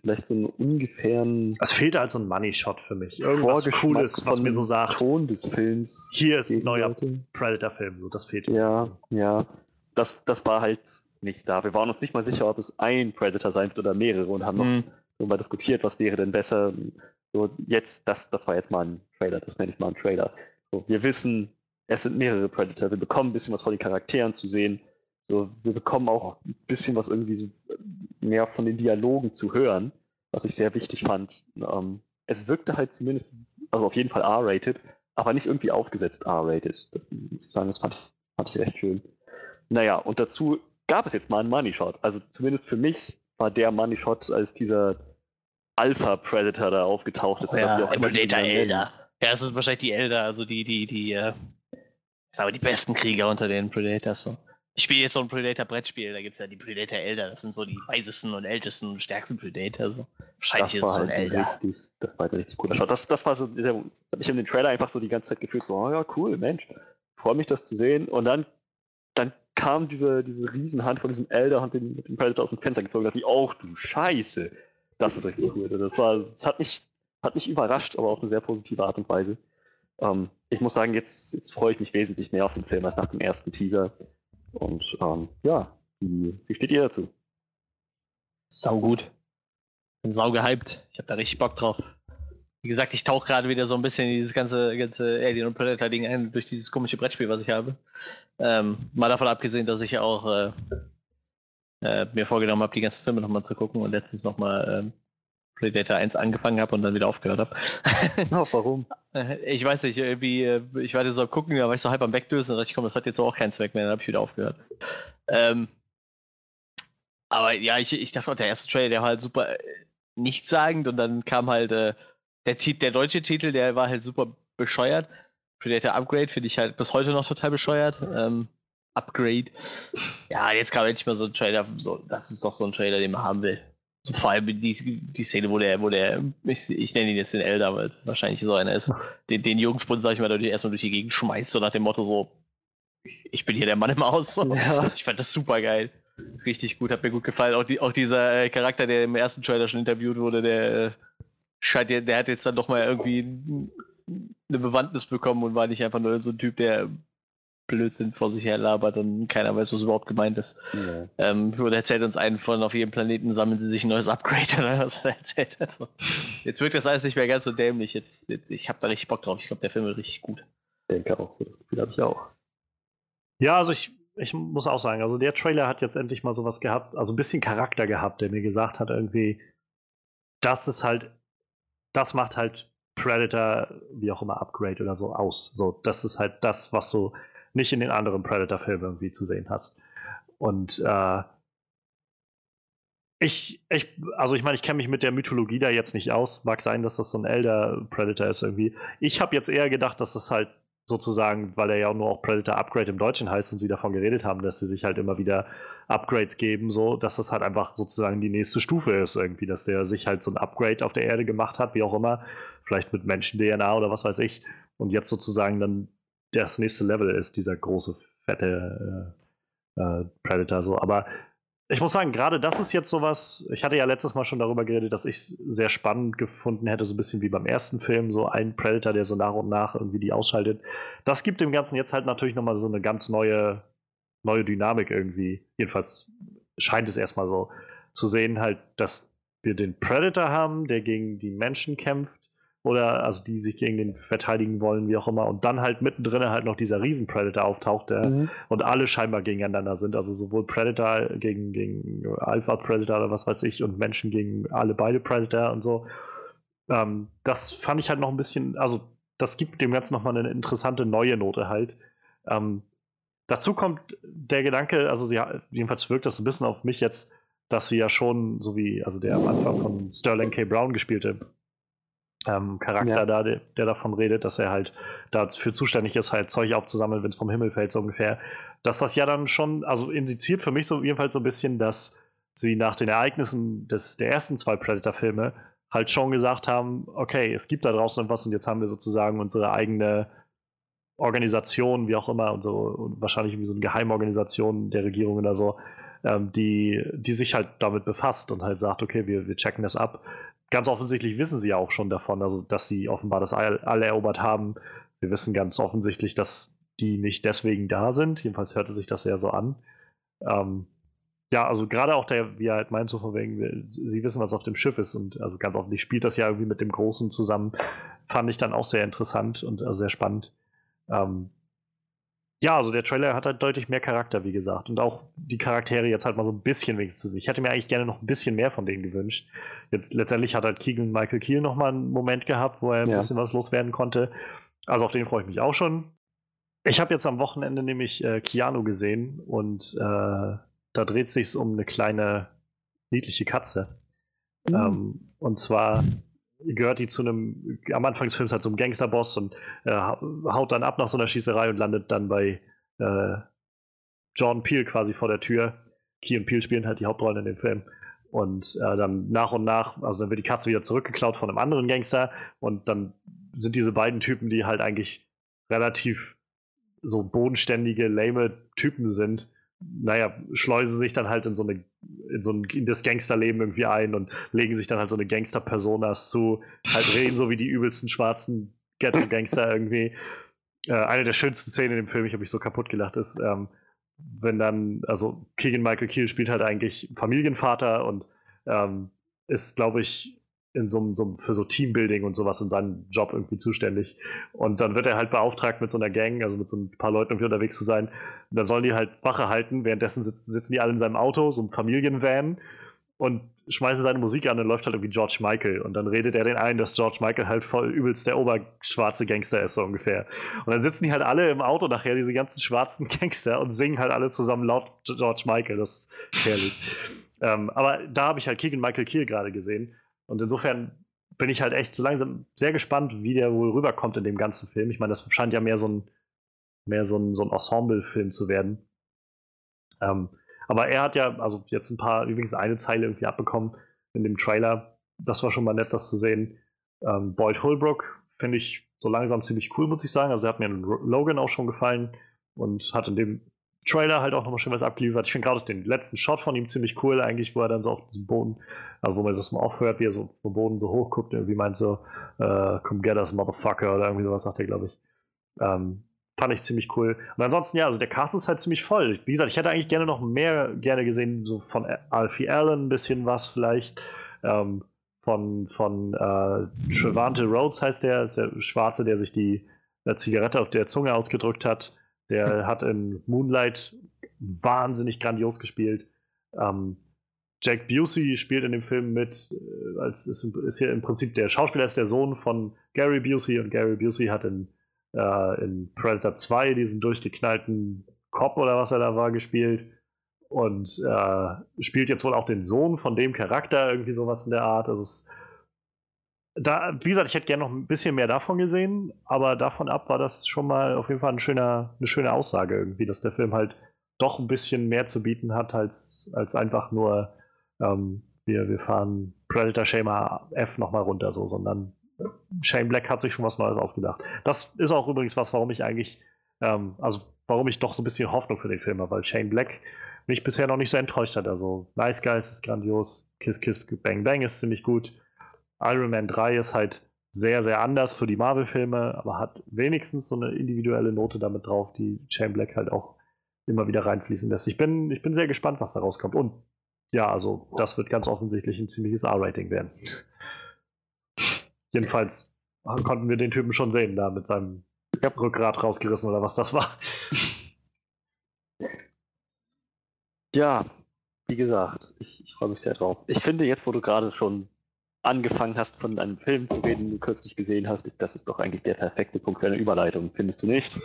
Speaker 3: vielleicht so einen ungefähren.
Speaker 1: Es fehlte halt so ein Money Shot für mich. Irgendwas Cooles, was mir so sagt.
Speaker 3: Ton des Films.
Speaker 1: Hier ist ein neuer Predator-Film. So, das fehlte.
Speaker 3: Ja, ja. Das, das war halt nicht da. Wir waren uns nicht mal sicher, ob es ein Predator sein wird oder mehrere und haben mhm. noch darüber diskutiert, was wäre denn besser. So, jetzt, das, das war jetzt mal ein Trailer, das nenne ich mal ein Trailer. So, wir wissen, es sind mehrere Predator. Wir bekommen ein bisschen was von den Charakteren zu sehen. So, wir bekommen auch ein bisschen was irgendwie so mehr von den Dialogen zu hören, was ich sehr wichtig fand. Ähm, es wirkte halt zumindest, also auf jeden Fall R-rated, aber nicht irgendwie aufgesetzt R-rated. Das muss ich sagen, das fand ich, fand ich echt schön. Naja, und dazu gab es jetzt mal einen Money Shot. Also zumindest für mich war der Money Shot, als dieser Alpha Predator da aufgetaucht ist.
Speaker 2: Oh ja, Predator Elder. Ja, es ist wahrscheinlich die Elder, also die, die, die, äh, ich glaube, die besten Krieger unter den Predators. So. Ich spiele jetzt so ein Predator-Brettspiel, da gibt es ja die Predator Elder, das sind so die weisesten und ältesten und stärksten Predator. So. Wahrscheinlich das ist es so ein halt Elder.
Speaker 3: Richtig, das war ein richtig cooler Shot. Das, das war so, ich in den Trailer einfach so die ganze Zeit gefühlt, so, oh ja, cool, Mensch, freue mich, das zu sehen. Und dann, dann kam diese, diese Riesenhand von diesem Elder und den, den Predator aus dem Fenster gezogen dachte ich, oh du Scheiße. Das wird richtig cool. Das war, das hat mich, hat mich überrascht, aber auf eine sehr positive Art und Weise. Ähm, ich muss sagen, jetzt, jetzt freue ich mich wesentlich mehr auf den Film als nach dem ersten Teaser. Und ähm, ja, wie, wie steht ihr dazu?
Speaker 2: Sau gut. Bin sau gehypt. Ich habe da richtig Bock drauf. Wie gesagt, ich tauche gerade wieder so ein bisschen in dieses ganze, ganze Alien und Predator-Ding ein durch dieses komische Brettspiel, was ich habe. Ähm, mal davon abgesehen, dass ich auch äh, äh, mir vorgenommen habe, die ganzen Filme nochmal zu gucken und letztens nochmal ähm, Predator 1 angefangen habe und dann wieder aufgehört habe.
Speaker 3: oh, warum?
Speaker 2: Äh, ich weiß nicht, irgendwie, äh, ich war so gucken, da war ich so halb am Wegdösen und dachte ich, komm, das hat jetzt auch keinen Zweck mehr, dann habe ich wieder aufgehört. Ähm, aber ja, ich, ich dachte der erste Trailer, der war halt super äh, nichtssagend und dann kam halt äh, der, der deutsche Titel, der war halt super bescheuert. Predator Upgrade finde ich halt bis heute noch total bescheuert. Ähm, Upgrade. Ja, jetzt kam endlich mal so ein Trailer, so, das ist doch so ein Trailer, den man haben will. So, vor allem die, die Szene, wo der, wo der, ich, ich nenne ihn jetzt den Elder, weil es wahrscheinlich so einer ist, den, den Jungspund, sag ich mal, erstmal durch die Gegend schmeißt, so nach dem Motto so, ich bin hier der Mann im Haus. Ja. Ich fand das super geil. Richtig gut, hat mir gut gefallen. Auch, die, auch dieser äh, Charakter, der im ersten Trailer schon interviewt wurde, der äh, scheint, der, der hat jetzt dann doch mal irgendwie eine Bewandtnis bekommen und war nicht einfach nur so ein Typ, der Blödsinn vor sich her labert und keiner weiß, was überhaupt gemeint ist. Ja. Ähm, oder erzählt uns einen von auf jedem Planeten sammeln sie sich ein neues Upgrade oder was er erzählt hat. Jetzt wirkt das alles nicht mehr ganz so dämlich. Jetzt, jetzt ich habe da richtig Bock drauf. Ich glaube, der Film wird richtig gut.
Speaker 3: Ich denke auch so. Das Gefühl habe ich auch.
Speaker 1: Ja, also ich, ich muss auch sagen, also der Trailer hat jetzt endlich mal sowas gehabt, also ein bisschen Charakter gehabt, der mir gesagt hat, irgendwie, das ist halt, das macht halt Predator, wie auch immer, Upgrade oder so aus. So, das ist halt das, was so nicht in den anderen Predator-Filmen irgendwie zu sehen hast. Und äh, ich, ich, also ich meine, ich kenne mich mit der Mythologie da jetzt nicht aus. Mag sein, dass das so ein Elder Predator ist irgendwie. Ich habe jetzt eher gedacht, dass das halt sozusagen, weil er ja nur auch Predator Upgrade im Deutschen heißt und sie davon geredet haben, dass sie sich halt immer wieder Upgrades geben, so, dass das halt einfach sozusagen die nächste Stufe ist irgendwie, dass der sich halt so ein Upgrade auf der Erde gemacht hat, wie auch immer, vielleicht mit Menschen-DNA oder was weiß ich, und jetzt sozusagen dann das nächste Level ist, dieser große, fette äh, äh, Predator. So. Aber ich muss sagen, gerade das ist jetzt sowas, ich hatte ja letztes Mal schon darüber geredet, dass ich sehr spannend gefunden hätte, so ein bisschen wie beim ersten Film, so ein Predator, der so nach und nach irgendwie die ausschaltet. Das gibt dem Ganzen jetzt halt natürlich nochmal so eine ganz neue, neue Dynamik irgendwie. Jedenfalls scheint es erstmal so zu sehen, halt, dass wir den Predator haben, der gegen die Menschen kämpft oder also die sich gegen den verteidigen wollen, wie auch immer, und dann halt mittendrin halt noch dieser Riesen-Predator auftaucht der, mhm. und alle scheinbar gegeneinander sind. Also sowohl Predator gegen, gegen Alpha-Predator oder was weiß ich und Menschen gegen alle beide Predator und so. Ähm, das fand ich halt noch ein bisschen, also das gibt dem Ganzen nochmal eine interessante neue Note halt. Ähm, dazu kommt der Gedanke, also sie jedenfalls wirkt das so ein bisschen auf mich jetzt, dass sie ja schon, so wie, also der am Anfang von Sterling K. Brown gespielte ähm, Charakter ja. da, der, der, davon redet, dass er halt dafür zuständig ist, halt Zeug aufzusammeln, wenn es vom Himmel fällt, so ungefähr. Dass das ja dann schon, also indiziert für mich so jedenfalls so ein bisschen, dass sie nach den Ereignissen des, der ersten zwei Predator-Filme halt schon gesagt haben, okay, es gibt da draußen was und jetzt haben wir sozusagen unsere eigene Organisation, wie auch immer, und so, und wahrscheinlich wie so eine Geheimorganisation der Regierung oder so, ähm, die, die sich halt damit befasst und halt sagt, okay, wir, wir checken das ab. Ganz offensichtlich wissen sie ja auch schon davon, also dass sie offenbar das All, erobert haben. Wir wissen ganz offensichtlich, dass die nicht deswegen da sind. Jedenfalls hörte sich das ja so an. Ähm, ja, also gerade auch der, wie er halt meint, so von wegen, sie wissen, was auf dem Schiff ist und also ganz offensichtlich spielt das ja irgendwie mit dem Großen zusammen. Fand ich dann auch sehr interessant und also sehr spannend. Ähm, ja, also der Trailer hat halt deutlich mehr Charakter, wie gesagt. Und auch die Charaktere jetzt halt mal so ein bisschen wenigstens. Ich hätte mir eigentlich gerne noch ein bisschen mehr von denen gewünscht. Jetzt letztendlich hat halt Keegan Michael Kiel noch mal einen Moment gehabt, wo er ein ja. bisschen was loswerden konnte. Also auf den freue ich mich auch schon. Ich habe jetzt am Wochenende nämlich äh, Keanu gesehen und äh, da dreht sich um eine kleine niedliche Katze. Mhm. Ähm, und zwar gehört die zu einem, am Anfang des Films halt so einem Gangsterboss und äh, haut dann ab nach so einer Schießerei und landet dann bei äh, Jordan Peele quasi vor der Tür. Key und Peele spielen halt die Hauptrollen in dem Film. Und äh, dann nach und nach, also dann wird die Katze wieder zurückgeklaut von einem anderen Gangster und dann sind diese beiden Typen, die halt eigentlich relativ so bodenständige, lame Typen sind, naja, schleusen sich dann halt in so eine, in so ein, in das Gangsterleben irgendwie ein und legen sich dann halt so eine Gangster-Personas zu, halt reden so wie die übelsten schwarzen Ghetto-Gangster irgendwie. Äh, eine der schönsten Szenen in dem Film, ich habe mich so kaputt gelacht, ist, ähm, wenn dann, also Keegan Michael Keel spielt halt eigentlich Familienvater und ähm, ist, glaube ich, in so, so, für so Teambuilding und sowas in seinem Job irgendwie zuständig. Und dann wird er halt beauftragt, mit so einer Gang, also mit so ein paar Leuten irgendwie unterwegs zu sein. Und dann sollen die halt Wache halten. Währenddessen sitzen, sitzen die alle in seinem Auto, so ein Familienvan, und schmeißen seine Musik an und läuft halt irgendwie George Michael. Und dann redet er den ein, dass George Michael halt voll übelst der oberschwarze Gangster ist, so ungefähr. Und dann sitzen die halt alle im Auto nachher, diese ganzen schwarzen Gangster, und singen halt alle zusammen laut George Michael. Das ist herrlich. ähm, aber da habe ich halt Keegan Michael Kiel gerade gesehen. Und insofern bin ich halt echt so langsam sehr gespannt, wie der wohl rüberkommt in dem ganzen Film. Ich meine, das scheint ja mehr so ein, mehr so ein, so ein Ensemble-Film zu werden. Ähm, aber er hat ja, also jetzt ein paar, übrigens eine Zeile irgendwie abbekommen in dem Trailer. Das war schon mal nett, das zu sehen. Ähm, Boyd Holbrook finde ich so langsam ziemlich cool, muss ich sagen. Also er hat mir in Logan auch schon gefallen und hat in dem Trailer halt auch nochmal schön was abgeliefert. Ich finde gerade den letzten Shot von ihm ziemlich cool, eigentlich, wo er dann so auf diesem Boden, also wo man das mal aufhört, wie er so vom Boden so hoch guckt, irgendwie meint so, äh, come get us, motherfucker, oder irgendwie sowas sagt er, glaube ich. Ähm, fand ich ziemlich cool. Und ansonsten, ja, also der Cast ist halt ziemlich voll. Wie gesagt, ich hätte eigentlich gerne noch mehr gerne gesehen, so von Alfie Allen ein bisschen was vielleicht. Ähm, von von äh, Trevante Rhodes heißt der, ist der Schwarze, der sich die äh, Zigarette auf der Zunge ausgedrückt hat. Der hat in Moonlight wahnsinnig grandios gespielt. Ähm, Jack Busey spielt in dem Film mit, äh, als ist, ist, hier im Prinzip der Schauspieler ist der Sohn von Gary Busey und Gary Busey hat in, äh, in Predator 2 diesen durchgeknallten Cop oder was er da war gespielt und äh, spielt jetzt wohl auch den Sohn von dem Charakter, irgendwie sowas in der Art. Also es da, wie gesagt, ich hätte gerne noch ein bisschen mehr davon gesehen, aber davon ab war das schon mal auf jeden Fall ein schöner, eine schöne Aussage irgendwie, dass der Film halt doch ein bisschen mehr zu bieten hat, als, als einfach nur, ähm, wir, wir fahren Predator Schema F nochmal runter, so, sondern Shane Black hat sich schon was Neues ausgedacht. Das ist auch übrigens was, warum ich eigentlich, ähm, also warum ich doch so ein bisschen Hoffnung für den Film habe, weil Shane Black mich bisher noch nicht so enttäuscht hat. Also Nice Guys ist grandios, Kiss Kiss Bang Bang ist ziemlich gut. Iron Man 3 ist halt sehr, sehr anders für die Marvel-Filme, aber hat wenigstens so eine individuelle Note damit drauf, die Shane Black halt auch immer wieder reinfließen lässt. Ich bin, ich bin sehr gespannt, was da rauskommt. Und ja, also das wird ganz offensichtlich ein ziemliches R-Rating werden. Jedenfalls konnten wir den Typen schon sehen, da mit seinem Rückgrat rausgerissen oder was das war.
Speaker 3: Ja, wie gesagt, ich, ich freue mich sehr drauf. Ich finde, jetzt, wo du gerade schon angefangen hast, von einem Film zu reden, den du kürzlich gesehen hast, das ist doch eigentlich der perfekte Punkt für eine Überleitung, findest du nicht?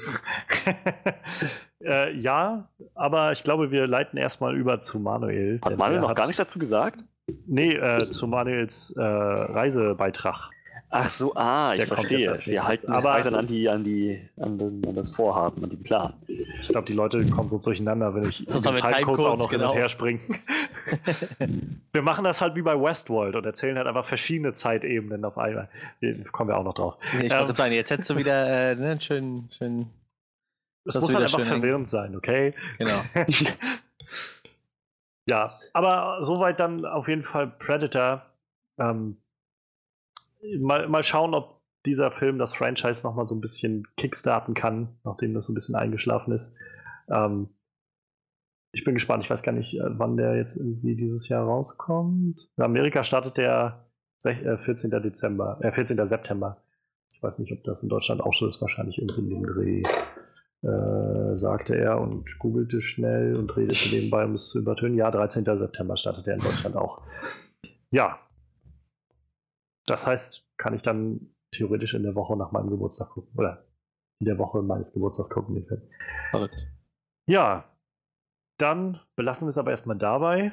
Speaker 1: äh, ja, aber ich glaube, wir leiten erstmal über zu Manuel.
Speaker 3: Hat Manuel noch hat... gar nichts dazu gesagt?
Speaker 1: Nee, äh, zu Manuels äh, Reisebeitrag.
Speaker 3: Ach so, ah, ich der verstehe. Wir halten aber weiter an, die, an, die, an, den, an, das Vorhaben, an den Plan.
Speaker 1: Ich glaube, die Leute kommen so durcheinander, wenn ich
Speaker 2: das die Timecodes auch
Speaker 1: noch genau. hin und genau. her springe. wir machen das halt wie bei Westworld und erzählen halt einfach verschiedene Zeitebenen auf einmal. Hier kommen wir auch noch drauf.
Speaker 2: Nee, ich ähm, wollte sagen, jetzt hättest du wieder äh, ne, schön, schön
Speaker 1: Es
Speaker 2: Das
Speaker 1: muss
Speaker 2: wieder
Speaker 1: halt einfach verwirrend sein, okay?
Speaker 2: Genau.
Speaker 1: Ja, aber soweit dann auf jeden Fall Predator. Ähm, mal, mal schauen, ob dieser Film das Franchise nochmal so ein bisschen kickstarten kann, nachdem das so ein bisschen eingeschlafen ist. Ähm, ich bin gespannt. Ich weiß gar nicht, äh, wann der jetzt irgendwie dieses Jahr rauskommt. In Amerika startet der sech- äh, 14. Dezember, äh, 14. September. Ich weiß nicht, ob das in Deutschland auch so ist. Wahrscheinlich irgendwie in dem Dreh äh, sagte er und googelte schnell und redete nebenbei, um es zu übertönen. Ja, 13. September startet er in Deutschland auch. Ja. Das heißt, kann ich dann theoretisch in der Woche nach meinem Geburtstag gucken. Oder in der Woche meines Geburtstags gucken, den Film.
Speaker 2: Verrückt.
Speaker 1: Ja, dann belassen wir es aber erstmal dabei.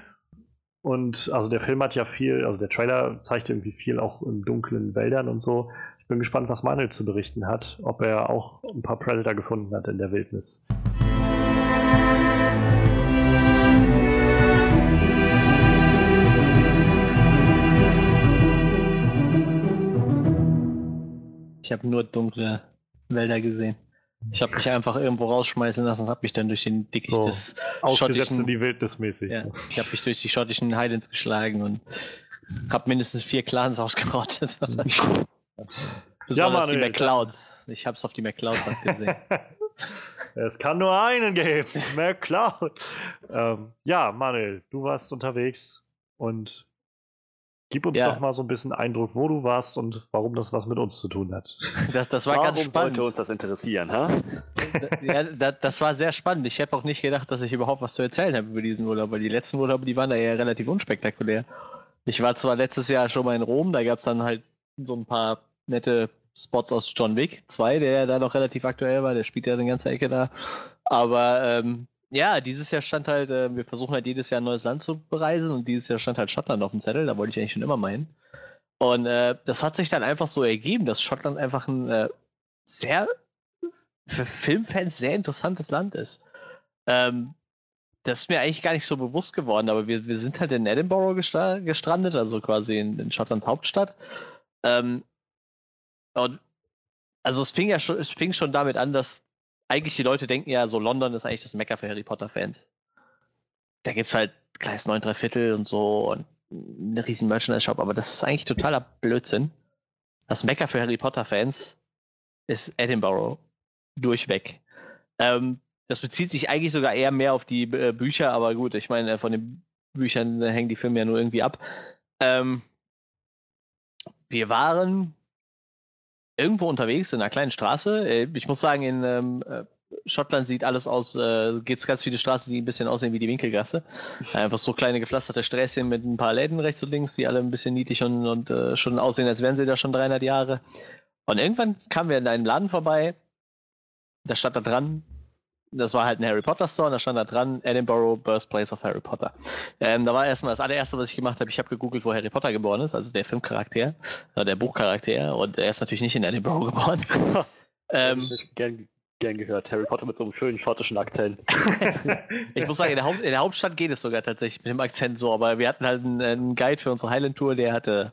Speaker 1: Und also der Film hat ja viel, also der Trailer zeigt irgendwie viel auch in dunklen Wäldern und so. Ich bin gespannt, was Manuel zu berichten hat, ob er auch ein paar Predator gefunden hat in der Wildnis.
Speaker 2: Ich habe nur dunkle Wälder gesehen. Ich habe mich einfach irgendwo rausschmeißen lassen und habe mich dann durch den Dickicht
Speaker 1: So,
Speaker 2: des
Speaker 1: Ausgesetzt in die Wildnis mäßig.
Speaker 2: Ja,
Speaker 1: so.
Speaker 2: ich habe mich durch die schottischen Highlands geschlagen und habe mindestens vier Clans ausgerottet. Besonders die
Speaker 1: Manuel,
Speaker 2: McClouds. Ich habe es auf die McClouds gesehen.
Speaker 1: es kann nur einen geben, McCloud. ähm, ja, Manuel, du warst unterwegs und gib uns
Speaker 2: Ja.
Speaker 1: doch mal so ein bisschen Eindruck, wo du warst und warum das was mit uns zu tun hat.
Speaker 2: Das, das war
Speaker 3: Warum
Speaker 2: ganz spannend.
Speaker 3: sollte uns das interessieren, ha?
Speaker 2: ja, da, das war sehr spannend. Ich hätte auch nicht gedacht, dass ich überhaupt was zu erzählen habe über diesen Urlaub, weil die letzten Urlaube, die waren da eher relativ unspektakulär. Ich war zwar letztes Jahr schon mal in Rom, da gab es dann halt so ein paar nette Spots aus John Wick 2, der ja da noch relativ aktuell war, der spielt ja eine ganze Ecke da. Aber ähm, ja, dieses Jahr stand halt, äh, wir versuchen halt jedes Jahr ein neues Land zu bereisen und dieses Jahr stand halt Schottland auf dem Zettel, da wollte ich eigentlich schon immer mal hin. Und äh, das hat sich dann einfach so ergeben, dass Schottland einfach ein äh, sehr für Filmfans sehr interessantes Land ist. Ähm, das ist mir eigentlich gar nicht so bewusst geworden, aber wir, wir sind halt in Edinburgh gestra gestrandet, also quasi in, in Schottlands Hauptstadt. Ähm, und also es fing ja schon, es fing schon damit an, dass eigentlich die Leute denken ja, so London ist eigentlich das Mekka für Harry Potter-Fans. Da gibt es halt Gleis 9 3 Viertel und so und einen riesen Merchandise-Shop, aber das ist eigentlich totaler Blödsinn. Das Mekka für Harry Potter-Fans ist Edinburgh durchweg. Ähm, das bezieht sich eigentlich sogar eher mehr auf die äh, Bücher, aber gut, ich meine, von den Büchern hängen die Filme ja nur irgendwie ab. Ähm, wir waren irgendwo unterwegs in einer kleinen Straße. Äh, ich muss sagen, in ähm, äh, Schottland sieht alles aus, äh, gibt es ganz viele Straßen, die ein bisschen aussehen wie die Winkelgasse. Einfach so kleine gepflasterte Sträßchen mit ein paar Läden rechts und links, die alle ein bisschen niedlich und, und äh, schon aussehen, als wären sie da schon 300 Jahre. Und irgendwann kamen wir in einen Laden vorbei, da stand da dran, das war halt ein Harry Potter Store, und da stand da dran, Edinburgh, Birthplace of Harry Potter. Ähm, da war erstmal das allererste, was ich gemacht habe, ich habe gegoogelt, wo Harry Potter geboren ist, also der Filmcharakter, äh, der Buchcharakter, und er ist natürlich nicht in Edinburgh geboren. ähm,
Speaker 3: gern, gern gehört. Harry Potter mit so einem schönen schottischen Akzent.
Speaker 2: ich muss sagen, in der, Haupt, in der Hauptstadt geht es sogar tatsächlich mit dem Akzent so, aber wir hatten halt einen, einen Guide für unsere Highland-Tour, der hatte,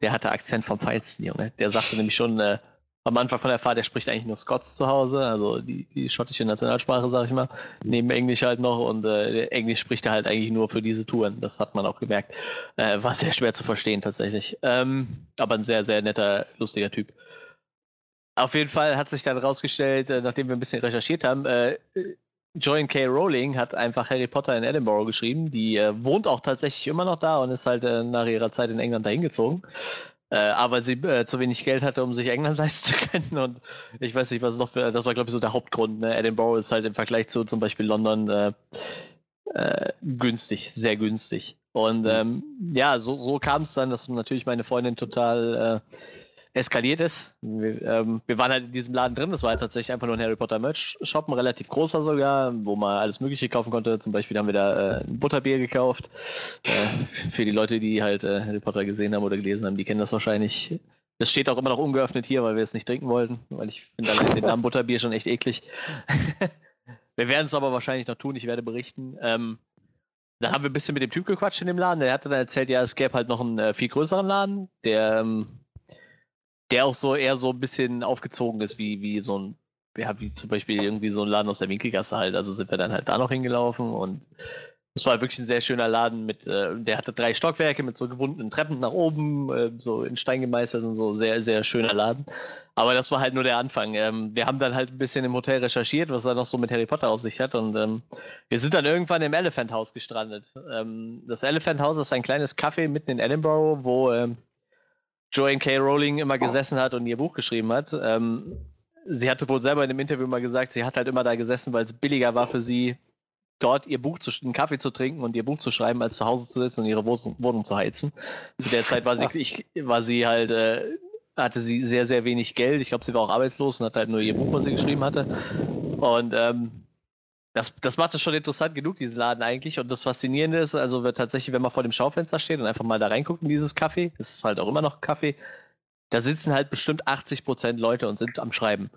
Speaker 2: der hatte Akzent vom Feinsten, Junge. Der sagte nämlich schon äh, am Anfang von der Fahrt, der spricht eigentlich nur Scots zu Hause, also die, die schottische Nationalsprache, sag ich mal, neben Englisch halt noch und äh, Englisch spricht er halt eigentlich nur für diese Touren, das hat man auch gemerkt. Äh, war sehr schwer zu verstehen tatsächlich, ähm, aber ein sehr, sehr netter, lustiger Typ. Auf jeden Fall hat sich dann rausgestellt, äh, nachdem wir ein bisschen recherchiert haben, äh, Joanne K. Rowling hat einfach Harry Potter in Edinburgh geschrieben. Die äh, wohnt auch tatsächlich immer noch da und ist halt äh, nach ihrer Zeit in England dahin gezogen. Äh, aber sie äh, zu wenig Geld hatte, um sich England leisten zu können. Und ich weiß nicht, was noch für, das war, glaube ich, so der Hauptgrund. Ne? Edinburgh ist halt im Vergleich zu zum Beispiel London äh, äh, günstig, sehr günstig. Und ähm, ja, so, so kam es dann, dass natürlich meine Freundin total äh, eskaliert ist. Wir, ähm, wir waren halt in diesem Laden drin, das war halt tatsächlich einfach nur ein Harry Potter Merch Shop, ein relativ großer sogar, wo man alles Mögliche kaufen konnte. Zum Beispiel haben wir da äh, ein Butterbier gekauft. Äh, für die Leute, die halt äh, Harry Potter gesehen haben oder gelesen haben, die kennen das wahrscheinlich. Das steht auch immer noch ungeöffnet hier, weil wir es nicht trinken wollten, weil ich finde den Namen Butterbier schon echt eklig. wir werden es aber wahrscheinlich noch tun, ich werde berichten. Ähm, dann haben wir ein bisschen mit dem Typ gequatscht in dem Laden. Der hatte dann erzählt, ja, es gäbe halt noch einen äh, viel größeren Laden, der, ähm, der auch so eher so ein bisschen aufgezogen ist, wie, wie so ein ja, wie zum Beispiel irgendwie so ein Laden aus der Winkelgasse halt. Also sind wir dann halt da noch hingelaufen und es war wirklich ein sehr schöner Laden mit, äh, der hatte drei Stockwerke mit so gewundenen Treppen nach oben, äh, so in Stein gemeistert und so, sehr, sehr schöner Laden. Aber das war halt nur der Anfang. Ähm, wir haben dann halt ein bisschen im Hotel recherchiert, was da noch so mit Harry Potter auf sich hat und ähm, wir sind dann irgendwann im Elephant House gestrandet. Ähm, das Elephant House ist ein kleines Café mitten in Edinburgh, wo ähm, Joanne K. Rowling immer gesessen hat und ihr Buch geschrieben hat. Ähm, sie hatte wohl selber in dem Interview mal gesagt, sie hat halt immer da gesessen, weil es billiger war für sie, dort ihr Buch zu, einen Kaffee zu trinken und ihr Buch zu schreiben, als zu Hause zu sitzen und ihre Wohnung zu heizen. Zu der Zeit war sie, ich, war sie halt, äh, hatte sie sehr, sehr wenig Geld. Ich glaube, sie war auch arbeitslos und hat halt nur ihr Buch, was sie geschrieben hatte. Und ähm, das, das macht es schon interessant genug, diesen Laden eigentlich. Und das Faszinierende ist, also wird tatsächlich, wenn man vor dem Schaufenster steht und einfach mal da reinguckt in dieses Kaffee, das ist halt auch immer noch Kaffee, da sitzen halt bestimmt 80% Leute und sind am Schreiben.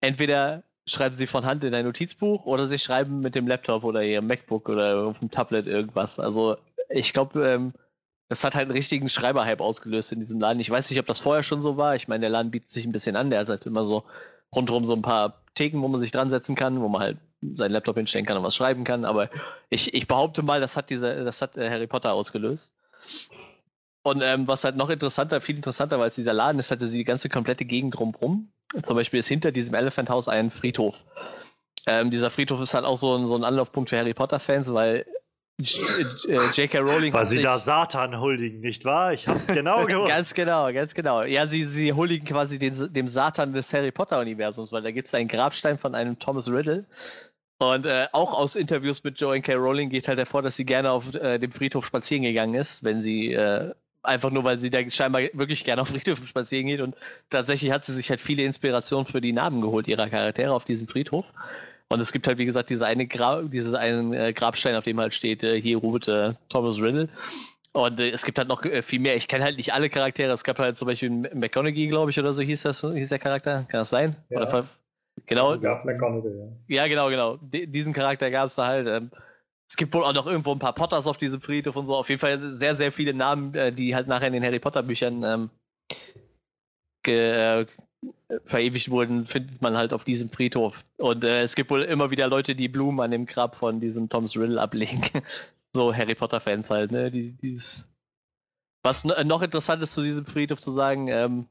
Speaker 2: Entweder schreiben sie von Hand in ein Notizbuch oder sie schreiben mit dem Laptop oder ihrem MacBook oder auf dem Tablet irgendwas. Also ich glaube, ähm, das hat halt einen richtigen Schreiberhype ausgelöst in diesem Laden. Ich weiß nicht, ob das vorher schon so war. Ich meine, der Laden bietet sich ein bisschen an. Der hat halt immer so rundherum so ein paar Theken, wo man sich dran setzen kann, wo man halt seinen Laptop hinstellen kann und was schreiben kann. Aber ich, ich behaupte mal, das hat diese, das hat äh, Harry Potter ausgelöst. Und ähm, was halt noch interessanter, viel interessanter war als dieser Laden, ist hatte die ganze komplette Gegend drumherum. Zum Beispiel ist hinter diesem Elephant House ein Friedhof. Ähm, dieser Friedhof ist halt auch so ein, so ein Anlaufpunkt für Harry Potter-Fans, weil J.K. Äh, Rowling.
Speaker 1: Weil sie da Satan huldigen, nicht wahr? Ich hab's genau gewusst.
Speaker 2: ganz genau, ganz genau. Ja, sie, sie huldigen quasi den, dem Satan des Harry Potter-Universums, weil da gibt es einen Grabstein von einem Thomas Riddle. Und äh, auch aus Interviews mit J.K. Rowling geht halt hervor, dass sie gerne auf äh, dem Friedhof spazieren gegangen ist, wenn sie äh, einfach nur, weil sie da scheinbar wirklich gerne auf Friedhöfen spazieren geht und tatsächlich hat sie sich halt viele Inspirationen für die Namen geholt ihrer Charaktere auf diesem Friedhof. Und es gibt halt, wie gesagt, diese eine Gra dieses einen äh, Grabstein, auf dem halt steht, äh, hier ruht äh, Thomas Riddle. Und es gibt halt noch viel mehr. Ich kenne halt nicht alle Charaktere. Es gab halt zum Beispiel McGonaghy, glaube ich, oder so hieß das, hieß der Charakter. Kann das sein?
Speaker 5: Ja.
Speaker 2: Oder, genau.
Speaker 5: Ja, McGonaghy, ja.
Speaker 2: Ja, genau, genau. D diesen Charakter gab es da halt. Ähm, es gibt wohl auch noch irgendwo ein paar Potters auf diesem Friedhof und so. Auf jeden Fall sehr, sehr viele Namen, äh, die halt nachher in den Harry Potter Büchern ähm, äh, verewigt wurden, findet man halt auf diesem Friedhof. Und äh, es gibt wohl immer wieder Leute, die Blumen an dem Grab von diesem Thomas Riddle ablegen. so Harry Potter-Fans halt, ne? Die, dieses Was noch interessant ist zu diesem Friedhof zu sagen, ähm,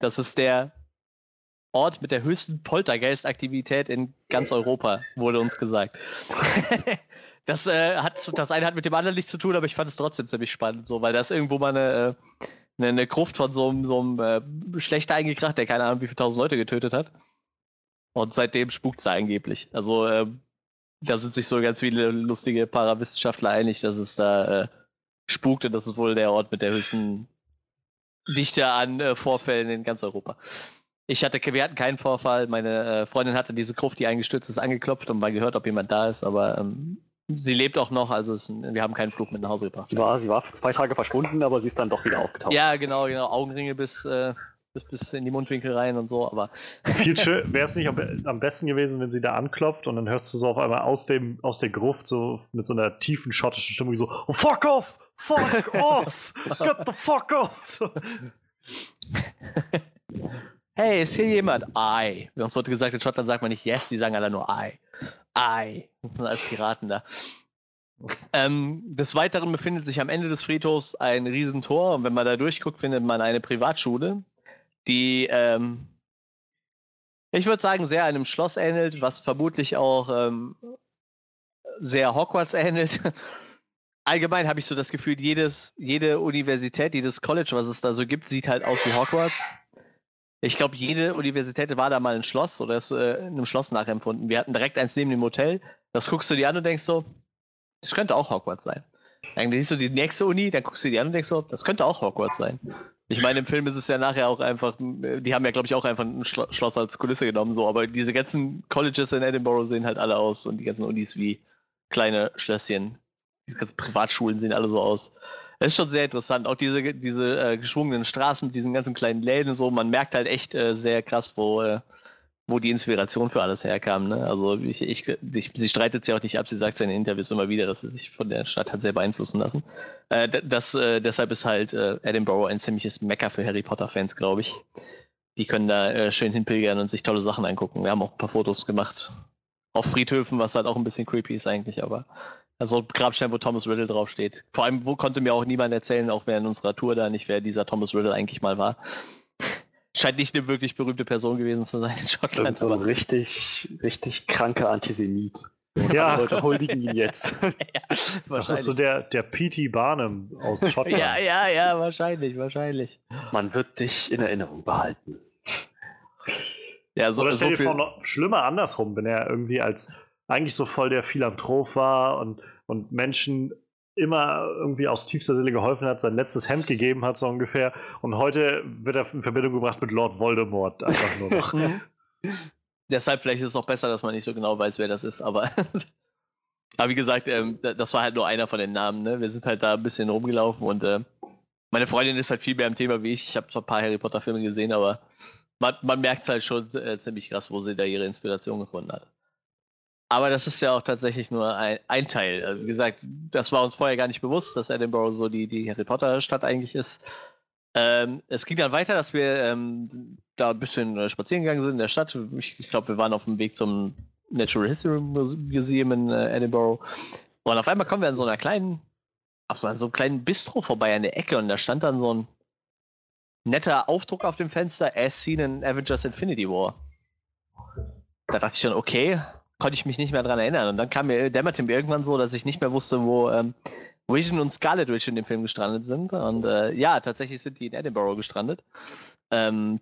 Speaker 2: das ist der Ort mit der höchsten Poltergeistaktivität in ganz Europa, wurde uns gesagt. das, äh, hat, das eine hat mit dem anderen nichts zu tun, aber ich fand es trotzdem ziemlich spannend, so, weil da ist irgendwo mal eine, eine, eine Gruft von so einem, so einem äh, Schlechter eingekracht, der keine Ahnung, wie viele tausend Leute getötet hat. Und seitdem spukt es da angeblich. Also, äh, da sind sich so ganz viele lustige Parawissenschaftler einig, dass es da äh, spukt und das ist wohl der Ort mit der höchsten Dichte an äh, Vorfällen in ganz Europa. Ich hatte, wir hatten keinen Vorfall. Meine äh, Freundin hatte diese Gruft, die eingestürzt ist, angeklopft und mal gehört, ob jemand da ist, aber ähm, sie lebt auch noch, also ein, wir haben keinen Flug mit nach Hause gebracht.
Speaker 3: Sie war, sie war zwei Tage verschwunden, aber sie ist dann doch wieder aufgetaucht.
Speaker 2: Ja, genau, genau. Augenringe bis, äh, bis, bis in die Mundwinkel rein und so, aber.
Speaker 1: Viel schön wäre es nicht am, am besten gewesen, wenn sie da anklopft und dann hörst du so auf einmal aus, dem, aus der Gruft so mit so einer tiefen schottischen Stimmung so: oh, Fuck off! Fuck off! Get the fuck off!
Speaker 2: hey, ist hier jemand? I. Wie uns heute gesagt, in Schottland sagt man nicht yes, die sagen alle nur I. I. Als Piraten da. Ähm, des Weiteren befindet sich am Ende des Friedhofs ein Riesentor und wenn man da durchguckt, findet man eine Privatschule, die, ähm, ich würde sagen, sehr einem Schloss ähnelt, was vermutlich auch ähm, sehr Hogwarts ähnelt. Allgemein habe ich so das Gefühl, jedes, jede Universität, jedes College, was es da so gibt, sieht halt aus wie Hogwarts. Ich glaube, jede Universität war da mal ein Schloss oder ist äh, in einem Schloss nachempfunden. Wir hatten direkt eins neben dem Hotel. Das guckst du dir an und denkst so, das könnte auch Hogwarts sein. Dann siehst du die nächste Uni, dann guckst du die an und denkst so, das könnte auch Hogwarts sein. Ich meine, im Film ist es ja nachher auch einfach, die haben ja, glaube ich, auch einfach ein Schlo Schloss als Kulisse genommen, so, aber diese ganzen Colleges in Edinburgh sehen halt alle aus und die ganzen Unis wie kleine Schlösschen. Die ganzen Privatschulen sehen alle so aus. Es ist schon sehr interessant. Auch diese, diese äh, geschwungenen Straßen mit diesen ganzen kleinen Läden und so, man merkt halt echt äh, sehr krass, wo, äh, wo die Inspiration für alles herkam. Ne? Also ich, ich, ich, sie streitet sich auch nicht ab, sie sagt in Interviews immer wieder, dass sie sich von der Stadt hat sehr beeinflussen lassen. Äh, das, äh, deshalb ist halt äh, Edinburgh ein ziemliches Mecker für Harry Potter-Fans, glaube ich. die können da schön hinpilgern und sich tolle Sachen angucken. Wir haben auch ein paar Fotos gemacht. Auf Friedhöfen, was halt auch ein bisschen creepy ist eigentlich, aber also Grabstein, wo Thomas Riddle draufsteht. Vor allem, wo konnte mir auch niemand erzählen, auch während unserer Tour da nicht, wer dieser Thomas Riddle eigentlich mal war. Scheint nicht eine wirklich berühmte Person gewesen zu sein in
Speaker 3: Schottland. So ein richtig, richtig kranker Antisemit.
Speaker 1: Ja.
Speaker 3: Leute huldigen ihn jetzt.
Speaker 1: ja, das ist so der, der P.T. Barnum aus Schottland.
Speaker 2: ja, ja, ja, wahrscheinlich, wahrscheinlich.
Speaker 3: Man wird dich in Erinnerung behalten.
Speaker 1: Ja, so, Oder stell so dir vor, noch schlimmer andersrum, wenn er irgendwie als eigentlich so voll der Philanthrop war und, und Menschen immer irgendwie aus tiefster Seele geholfen hat, sein letztes Hemd gegeben hat, so ungefähr. Und heute wird er in Verbindung gebracht mit Lord Voldemort. Einfach nur noch.
Speaker 2: Deshalb vielleicht ist es auch besser, dass man nicht so genau weiß, wer das ist, aber. aber wie gesagt, ähm, das war halt nur einer von den Namen. Ne? Wir sind halt da ein bisschen rumgelaufen und äh, meine Freundin ist halt viel mehr im Thema wie ich. Ich habe zwar ein paar Harry Potter Filme gesehen, aber man, man merkt es halt schon äh, ziemlich krass, wo sie da ihre Inspiration gefunden hat. Aber das ist ja auch tatsächlich nur ein, ein Teil. Also wie gesagt, das war uns vorher gar nicht bewusst, dass Edinburgh so die, die Harry Potter-Stadt eigentlich ist. Ähm, es ging dann weiter, dass wir ähm, da ein bisschen äh, spazieren gegangen sind in der Stadt. Ich, ich glaube, wir waren auf dem Weg zum Natural History Museum in äh, Edinburgh. Und auf einmal kommen wir an so einer kleinen, ach so, an so einem kleinen Bistro vorbei an der Ecke und da stand dann so ein netter Aufdruck auf dem Fenster, as seen in Avengers Infinity War. Da dachte ich dann, okay, konnte ich mich nicht mehr dran erinnern. Und dann kam mir, dämmerte mir irgendwann so, dass ich nicht mehr wusste, wo ähm, Vision und Scarlet Witch in dem Film gestrandet sind. Und äh, ja, tatsächlich sind die in Edinburgh gestrandet. Ähm,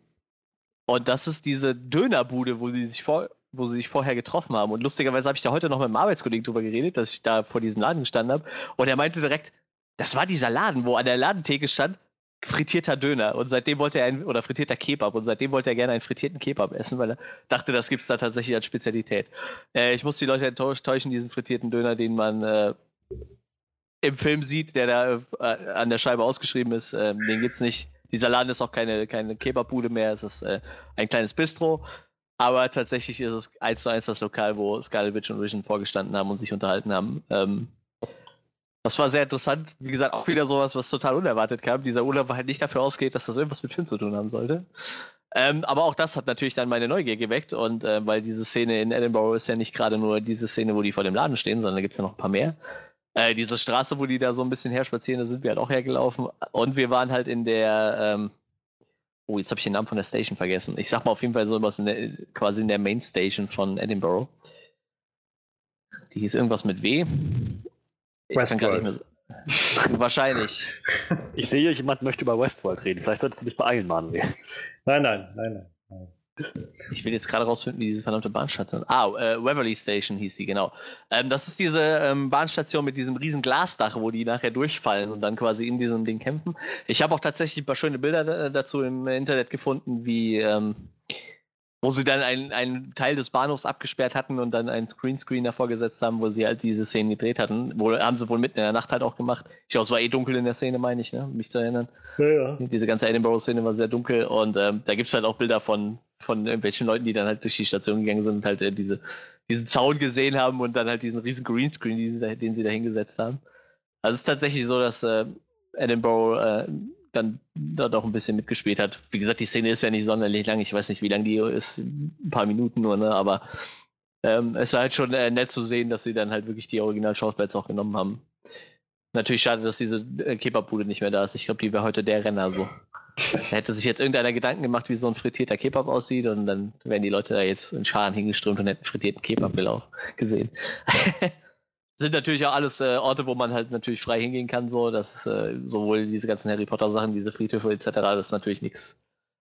Speaker 2: und das ist diese Dönerbude, wo sie sich vor, wo sie sich vorher getroffen haben. Und lustigerweise habe ich da heute noch mit einem Arbeitskollegen drüber geredet, dass ich da vor diesem Laden gestanden habe. Und er meinte direkt, das war dieser Laden, wo an der Ladentheke stand, frittierter Döner und seitdem wollte er ein, oder frittierter Kebab und seitdem wollte er gerne einen frittierten Kebab essen, weil er dachte, das gibt es da tatsächlich als Spezialität. Äh, ich muss die Leute enttäuschen, diesen frittierten Döner, den man äh, im Film sieht, der da äh, an der Scheibe ausgeschrieben ist, ähm, den gibt es nicht. Dieser Laden ist auch keine, keine Kebabbude mehr, es ist äh, ein kleines Bistro. Aber tatsächlich ist es eins zu eins das Lokal, wo Scarlet Witch und Vision vorgestanden haben und sich unterhalten haben. Ähm, das war sehr interessant. Wie gesagt, auch wieder sowas, was total unerwartet kam. Dieser Urlaub halt nicht dafür ausgeht, dass das irgendwas mit Film zu tun haben sollte. Ähm, aber auch das hat natürlich dann meine Neugier geweckt und äh, weil diese Szene in Edinburgh ist ja nicht gerade nur diese Szene, wo die vor dem Laden stehen, sondern da gibt es ja noch ein paar mehr. Äh, diese Straße, wo die da so ein bisschen herspazieren, da sind wir halt auch hergelaufen und wir waren halt in der, ähm, oh, jetzt habe ich den Namen von der Station vergessen. Ich sag mal auf jeden Fall so was in der, quasi in der Main Station von Edinburgh. Die hieß irgendwas mit W.
Speaker 1: Westworld.
Speaker 2: Wahrscheinlich.
Speaker 3: Ich sehe, jemand möchte über Westworld reden. Vielleicht solltest du dich beeilen, Manuel.
Speaker 1: Nein, nein, nein, nein.
Speaker 2: Ich will jetzt gerade rausfinden, wie diese verdammte Bahnstation. Ah, äh, Waverly Station hieß die, genau. Ähm, das ist diese ähm, Bahnstation mit diesem riesen Glasdach, wo die nachher durchfallen und dann quasi in diesem Ding kämpfen. Ich habe auch tatsächlich ein paar schöne Bilder dazu im Internet gefunden, wie ähm, wo sie dann einen, Teil des Bahnhofs abgesperrt hatten und dann einen Screenscreen davor gesetzt haben, wo sie halt diese Szenen gedreht hatten. Wo, haben sie wohl mitten in der Nacht halt auch gemacht. Ich glaube, es war eh dunkel in der Szene, meine ich, ne? mich zu erinnern.
Speaker 1: Ja, ja.
Speaker 2: Diese ganze Edinburgh-Szene war sehr dunkel und ähm, da gibt es halt auch Bilder von, von irgendwelchen Leuten, die dann halt durch die Station gegangen sind und halt äh, diese, diesen Zaun gesehen haben und dann halt diesen riesen Greenscreen, die sie da, den sie da hingesetzt haben. Also es ist tatsächlich so, dass äh, Edinburgh äh, dann da doch ein bisschen mitgespielt hat. Wie gesagt, die Szene ist ja nicht sonderlich lang. Ich weiß nicht, wie lang die ist. Ein paar Minuten nur, ne? Aber ähm, es war halt schon äh, nett zu sehen, dass sie dann halt wirklich die Original-Schauspieler auch genommen haben. Natürlich schade, dass diese äh, Kebabbude nicht mehr da ist. Ich glaube, die wäre heute der Renner so. Da hätte sich jetzt irgendeiner Gedanken gemacht, wie so ein frittierter Kebab aussieht und dann wären die Leute da jetzt in Scharen hingeströmt und hätten frittierten Kebab gesehen. sind natürlich auch alles äh, Orte, wo man halt natürlich frei hingehen kann, so, dass äh, sowohl diese ganzen Harry Potter Sachen, diese Friedhöfe etc., das ist natürlich nichts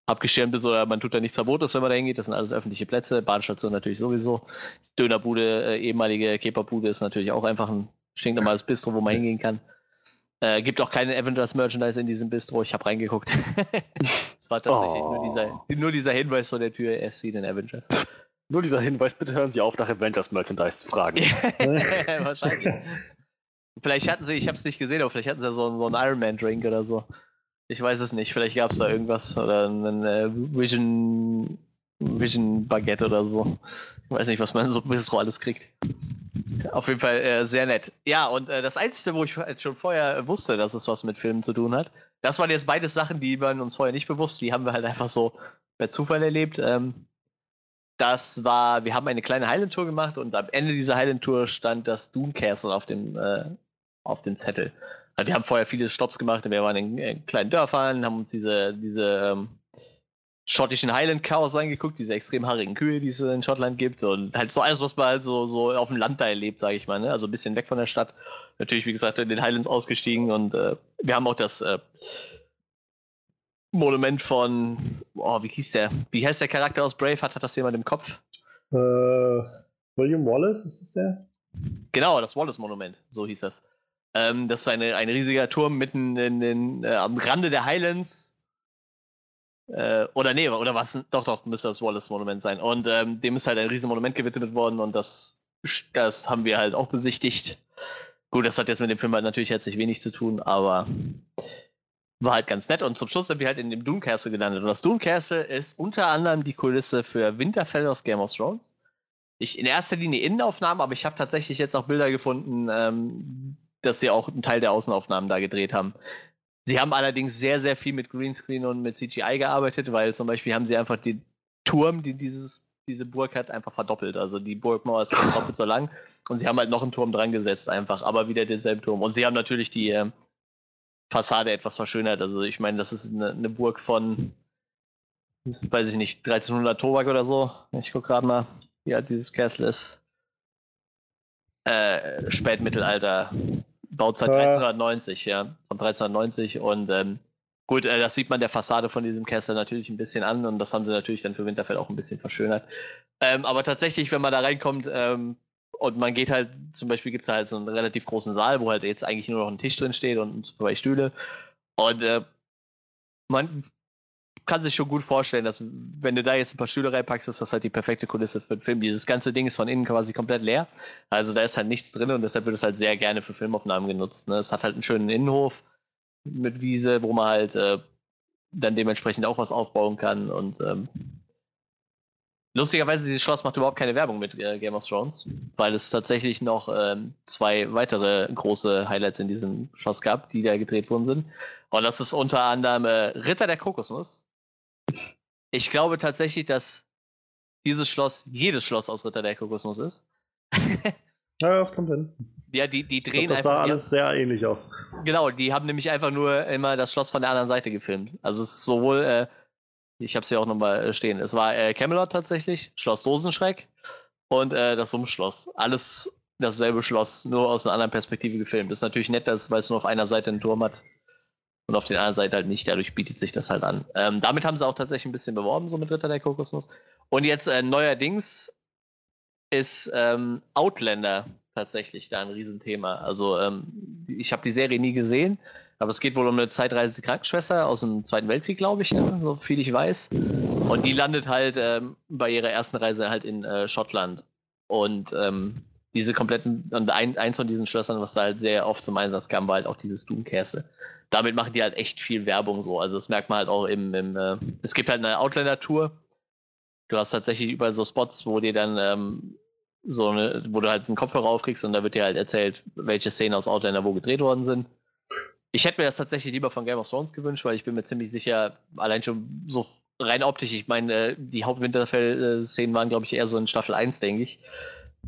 Speaker 2: abgeschirmt ist oder man tut da nichts Verbotes, wenn man da hingeht. Das sind alles öffentliche Plätze, Bahnstation natürlich sowieso. Dönerbude, äh, ehemalige Keperbude ist natürlich auch einfach ein stinknormales Bistro, wo man hingehen kann. Äh, gibt auch keine Avengers Merchandise in diesem Bistro. Ich habe reingeguckt. Es war tatsächlich oh. nur, dieser, nur dieser Hinweis vor der Tür, er sieht den Avengers.
Speaker 3: Nur dieser Hinweis, bitte hören Sie auf, nach Avengers Merchandise zu fragen.
Speaker 2: Wahrscheinlich. vielleicht hatten sie, ich habe es nicht gesehen, aber vielleicht hatten sie so, so einen Iron Man Drink oder so. Ich weiß es nicht. Vielleicht gab es da irgendwas oder einen äh, Vision, Vision Baguette oder so. Ich weiß nicht, was man so Bistro alles kriegt. Auf jeden Fall äh, sehr nett. Ja, und äh, das Einzige, wo ich halt schon vorher wusste, dass es was mit Filmen zu tun hat, das waren jetzt beides Sachen, die waren uns vorher nicht bewusst. Die haben wir halt einfach so per Zufall erlebt. Ähm, das war, wir haben eine kleine Highland-Tour gemacht und am Ende dieser Highland-Tour stand das Doom Castle auf dem, äh, auf dem Zettel. Also wir haben vorher viele Stops gemacht, wir waren in, in kleinen Dörfern, haben uns diese, diese ähm, schottischen Highland Cows angeguckt, diese extrem haarigen Kühe, die es in Schottland gibt und halt so alles, was man halt so, so auf dem Land da erlebt, sage ich mal, ne? also ein bisschen weg von der Stadt. Natürlich, wie gesagt, in den Highlands ausgestiegen und äh, wir haben auch das äh, Monument von, oh, wie hieß der? Wie heißt der Charakter aus Brave? Hat, hat das jemand im Kopf?
Speaker 1: Äh, William Wallace, ist das der?
Speaker 2: Genau, das Wallace-Monument, so hieß das. Ähm, das ist eine, ein riesiger Turm mitten in, in, äh, am Rande der Highlands. Äh, oder nee, oder was? Doch, doch, müsste das Wallace-Monument sein. Und ähm, dem ist halt ein riesiges Monument gewidmet worden und das, das haben wir halt auch besichtigt. Gut, das hat jetzt mit dem Film halt natürlich herzlich wenig zu tun, aber war halt ganz nett. Und zum Schluss sind wir halt in dem Doom Castle gelandet. Und das Doom Castle ist unter anderem die Kulisse für Winterfell aus Game of Thrones. Ich in erster Linie Innenaufnahmen, aber ich habe tatsächlich jetzt auch Bilder gefunden, ähm, dass sie auch einen Teil der Außenaufnahmen da gedreht haben. Sie haben allerdings sehr, sehr viel mit Greenscreen und mit CGI gearbeitet, weil zum Beispiel haben sie einfach den Turm, die dieses, diese Burg hat, einfach verdoppelt. Also die Burgmauer ist doppelt so lang und sie haben halt noch einen Turm dran gesetzt, einfach, aber wieder denselben Turm. Und sie haben natürlich die, äh, Fassade etwas verschönert. Also ich meine, das ist eine, eine Burg von, weiß ich nicht, 1300 Tobak oder so. Ich gucke gerade mal, wie alt dieses Castle ist. Äh, Spätmittelalter. Bauzeit 1390, ja. Von 1390 und ähm, gut, äh, das sieht man der Fassade von diesem Castle natürlich ein bisschen an und das haben sie natürlich dann für Winterfell auch ein bisschen verschönert. Ähm, aber tatsächlich, wenn man da reinkommt, ähm, und man geht halt, zum Beispiel gibt es halt so einen relativ großen Saal, wo halt jetzt eigentlich nur noch ein Tisch drin steht und zwei Stühle. Und äh, man kann sich schon gut vorstellen, dass wenn du da jetzt ein paar Stühle reinpackst, ist das halt die perfekte Kulisse für den Film. Dieses ganze Ding ist von innen quasi komplett leer. Also da ist halt nichts drin und deshalb wird es halt sehr gerne für Filmaufnahmen genutzt. Ne? Es hat halt einen schönen Innenhof mit Wiese, wo man halt äh, dann dementsprechend auch was aufbauen kann und ähm, Lustigerweise, dieses Schloss macht überhaupt keine Werbung mit äh, Game of Thrones, weil es tatsächlich noch ähm, zwei weitere große Highlights in diesem Schloss gab, die da gedreht worden sind. Und das ist unter anderem äh, Ritter der Kokosnuss. Ich glaube tatsächlich, dass dieses Schloss jedes Schloss aus Ritter der Kokosnuss ist.
Speaker 1: ja, das kommt hin.
Speaker 2: Ja, die, die drehen
Speaker 1: glaub, das sah alles sehr ähnlich aus.
Speaker 2: Genau, die haben nämlich einfach nur immer das Schloss von der anderen Seite gefilmt. Also es ist sowohl äh, ich habe es ja auch nochmal äh, stehen. Es war äh, Camelot tatsächlich, Schloss Dosenschreck und äh, das Sumpfschloss. Alles dasselbe Schloss, nur aus einer anderen Perspektive gefilmt. Ist natürlich nett, weil es nur auf einer Seite einen Turm hat und auf der anderen Seite halt nicht. Dadurch bietet sich das halt an. Ähm, damit haben sie auch tatsächlich ein bisschen beworben, so mit Ritter der Kokosnuss. Und jetzt äh, neuerdings ist ähm, Outlander tatsächlich da ein Riesenthema. Also ähm, ich habe die Serie nie gesehen, aber es geht wohl um eine zeitreisende Krankenschwester aus dem Zweiten Weltkrieg, glaube ich, ne? so viel ich weiß. Und die landet halt ähm, bei ihrer ersten Reise halt in äh, Schottland. Und ähm, diese kompletten, und ein, eins von diesen Schlössern, was da halt sehr oft zum Einsatz kam, war halt auch dieses Doomcastle. Damit machen die halt echt viel Werbung so. Also das merkt man halt auch im, im äh, es gibt halt eine Outlander-Tour. Du hast tatsächlich überall so Spots, wo dir dann ähm, so eine, wo du halt einen Kopfhörer aufkriegst und da wird dir halt erzählt, welche Szenen aus Outlander wo gedreht worden sind. Ich hätte mir das tatsächlich lieber von Game of Thrones gewünscht, weil ich bin mir ziemlich sicher, allein schon so rein optisch, ich meine, äh, die Hauptwinterfell-Szenen waren, glaube ich, eher so in Staffel 1, denke ich.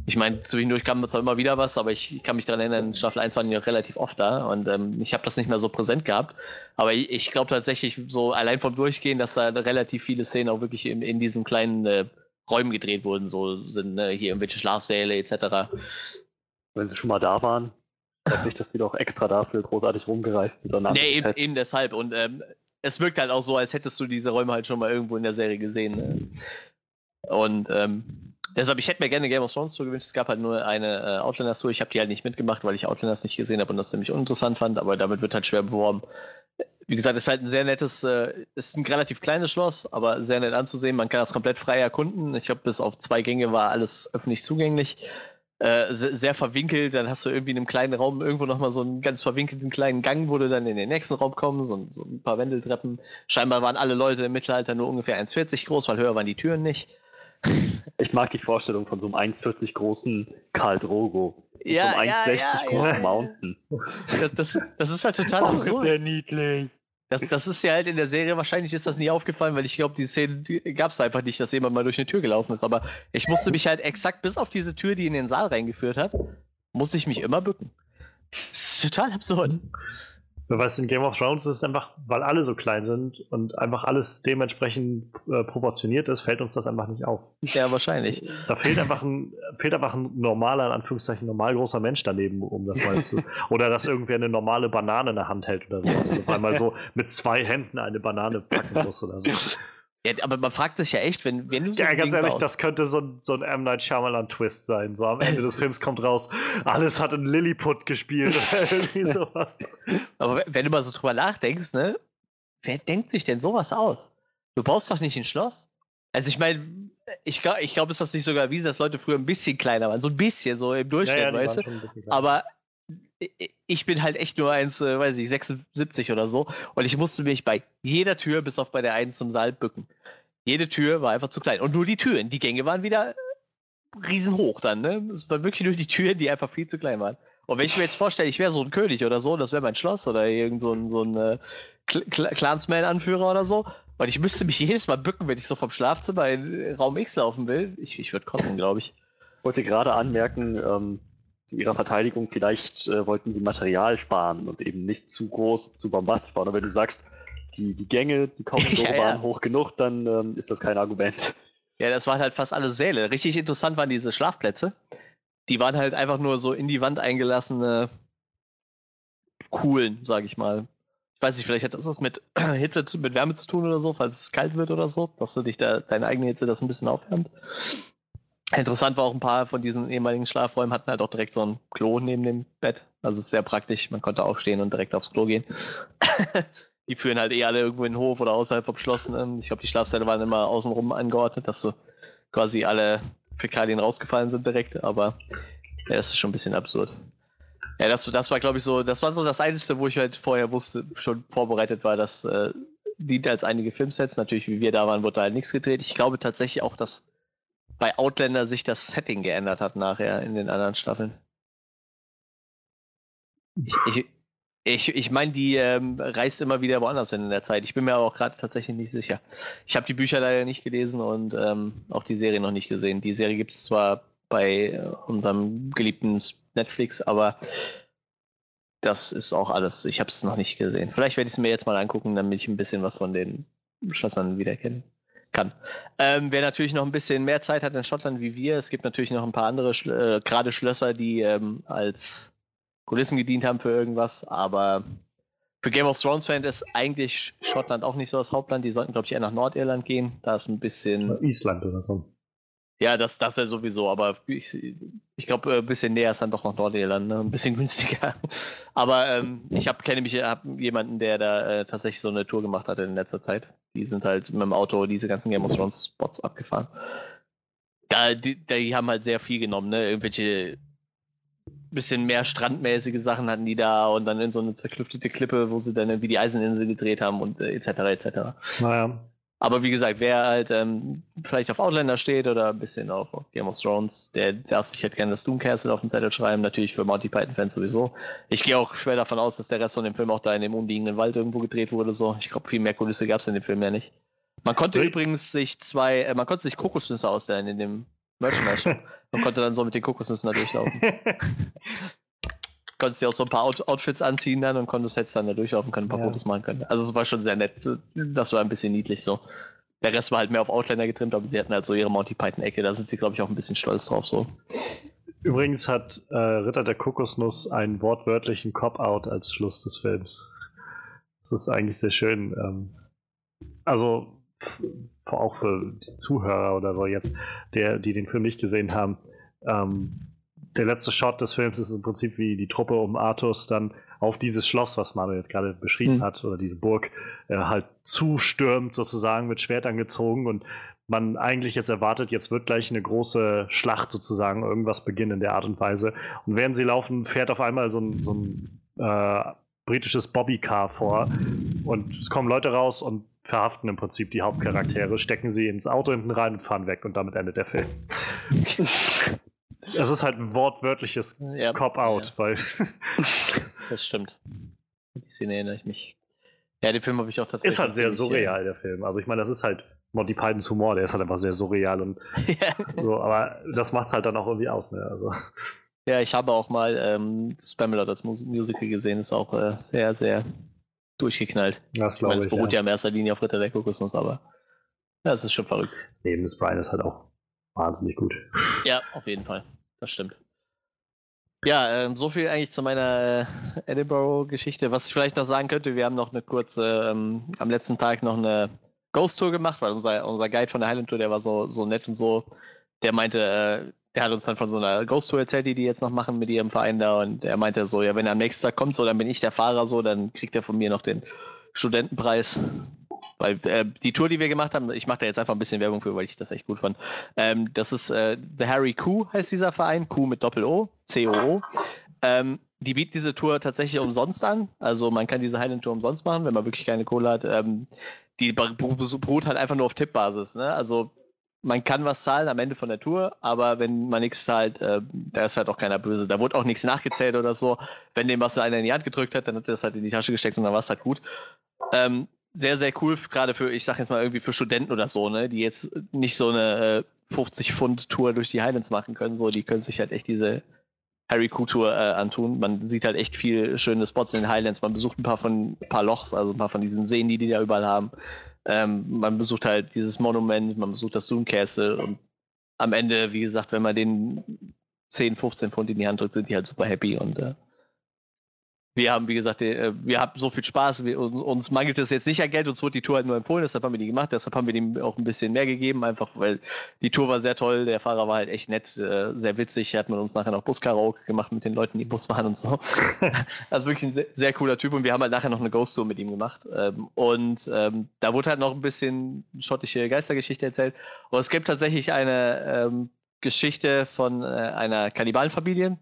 Speaker 2: Ich meine, zwischendurch kam zwar immer wieder was, aber ich kann mich daran erinnern, in Staffel 1 waren die auch relativ oft da und ähm, ich habe das nicht mehr so präsent gehabt. Aber ich, ich glaube tatsächlich, so allein vom Durchgehen, dass da relativ viele Szenen auch wirklich in, in diesen kleinen äh, Räumen gedreht wurden, so sind ne, hier irgendwelche Schlafsäle etc.
Speaker 3: Wenn sie schon mal da waren glaube nicht, dass die doch extra dafür großartig rumgereist sind.
Speaker 2: Nee, eben, eben, deshalb. Und ähm, es wirkt halt auch so, als hättest du diese Räume halt schon mal irgendwo in der Serie gesehen. Ne? Und ähm, deshalb, ich hätte mir gerne Game of Thrones Tour gewünscht. Es gab halt nur eine äh, Outlanders Tour. Ich habe die halt nicht mitgemacht, weil ich Outlanders nicht gesehen habe und das ziemlich uninteressant fand, aber damit wird halt schwer beworben. Wie gesagt, es ist halt ein sehr nettes, äh, ist ein relativ kleines Schloss, aber sehr nett anzusehen. Man kann das komplett frei erkunden. Ich glaube, bis auf zwei Gänge war alles öffentlich zugänglich. Äh, sehr, sehr, verwinkelt. Dann hast du irgendwie in einem kleinen Raum irgendwo nochmal so einen ganz verwinkelten kleinen Gang, wo du dann in den nächsten Raum kommst, so, so ein paar Wendeltreppen. Scheinbar waren alle Leute im Mittelalter nur ungefähr 1,40 groß, weil höher waren die Türen nicht.
Speaker 3: Ich mag die Vorstellung von so einem 1,40 großen Karl Drogo.
Speaker 2: Ja,
Speaker 3: so einem 1,60
Speaker 2: ja, ja,
Speaker 3: großen
Speaker 2: ja.
Speaker 3: Mountain.
Speaker 2: Das, das, das, ist halt total
Speaker 3: oh, absurd. ist der niedlich.
Speaker 2: Das, das ist ja halt in der Serie, wahrscheinlich ist das nie aufgefallen, weil ich glaube, die Szene gab es einfach nicht, dass jemand mal durch eine Tür gelaufen ist. Aber ich musste mich halt exakt bis auf diese Tür, die in den Saal reingeführt hat, musste ich mich immer bücken. Das ist total absurd.
Speaker 1: Du, in Game of Thrones ist es einfach, weil alle so klein sind und einfach alles dementsprechend äh, proportioniert ist, fällt uns das einfach nicht auf.
Speaker 2: Ja, wahrscheinlich.
Speaker 1: Da fehlt einfach ein, fehlt einfach ein normaler, in Anführungszeichen, normal großer Mensch daneben, um das mal zu. Oder dass irgendwer eine normale Banane in der Hand hält oder sowas. Also einmal so mit zwei Händen eine Banane packen muss oder so.
Speaker 2: Ja, aber man fragt sich ja echt, wenn, wenn du
Speaker 1: so. Ja, ganz ehrlich, baust. das könnte so ein, so ein M. Night Shyamalan-Twist sein. So am Ende des Films kommt raus, alles hat in Lilliput gespielt oder irgendwie sowas.
Speaker 2: Aber wenn du mal so drüber nachdenkst, ne? Wer denkt sich denn sowas aus? Du baust doch nicht ein Schloss. Also ich meine, ich glaube, ich glaub, ist das nicht sogar erwiesen, dass Leute früher ein bisschen kleiner waren. So ein bisschen, so im Durchschnitt, ja, ja, weißt du? Aber ich bin halt echt nur eins, äh, weiß ich, 76 oder so. Und ich musste mich bei jeder Tür, bis auf bei der einen zum Saal, bücken. Jede Tür war einfach zu klein. Und nur die Türen. Die Gänge waren wieder riesenhoch dann, ne? Es waren wirklich nur die Türen, die einfach viel zu klein waren. Und wenn ich mir jetzt vorstelle, ich wäre so ein König oder so, das wäre mein Schloss oder irgend so ein, so ein äh, Clansman-Anführer oder so, weil ich müsste mich jedes Mal bücken, wenn ich so vom Schlafzimmer in Raum X laufen will. Ich, ich würde kotzen, glaube ich.
Speaker 3: Ich wollte gerade anmerken, ähm, zu ihrer Verteidigung, vielleicht äh, wollten sie Material sparen und eben nicht zu groß, zu bombastisch bauen. Aber wenn du sagst, die, die Gänge, die Korridore ja, waren hoch genug, dann ähm, ist das kein Argument.
Speaker 2: Ja, das waren halt fast alle Säle. Richtig interessant waren diese Schlafplätze. Die waren halt einfach nur so in die Wand eingelassene Kuhlen, sag ich mal. Ich weiß nicht, vielleicht hat das was mit Hitze, mit Wärme zu tun oder so, falls es kalt wird oder so, dass du dich da, deine eigene Hitze das ein bisschen aufwärmt. Interessant war auch ein paar von diesen ehemaligen Schlafräumen hatten halt auch direkt so ein Klo neben dem Bett. Also sehr praktisch. Man konnte aufstehen und direkt aufs Klo gehen. die führen halt eh alle irgendwo in den Hof oder außerhalb vom Schloss. Ne? Ich glaube, die Schlafzelle waren immer außenrum angeordnet, dass so quasi alle Fäkalien rausgefallen sind direkt. Aber ja, das ist schon ein bisschen absurd. Ja, das, das war, glaube ich, so, das war so das Einzige, wo ich halt vorher wusste, schon vorbereitet war, dass äh, dient als einige Filmsets. Natürlich, wie wir da waren, wurde da halt nichts gedreht. Ich glaube tatsächlich auch, dass bei Outlander sich das Setting geändert hat nachher in den anderen Staffeln. Ich, ich, ich, meine, die ähm, reist immer wieder woanders hin in der Zeit. Ich bin mir aber auch gerade tatsächlich nicht sicher. Ich habe die Bücher leider nicht gelesen und ähm, auch die Serie noch nicht gesehen. Die Serie gibt es zwar bei äh, unserem geliebten Netflix, aber das ist auch alles. Ich habe es noch nicht gesehen. Vielleicht werde ich es mir jetzt mal angucken, damit ich ein bisschen was von den Schlössern wiederkenne kann. Ähm, wer natürlich noch ein bisschen mehr Zeit hat in Schottland wie wir, es gibt natürlich noch ein paar andere, äh, gerade Schlösser, die ähm, als Kulissen gedient haben für irgendwas, aber für Game of Thrones Fans ist eigentlich Schottland auch nicht so das Hauptland. Die sollten, glaube ich, eher nach Nordirland gehen. Da ist ein bisschen.
Speaker 1: Island oder so.
Speaker 2: Ja, das, das ja sowieso, aber ich, ich glaube, ein bisschen näher ist dann doch noch Nordirland, ne? ein bisschen günstiger. Aber ähm, ich hab, kenne mich, hab jemanden, der da äh, tatsächlich so eine Tour gemacht hat in letzter Zeit. Die sind halt mit dem Auto diese ganzen Game of Thrones Spots abgefahren. Da, die, die haben halt sehr viel genommen, ne? Irgendwelche bisschen mehr strandmäßige Sachen hatten die da und dann in so eine zerklüftete Klippe, wo sie dann wie die Eiseninsel gedreht haben und äh, etc. etc.
Speaker 1: Naja.
Speaker 2: Aber wie gesagt, wer halt ähm, vielleicht auf Outlander steht oder ein bisschen auf, auf Game of Thrones, der darf sich halt gerne das Doom Castle auf den Zettel schreiben. Natürlich für Monty Python-Fans sowieso. Ich gehe auch schwer davon aus, dass der Rest von dem Film auch da in dem umliegenden Wald irgendwo gedreht wurde. So. Ich glaube, viel mehr Kulisse gab es in dem Film ja nicht. Man konnte Richtig. übrigens sich zwei, äh, man konnte sich Kokosnüsse ausleihen in dem Merchandise-Shop. man konnte dann so mit den Kokosnüssen da durchlaufen. konntest dir auch so ein paar Out Outfits anziehen dann und konntest jetzt dann da durchlaufen können, ein paar ja. Fotos machen können. Also es war schon sehr nett. Das war ein bisschen niedlich so. Der Rest war halt mehr auf Outlander getrimmt, aber sie hatten halt so ihre Monty Python-Ecke. Da sind sie, glaube ich, auch ein bisschen stolz drauf so.
Speaker 1: Übrigens hat äh, Ritter der Kokosnuss einen wortwörtlichen Cop-Out als Schluss des Films. Das ist eigentlich sehr schön. Ähm, also auch für die Zuhörer oder so jetzt, der, die den Film nicht gesehen haben. Ähm, der letzte Shot des Films ist im Prinzip wie die Truppe um Artus dann auf dieses Schloss, was Manuel jetzt gerade beschrieben mhm. hat, oder diese Burg, äh, halt zustürmt, sozusagen mit Schwertern gezogen und man eigentlich jetzt erwartet, jetzt wird gleich eine große Schlacht sozusagen, irgendwas beginnen in der Art und Weise. Und während sie laufen, fährt auf einmal so ein, so ein äh, britisches Bobbycar vor und es kommen Leute raus und verhaften im Prinzip die Hauptcharaktere, stecken sie ins Auto hinten rein und fahren weg und damit endet der Film. Es ist halt ein wortwörtliches ja, Cop-Out, ja. weil.
Speaker 2: das stimmt. Die Szene erinnere ich mich. Ja, den Film habe ich auch tatsächlich.
Speaker 1: Ist halt sehr surreal, der Film. Also ich meine, das ist halt Monty Pythons Humor, der ist halt einfach sehr surreal und
Speaker 2: ja.
Speaker 1: so, aber das macht es halt dann auch irgendwie aus, ne? Also.
Speaker 2: ja, ich habe auch mal ähm, Spamalot als Mus Musical gesehen, ist auch äh, sehr, sehr durchgeknallt.
Speaker 1: Das
Speaker 2: Ich meine,
Speaker 1: glaube
Speaker 2: es beruht ja.
Speaker 1: ja.
Speaker 2: in erster Linie auf Ritter der Kokosnuss, aber ja, es ist schon verrückt.
Speaker 1: Nee, Miss Brian ist halt auch wahnsinnig gut.
Speaker 2: Ja, auf jeden Fall. Das stimmt. Ja, ähm, so viel eigentlich zu meiner äh, Edinburgh-Geschichte. Was ich vielleicht noch sagen könnte, wir haben noch eine kurze, ähm, am letzten Tag noch eine Ghost-Tour gemacht, weil unser, unser Guide von der Highland Tour, der war so, so nett und so, der meinte, äh, der hat uns dann von so einer Ghost-Tour erzählt, die die jetzt noch machen mit ihrem Verein da und er meinte so, ja, wenn er am nächsten Tag kommt, so, dann bin ich der Fahrer, so, dann kriegt er von mir noch den Studentenpreis. Weil äh, die Tour, die wir gemacht haben, ich mache da jetzt einfach ein bisschen Werbung für, weil ich das echt gut fand. Ähm, das ist äh, The Harry Q heißt dieser Verein, Q mit Doppel-O, C-O-O. Ähm, die bieten diese Tour tatsächlich umsonst an. Also man kann diese Highland Tour umsonst machen, wenn man wirklich keine Kohle hat. Ähm, die beru- beruht halt einfach nur auf Tippbasis. Ne? Also man kann was zahlen am Ende von der Tour, aber wenn man nichts zahlt, äh, da ist halt auch keiner böse. Da wurde auch nichts nachgezählt oder so. Wenn dem was einer in die Hand gedrückt hat, dann hat er das halt in die Tasche gesteckt und dann war es halt gut. Ähm, sehr, sehr cool, gerade für, ich sag jetzt mal irgendwie für Studenten oder so, ne, die jetzt nicht so eine äh, 50 Pfund Tour durch die Highlands machen können, so, die können sich halt echt diese Harry Q Tour äh, antun. Man sieht halt echt viel schöne Spots in den Highlands. Man besucht ein paar von ein paar Lochs, also ein paar von diesen Seen, die die da überall haben. Ähm, man besucht halt dieses Monument, man besucht das Doom Castle und am Ende, wie gesagt, wenn man den 10, 15 Pfund in die Hand drückt, sind die halt super happy und äh, wir haben, wie gesagt, äh, wir haben so viel Spaß. Wir, uns, mangelt es jetzt nicht an Geld, uns wurde die Tour halt nur empfohlen, deshalb haben wir die gemacht, deshalb haben wir dem auch ein bisschen mehr gegeben, einfach weil die Tour war sehr toll, der Fahrer war halt echt nett, äh, sehr witzig, hat mit uns nachher noch Buskaraoke gemacht mit den Leuten, die Bus waren und so. also wirklich ein sehr, sehr cooler Typ. Und wir haben halt nachher noch eine Ghost Tour mit ihm gemacht. Ähm, und ähm, da wurde halt noch ein bisschen schottische Geistergeschichte erzählt. Und es gibt tatsächlich eine ähm, Geschichte von äh, einer Kannibalenfamilie,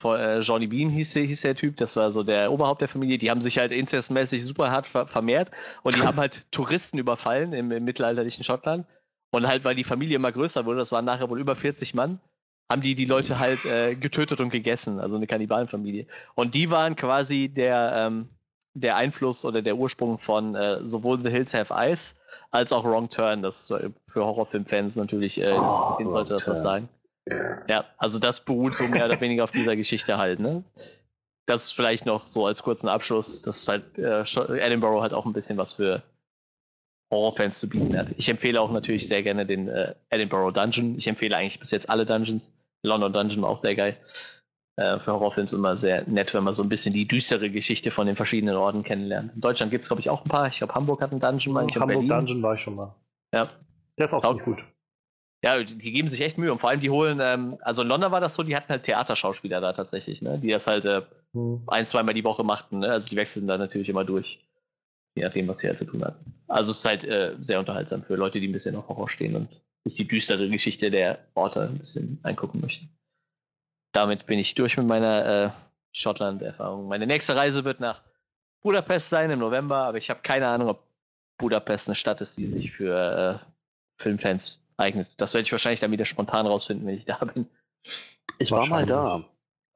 Speaker 2: von, äh, Johnny Bean hieß, der- hieß der Typ, das war so der Oberhaupt der Familie. Die haben sich halt inzestmäßig super hart ver vermehrt und die haben halt Touristen überfallen im, im mittelalterlichen Schottland. Und halt, weil die Familie immer größer wurde, das waren nachher wohl über 40 Mann, haben die die Leute halt äh, getötet und gegessen, also eine Kannibalenfamilie. Und die waren quasi der, ähm, der Einfluss oder der Ursprung von äh, sowohl The Hills Have Eyes als auch Wrong Turn. Das ist für Horrorfilmfans natürlich, äh,
Speaker 3: Oh,
Speaker 2: denen sollte das was sagen. Ja, also das beruht so mehr oder weniger auf dieser Geschichte halt, ne? Das vielleicht noch so als kurzen Abschluss, dass halt äh, Edinburgh halt auch ein bisschen was für Horrorfans zu bieten hat. Ich empfehle auch natürlich sehr gerne den äh, Edinburgh Dungeon. Ich empfehle eigentlich bis jetzt alle Dungeons. London Dungeon auch sehr geil. Äh, für Horrorfilms immer sehr nett, wenn man so ein bisschen die düstere Geschichte von den verschiedenen Orten kennenlernt. In Deutschland gibt es, glaube ich, auch ein paar. Ich glaube, Hamburg hat einen Dungeon, meine ich, und
Speaker 1: Hamburg
Speaker 2: Berlin.
Speaker 1: Dungeon war ich schon mal.
Speaker 2: Ja.
Speaker 1: Der ist auch ziemlich gut.
Speaker 2: Ja, die geben sich echt Mühe und vor allem die holen, ähm, also in London war das so, die hatten halt Theaterschauspieler da tatsächlich, ne? die das halt äh,
Speaker 1: Hm.
Speaker 2: ein, zweimal die Woche machten. Ne? Also die wechseln da natürlich immer durch, je nachdem, was sie halt zu tun hatten. Also es ist halt äh, sehr unterhaltsam für Leute, die ein bisschen auf Horror stehen und sich die düstere Geschichte der Orte ein bisschen angucken möchten. Damit bin ich durch mit meiner äh, Schottland-Erfahrung. Meine nächste Reise wird nach Budapest sein im November, aber ich habe keine Ahnung, ob Budapest eine Stadt ist, die sich für äh, Filmfans eignet. Das werde ich wahrscheinlich dann wieder spontan rausfinden, wenn ich da bin.
Speaker 3: Ich war mal da.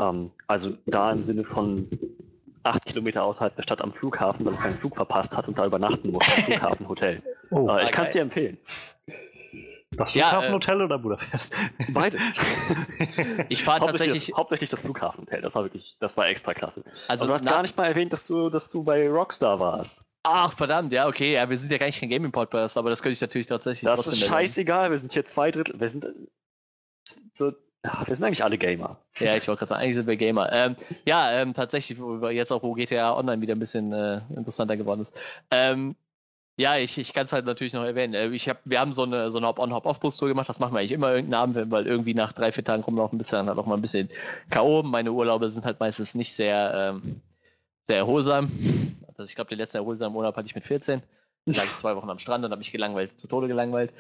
Speaker 3: Ähm, also da im Sinne von acht Kilometer außerhalb der Stadt am Flughafen, weil ich meinen Flug verpasst hat und da übernachten musste im Flughafenhotel.
Speaker 1: Oh,
Speaker 3: Äh, ich kann
Speaker 2: geil.
Speaker 3: es dir empfehlen.
Speaker 1: Das
Speaker 2: ja,
Speaker 1: Flughafenhotel oder Budapest?
Speaker 3: Beide.
Speaker 2: Ich fahre
Speaker 3: hauptsächlich,
Speaker 2: tatsächlich,
Speaker 3: das, hauptsächlich das Flughafenhotel. Das war wirklich, das war extra klasse.
Speaker 2: also
Speaker 3: Also du hast gar nicht mal erwähnt, dass du, dass du bei Rockstar warst.
Speaker 2: Ach, verdammt, ja, okay, ja, wir sind ja gar nicht kein Gaming-Podcast, aber das könnte ich natürlich tatsächlich
Speaker 3: Das ist scheißegal. Wir sind hier zwei Drittel. Wir sind äh, so. Wir sind eigentlich alle Gamer.
Speaker 2: Ja, ich wollte gerade sagen, eigentlich sind wir Gamer. Ähm, ja, ähm, tatsächlich, jetzt auch, wo GTA Online wieder ein bisschen äh, interessanter geworden ist. Ähm, ja, ich, ich kann es halt natürlich noch erwähnen. Äh, Ich hab, wir haben so eine, so eine Hop-on-Hop-off-Bus-Tour gemacht. Das machen wir eigentlich immer irgendeinen Abend, weil irgendwie nach drei, vier Tagen rumlaufen bist dann halt auch mal ein bisschen K.O. Meine Urlaube sind halt meistens nicht sehr, ähm, sehr erholsam. Also ich glaube, den letzten erholsamen Urlaub hatte ich mit 14. Da lag ich zwei Wochen am Strand und habe mich gelangweilt, zu Tode gelangweilt.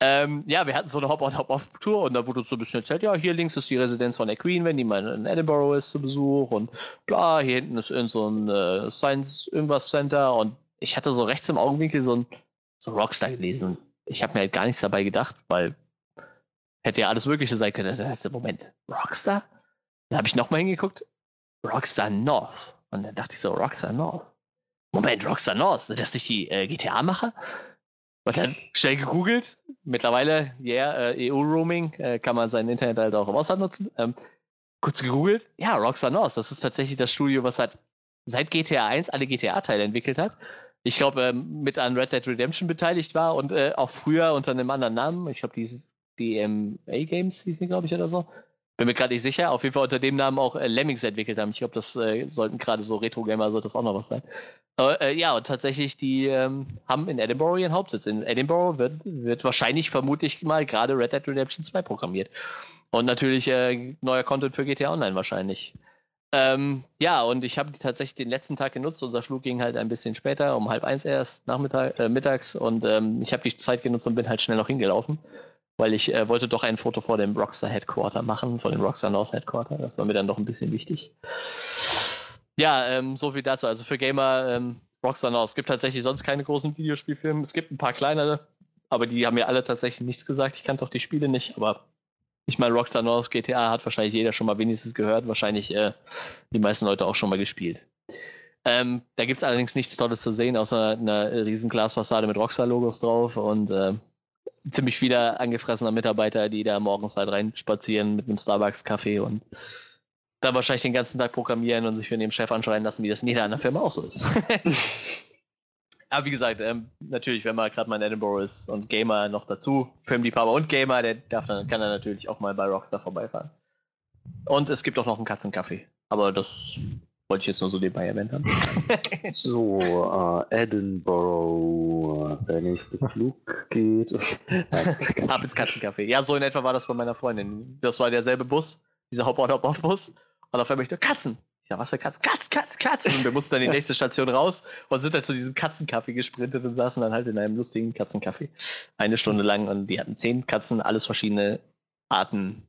Speaker 2: Ähm, ja, wir hatten so eine Hop-on-Hop-off-Tour und da wurde uns so ein bisschen erzählt, ja, hier links ist die Residenz von der Queen, wenn die mal in Edinburgh ist zu Besuch und bla, hier hinten ist irgend so ein äh, Science irgendwas Center und ich hatte so rechts im Augenwinkel so ein so Rockstar gelesen. Ich habe mir halt gar nichts dabei gedacht, weil hätte ja alles Mögliche sein können. Da dachte ich, Moment, Rockstar? Dann habe ich nochmal hingeguckt, Rockstar North. Und dann dachte ich so, Rockstar North. Moment, Rockstar North, sind das nicht die äh, GTA-Macher? Und dann schnell gegoogelt. Mittlerweile, yeah, äh, EU-Roaming, äh, kann man sein Internet halt auch im Ausland nutzen. Ähm, kurz gegoogelt. Ja, Rockstar North, das ist tatsächlich das Studio, was seit, seit GTA 1 alle GTA-Teile entwickelt hat. Ich glaube, ähm, mit an Red Dead Redemption beteiligt war und äh, auch früher unter einem anderen Namen. Ich glaube, die DMA Games hießen, glaube ich, oder so. Bin mir gerade nicht sicher. Auf jeden Fall unter dem Namen auch äh, Lemmings entwickelt haben. Ich glaube, das äh, sollten gerade so Retro-Gamer, sollte das auch noch was sein. Aber, äh, ja, und tatsächlich, die ähm, haben in Edinburgh ihren Hauptsitz. In Edinburgh wird, wird wahrscheinlich vermutlich mal gerade Red Dead Redemption 2 programmiert. Und natürlich äh, neuer Content für GTA Online wahrscheinlich. Ähm, ja, und ich habe tatsächlich den letzten Tag genutzt. Unser Flug ging halt ein bisschen später, um halb eins erst nachmittag, äh, mittags. Und ähm, ich habe die Zeit genutzt und bin halt schnell noch hingelaufen weil ich äh, wollte doch ein Foto vor dem Rockstar Headquarter machen, vor dem Rockstar North Headquarter. Das war mir dann doch ein bisschen wichtig. Ja, ähm, so viel dazu. Also für Gamer ähm, Rockstar North. Es gibt tatsächlich sonst keine großen Videospielfilme. Es gibt ein paar kleinere, aber die haben mir alle tatsächlich nichts gesagt. Ich kannte doch die Spiele nicht, aber ich meine, Rockstar North GTA hat wahrscheinlich jeder schon mal wenigstens gehört, wahrscheinlich äh, die meisten Leute auch schon mal gespielt. Ähm, da gibt es allerdings nichts Tolles zu sehen, außer einer riesen Glasfassade mit Rockstar-Logos drauf und äh, ziemlich viele angefressener Mitarbeiter, die da morgens halt reinspazieren mit einem Starbucks-Kaffee und da wahrscheinlich den ganzen Tag programmieren und sich von dem Chef anschreien lassen, wie das in jeder anderen Firma auch so ist. Aber wie gesagt, ähm, natürlich, wenn man gerade mal in Edinburgh ist und Gamer noch dazu, Filmliebhaber und Gamer, der darf dann, kann dann natürlich auch mal bei Rockstar vorbeifahren. Und es gibt auch noch einen Katzenkaffee. Aber das wollte ich jetzt nur so nebenbei erwähnt haben.
Speaker 3: so, äh, Edinburgh, der nächste Flug geht.
Speaker 2: Ab ins Katzencafé. Ja, so in etwa war das bei meiner Freundin. Das war derselbe Bus, dieser Hop-on-Hop-off-Bus. Und auf einmal ich nur Katzen. Ich sag, was für Katzen? Katz, Katz, Katzen. Und wir mussten dann in die nächste Station raus und sind dann zu diesem Katzencafé gesprintet und saßen dann halt in einem lustigen Katzencafé. Eine Stunde lang und die hatten zehn Katzen, alles verschiedene Arten,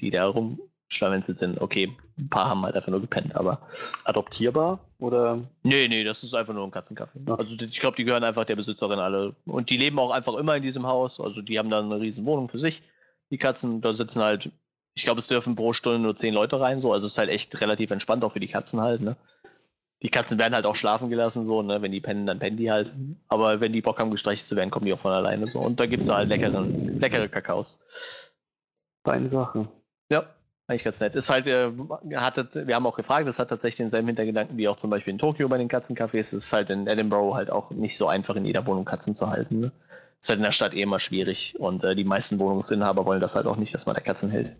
Speaker 2: die da rum schlawenzelt sind. Okay, ein paar haben halt einfach nur gepennt, aber.
Speaker 3: Adoptierbar oder?
Speaker 2: Nee, nee, das ist einfach nur ein Katzencafé. Ja. Also ich glaube, die gehören einfach der Besitzerin alle. Und die leben auch einfach immer in diesem Haus. Also die haben dann eine riesen Wohnung für sich. Die Katzen, da sitzen halt, ich glaube, es dürfen pro Stunde nur zehn Leute rein, so. Also es ist halt echt relativ entspannt, auch für die Katzen halt, ne? Die Katzen werden halt auch schlafen gelassen, so, ne? Wenn die pennen, dann pennen die halt. Aber wenn die Bock haben, gestreichelt zu werden, kommen die auch von alleine so. Und da gibt es halt leckeren, leckere Kakaos.
Speaker 3: Feine Sache.
Speaker 2: Ja, eigentlich ganz nett. Ist halt, äh, hatte, wir haben auch gefragt, es hat tatsächlich denselben Hintergedanken wie auch zum Beispiel in Tokio bei den Katzencafés. Es ist halt in Edinburgh halt auch nicht so einfach in jeder Wohnung Katzen zu halten. Ne? Ist halt in der Stadt eh immer schwierig und äh, die meisten Wohnungsinhaber wollen das halt auch nicht, dass man da Katzen hält.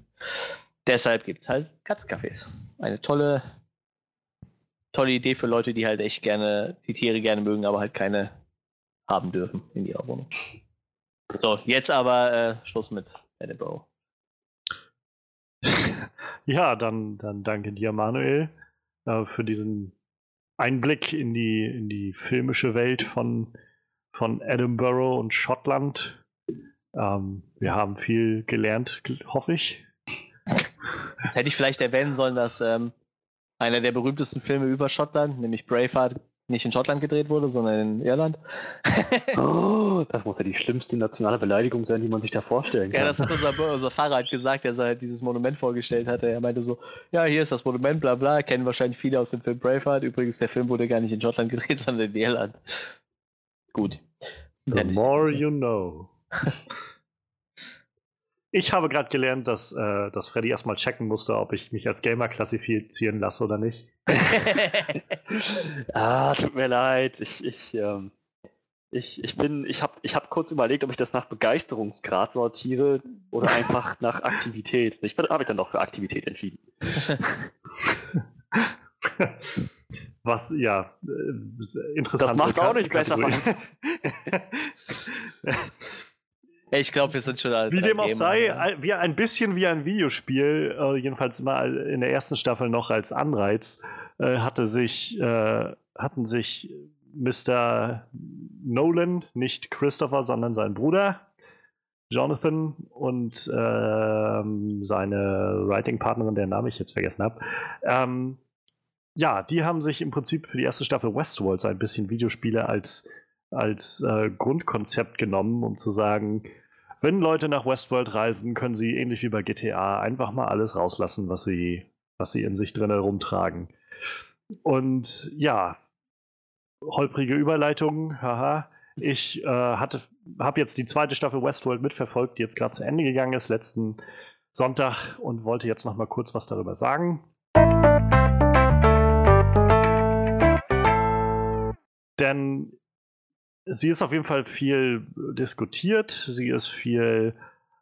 Speaker 2: Deshalb gibt es halt Katzencafés. Eine tolle, tolle Idee für Leute, die halt echt gerne, die Tiere gerne mögen, aber halt keine haben dürfen in ihrer Wohnung. So, jetzt aber äh, Schluss mit Edinburgh.
Speaker 1: ja, dann, dann danke dir, Manuel, äh, für diesen Einblick in die, in die filmische Welt von, von Edinburgh und Schottland. Ähm, wir haben viel gelernt, hoffe ich.
Speaker 2: Hätte ich vielleicht erwähnen sollen, dass ähm, einer der berühmtesten Filme über Schottland, nämlich Braveheart, nicht in Schottland gedreht wurde, sondern in Irland.
Speaker 3: oh, das muss ja die schlimmste nationale Beleidigung sein, die man sich da vorstellen kann.
Speaker 2: Ja, das hat unser, unser Fahrer halt gesagt, der halt dieses Monument vorgestellt hatte. Er meinte so, ja, hier ist das Monument, bla bla, kennen wahrscheinlich viele aus dem Film Braveheart. Übrigens, der Film wurde gar nicht in Schottland gedreht, sondern in Irland. Gut.
Speaker 1: The more you know. Ich habe gerade gelernt, dass, äh, dass Freddy erstmal checken musste, ob ich mich als Gamer klassifizieren lasse oder nicht.
Speaker 3: ah, tut mir leid. Ich, ich, ähm, ich, ich bin, ich habe ich hab kurz überlegt, ob ich das nach Begeisterungsgrad sortiere oder einfach nach Aktivität. Ich habe mich dann doch für Aktivität entschieden.
Speaker 1: Was, ja, äh, interessant.
Speaker 3: Das macht es auch nicht besser.
Speaker 2: Ich glaube, wir sind schon
Speaker 1: als. Wie dem auch sei, ja. wie ein bisschen wie ein Videospiel, äh, jedenfalls mal in der ersten Staffel noch als Anreiz, äh, hatte sich, äh, hatten sich Mr. Nolan, nicht Christopher, sondern sein Bruder, Jonathan und ähm, seine Writing-Partnerin, deren Name ich jetzt vergessen habe, ähm, ja, die haben sich im Prinzip für die erste Staffel Westworld so ein bisschen Videospiele als, als äh, Grundkonzept genommen, um zu sagen, wenn Leute nach Westworld reisen, können sie ähnlich wie bei GTA einfach mal alles rauslassen, was sie, was sie in sich drin herumtragen. Und ja, holprige Überleitung, haha. Ich äh, habe jetzt die zweite Staffel Westworld mitverfolgt, die jetzt gerade zu Ende gegangen ist, letzten Sonntag und wollte jetzt noch mal kurz was darüber sagen. Denn sie ist auf jeden Fall viel diskutiert, sie ist viel,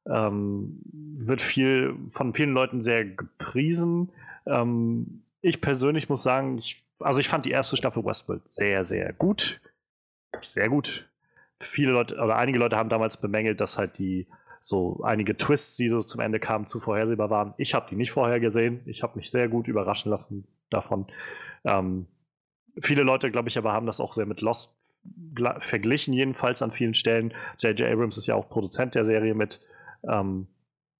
Speaker 1: ähm, wird viel von vielen Leuten sehr gepriesen. Ähm, ich persönlich muss sagen, ich, also ich fand die erste Staffel Westworld sehr, sehr gut. Sehr gut. Viele Leute oder einige Leute haben damals bemängelt, dass halt die so einige Twists, die so zum Ende kamen, zu vorhersehbar waren. Ich habe die nicht vorher gesehen. Ich habe mich sehr gut überraschen lassen davon. Ähm, viele Leute, glaube ich, aber haben das auch sehr mit Lost verglichen, jedenfalls an vielen Stellen. J.J. Abrams ist ja auch Produzent der Serie mit. Ähm,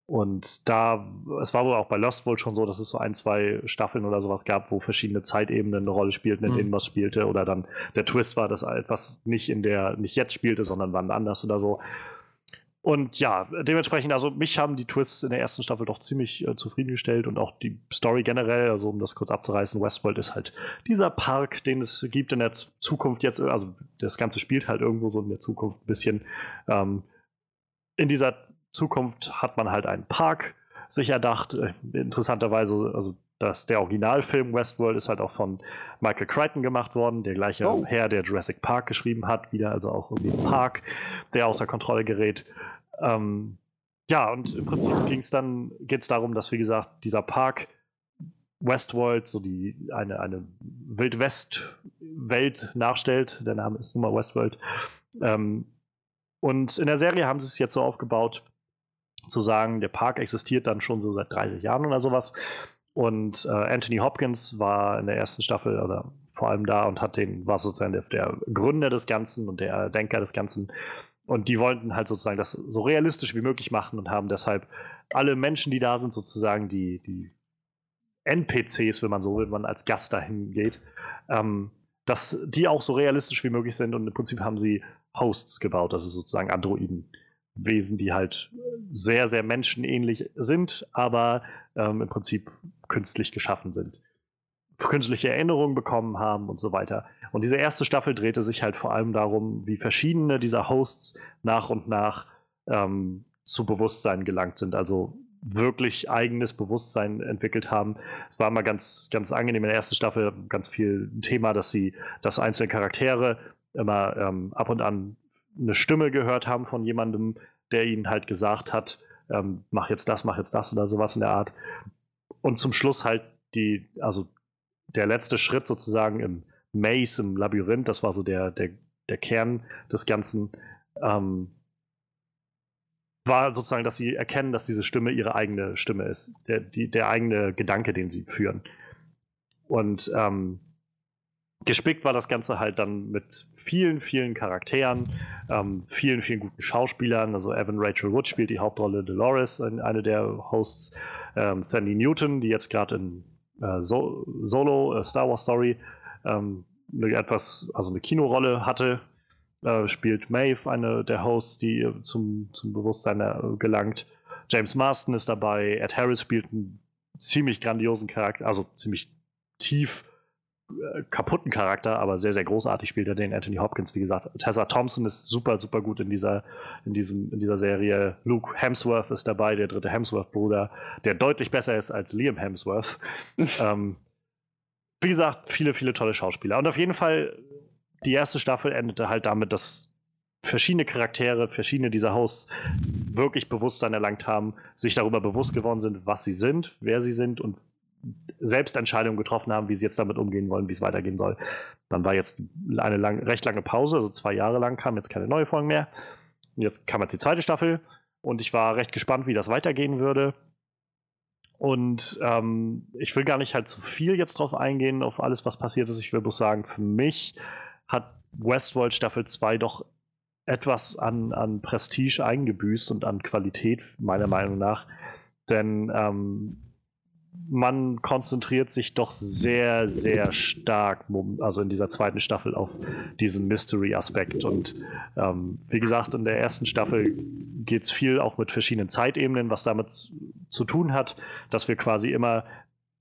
Speaker 1: und da, es war wohl auch bei Lost wohl schon so, dass es so ein, zwei Staffeln oder sowas gab, wo verschiedene Zeitebenen eine Rolle spielten, in mhm. denen was spielte. Oder dann der Twist war, dass etwas nicht in der, nicht jetzt spielte, sondern wann anders oder so. Und ja, dementsprechend, also mich haben die Twists in der ersten Staffel doch ziemlich äh, zufriedengestellt und auch die Story generell, also um das kurz abzureißen, Westworld ist halt dieser Park, den es gibt in der Zukunft jetzt, also das Ganze spielt halt irgendwo so in der Zukunft ein bisschen. Ähm, in dieser Zukunft hat man halt einen Park sich erdacht. Äh, interessanterweise, also das, der Originalfilm Westworld ist halt auch von Michael Crichton gemacht worden, der gleiche oh. Herr, der Jurassic Park geschrieben hat, wieder also auch irgendwie ein Park, der außer Kontrolle gerät. Ähm, ja, und im Prinzip ging es dann, geht es darum, dass, wie gesagt, dieser Park Westworld, so die eine, eine Wildwest-Welt nachstellt. Der Name ist nun mal Westworld. Ähm, und in der Serie haben sie es jetzt so aufgebaut, zu sagen, der Park existiert dann schon so seit 30 Jahren oder sowas. Und äh, Anthony Hopkins war in der ersten Staffel oder vor allem da und hat den, war sozusagen der, der Gründer des Ganzen und der Denker des Ganzen. Und die wollten halt sozusagen das so realistisch wie möglich machen und haben deshalb alle Menschen, die da sind, sozusagen die, die NPCs, wenn man so will, wenn man als Gast dahin geht, ähm, dass die auch so realistisch wie möglich sind und im Prinzip haben sie Hosts gebaut, also sozusagen Androidenwesen, die halt sehr, sehr menschenähnlich sind, aber ähm, im Prinzip künstlich geschaffen sind künstliche Erinnerungen bekommen haben und so weiter. Und diese erste Staffel drehte sich halt vor allem darum, wie verschiedene dieser Hosts nach und nach ähm, zu Bewusstsein gelangt sind, also wirklich eigenes Bewusstsein entwickelt haben. Es war immer ganz, ganz angenehm in der ersten Staffel, ganz viel Thema, dass sie, dass einzelne Charaktere immer ähm, ab und an eine Stimme gehört haben von jemandem, der ihnen halt gesagt hat, ähm, mach jetzt das, mach jetzt das oder sowas in der Art. Und zum Schluss halt die, also der letzte Schritt sozusagen im Maze, im Labyrinth, das war so der, der, der Kern des Ganzen, ähm, war sozusagen, dass sie erkennen, dass diese Stimme ihre eigene Stimme ist, der, die, der eigene Gedanke, den sie führen. Und ähm, gespickt war das Ganze halt dann mit vielen, vielen Charakteren, ähm, vielen, vielen guten Schauspielern. Also Evan Rachel Wood spielt die Hauptrolle Dolores, eine der Hosts. Ähm, Sandy Newton, die jetzt gerade in äh, so Solo äh, Star Wars Story ähm, eine etwas, also eine Kinorolle hatte, äh, spielt Maeve, eine der Hosts, die zum, zum Bewusstsein äh, gelangt. James Marston ist dabei, Ed Harris spielt einen ziemlich grandiosen Charakter, also ziemlich tief kaputten Charakter, aber sehr, sehr großartig spielt er den. Anthony Hopkins, wie gesagt. Tessa Thompson ist super, super gut in dieser, in diesem, in dieser Serie. Luke Hemsworth ist dabei, der dritte Hemsworth-Bruder, der deutlich besser ist als Liam Hemsworth. ähm, wie gesagt, viele, viele tolle Schauspieler. Und auf jeden Fall, die erste Staffel endete halt damit, dass verschiedene Charaktere, verschiedene dieser Hosts wirklich Bewusstsein erlangt haben, sich darüber bewusst geworden sind, was sie sind, wer sie sind und selbst Entscheidungen getroffen haben, wie sie jetzt damit umgehen wollen, wie es weitergehen soll. Dann war jetzt eine lang, recht lange Pause, also zwei Jahre lang kam jetzt keine neue Folge mehr. Und jetzt kam jetzt die zweite Staffel und ich war recht gespannt, wie das weitergehen würde. Und ähm, ich will gar nicht halt zu viel jetzt drauf eingehen, auf alles, was passiert ist. Ich will bloß sagen, für mich hat Westworld Staffel 2 doch etwas an, an Prestige eingebüßt und an Qualität, meiner Meinung nach. Denn ähm, man konzentriert sich doch sehr, sehr stark, also in dieser zweiten Staffel, auf diesen Mystery-Aspekt. Und ähm, wie gesagt, in der ersten Staffel geht es viel auch mit verschiedenen Zeitebenen, was damit zu tun hat, dass wir quasi immer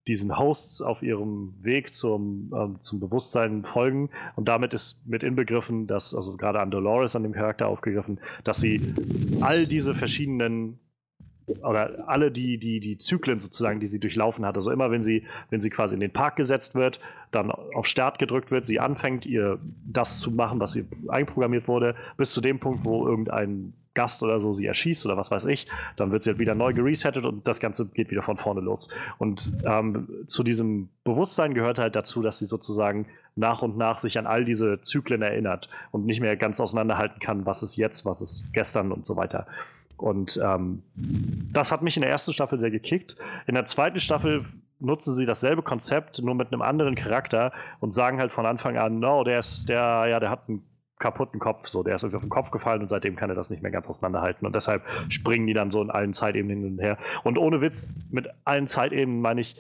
Speaker 1: diesen Hosts auf ihrem Weg zum, ähm, zum Bewusstsein folgen. Und damit ist mit inbegriffen, dass, also gerade an Dolores, an dem Charakter aufgegriffen, dass sie all diese verschiedenen oder alle die, die, die Zyklen sozusagen, die sie durchlaufen hat. Also immer, wenn sie, wenn sie quasi in den Park gesetzt wird, dann auf Start gedrückt wird, sie anfängt, ihr das zu machen, was ihr einprogrammiert wurde, bis zu dem Punkt, wo irgendein Gast oder so sie erschießt oder was weiß ich, dann wird sie halt wieder neu geresettet und das Ganze geht wieder von vorne los. Und ähm, zu diesem Bewusstsein gehört halt dazu, dass sie sozusagen nach und nach sich an all diese Zyklen erinnert und nicht mehr ganz auseinanderhalten kann, was ist jetzt, was ist gestern und so weiter. Und ähm, das hat mich in der ersten Staffel sehr gekickt. In der zweiten Staffel nutzen sie dasselbe Konzept, nur mit einem anderen Charakter und sagen halt von Anfang an, no, der ist, der, ja, der hat einen kaputten Kopf, so, der ist irgendwie auf den Kopf gefallen und seitdem kann er das nicht mehr ganz auseinanderhalten. Und deshalb springen die dann so in allen Zeitebenen hin und her. Und ohne Witz, mit allen Zeitebenen meine ich,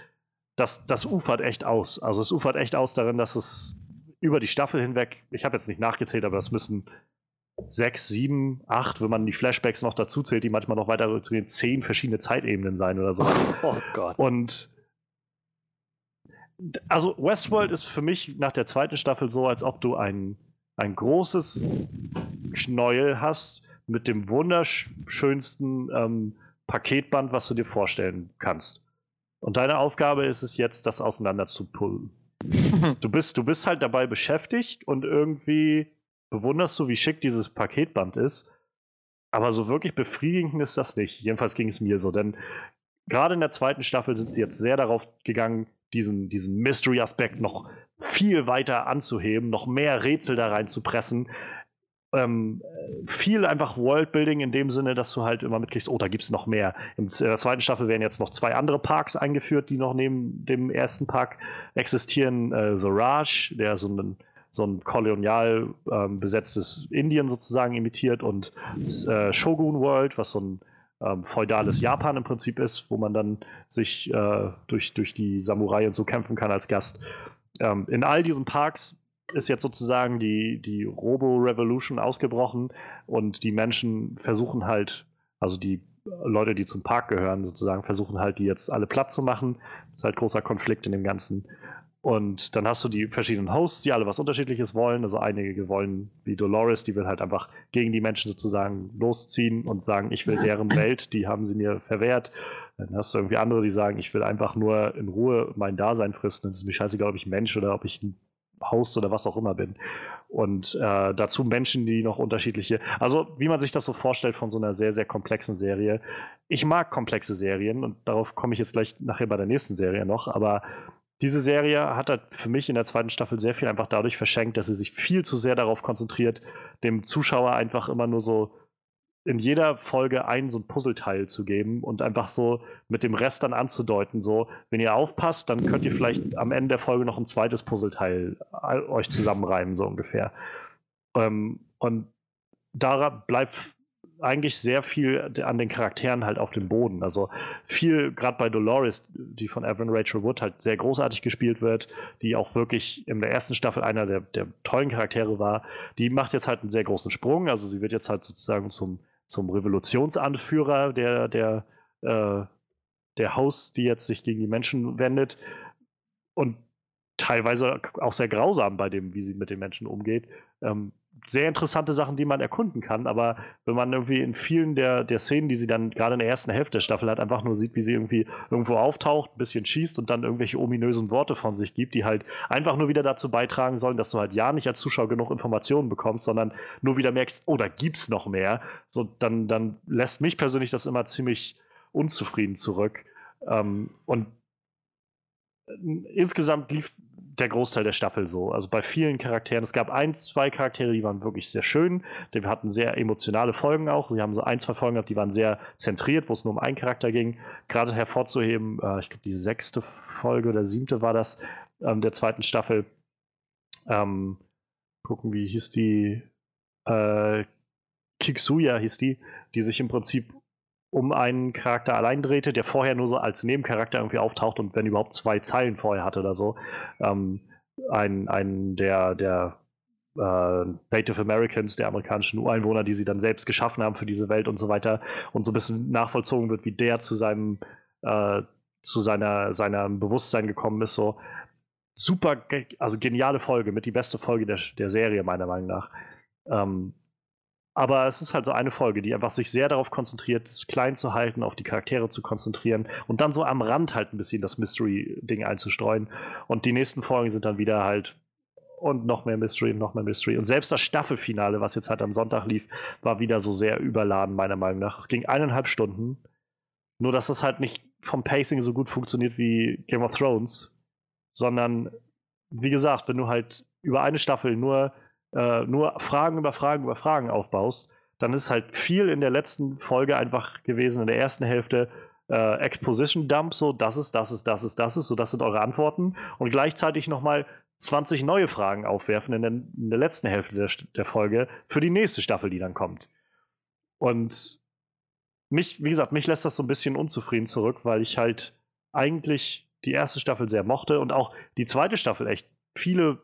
Speaker 1: das, das ufert echt aus. Also es ufert echt aus darin, dass es über die Staffel hinweg, ich habe jetzt nicht nachgezählt, aber es müssen sechs, sieben, acht, wenn man die Flashbacks noch dazu zählt, die manchmal noch weiter zu den zehn verschiedene Zeitebenen sein oder so.
Speaker 3: Oh Gott.
Speaker 1: Und also Westworld ist für mich nach der zweiten Staffel so, als ob du ein, ein großes Knäuel hast mit dem wunderschönsten ähm, Paketband, was du dir vorstellen kannst. Und deine Aufgabe ist es jetzt, das auseinander zu pullen. du, bist, du bist halt dabei beschäftigt und irgendwie bewunderst du, wie schick dieses Paketband ist. Aber so wirklich befriedigend ist das nicht. Jedenfalls ging es mir so, denn gerade in der zweiten Staffel sind sie jetzt sehr darauf gegangen, diesen, diesen Mystery-Aspekt noch viel weiter anzuheben, noch mehr Rätsel da reinzupressen. Ähm, viel einfach Worldbuilding in dem Sinne, dass du halt immer mitkriegst, oh, da gibt es noch mehr. In der zweiten Staffel werden jetzt noch zwei andere Parks eingeführt, die noch neben dem ersten Park existieren. Äh, The Raj, der so ein so ein kolonial ähm, besetztes Indien sozusagen imitiert und äh, Shogun World, was so ein ähm, feudales Japan im Prinzip ist, wo man dann sich äh, durch, durch die Samurai und so kämpfen kann als Gast. Ähm, in all diesen Parks ist jetzt sozusagen die, die Robo-Revolution ausgebrochen und die Menschen versuchen halt, also die Leute, die zum Park gehören, sozusagen, versuchen halt, die jetzt alle platt zu machen. Das ist halt großer Konflikt in dem Ganzen. Und dann hast du die verschiedenen Hosts, die alle was Unterschiedliches wollen. Also einige wollen, wie Dolores, die will halt einfach gegen die Menschen sozusagen losziehen und sagen, ich will deren Welt, die haben sie mir verwehrt. Dann hast du irgendwie andere, die sagen, ich will einfach nur in Ruhe mein Dasein fristen. Es ist mir scheißegal, ob ich Mensch oder ob ich ein Host oder was auch immer bin. Und äh, dazu Menschen, die noch unterschiedliche, also wie man sich das so vorstellt von so einer sehr, sehr komplexen Serie. Ich mag komplexe Serien und darauf komme ich jetzt gleich nachher bei der nächsten Serie noch, aber diese Serie hat halt für mich in der zweiten Staffel sehr viel einfach dadurch verschenkt, dass sie sich viel zu sehr darauf konzentriert, dem Zuschauer einfach immer nur so in jeder Folge ein so ein Puzzleteil zu geben und einfach so mit dem Rest dann anzudeuten, so, wenn ihr aufpasst, dann könnt ihr vielleicht am Ende der Folge noch ein zweites Puzzleteil äh, euch zusammenreimen, so ungefähr. Ähm, und da bleibt eigentlich sehr viel an den Charakteren halt auf dem Boden. Also viel, gerade bei Dolores, die von Evan Rachel Wood halt sehr großartig gespielt wird, die auch wirklich in der ersten Staffel einer der, der tollen Charaktere war, die macht jetzt halt einen sehr großen Sprung. Also sie wird jetzt halt sozusagen zum, zum Revolutionsanführer der, der, äh, der Haus, die jetzt sich gegen die Menschen wendet. Und teilweise auch sehr grausam bei dem, wie sie mit den Menschen umgeht. Ähm, sehr interessante Sachen, die man erkunden kann, aber wenn man irgendwie in vielen der, der Szenen, die sie dann gerade in der ersten Hälfte der Staffel hat, einfach nur sieht, wie sie irgendwie irgendwo auftaucht, ein bisschen schießt und dann irgendwelche ominösen Worte von sich gibt, die halt einfach nur wieder dazu beitragen sollen, dass du halt ja nicht als Zuschauer genug Informationen bekommst, sondern nur wieder merkst, oh, da gibt's noch mehr. So, dann, dann lässt mich persönlich das immer ziemlich unzufrieden zurück. Ähm, und äh, insgesamt lief der Großteil der Staffel so. Also bei vielen Charakteren. Es gab ein, zwei Charaktere, die waren wirklich sehr schön. Die hatten sehr emotionale Folgen auch. Sie haben so ein, zwei Folgen gehabt, die waren sehr zentriert, wo es nur um einen Charakter ging. Gerade hervorzuheben, äh, ich glaube, die sechste Folge oder siebte war das ähm, der zweiten Staffel. Ähm, gucken, wie hieß die? Äh, Kiksuya hieß die, die sich im Prinzip um einen Charakter allein drehte, der vorher nur so als Nebencharakter irgendwie auftaucht und wenn überhaupt zwei Zeilen vorher hatte oder so. Ähm, ein, ein der, der äh, Native Americans, der amerikanischen Ureinwohner, die sie dann selbst geschaffen haben für diese Welt und so weiter und so ein bisschen nachvollzogen wird, wie der zu seinem äh, zu seiner, seinem Bewusstsein gekommen ist. So super, also geniale Folge, mit die beste Folge der, der Serie, meiner Meinung nach. Ähm, aber es ist halt so eine Folge, die einfach sich sehr darauf konzentriert, klein zu halten, auf die Charaktere zu konzentrieren und dann so am Rand halt ein bisschen das Mystery-Ding einzustreuen. Und die nächsten Folgen sind dann wieder halt und noch mehr Mystery und noch mehr Mystery. Und selbst das Staffelfinale, was jetzt halt am Sonntag lief, war wieder so sehr überladen, meiner Meinung nach. Es ging eineinhalb Stunden. Nur, dass das halt nicht vom Pacing so gut funktioniert wie Game of Thrones, sondern, wie gesagt, wenn du halt über eine Staffel nur äh, nur Fragen über Fragen über Fragen aufbaust, dann ist halt viel in der letzten Folge einfach gewesen, in der ersten Hälfte äh, Exposition Dump, so das ist, das ist, das ist, das ist, so das sind eure Antworten und gleichzeitig nochmal 20 neue Fragen aufwerfen in der, in der letzten Hälfte der, der Folge für die nächste Staffel, die dann kommt. Und mich, wie gesagt, mich lässt das so ein bisschen unzufrieden zurück, weil ich halt eigentlich die erste Staffel sehr mochte und auch die zweite Staffel echt viele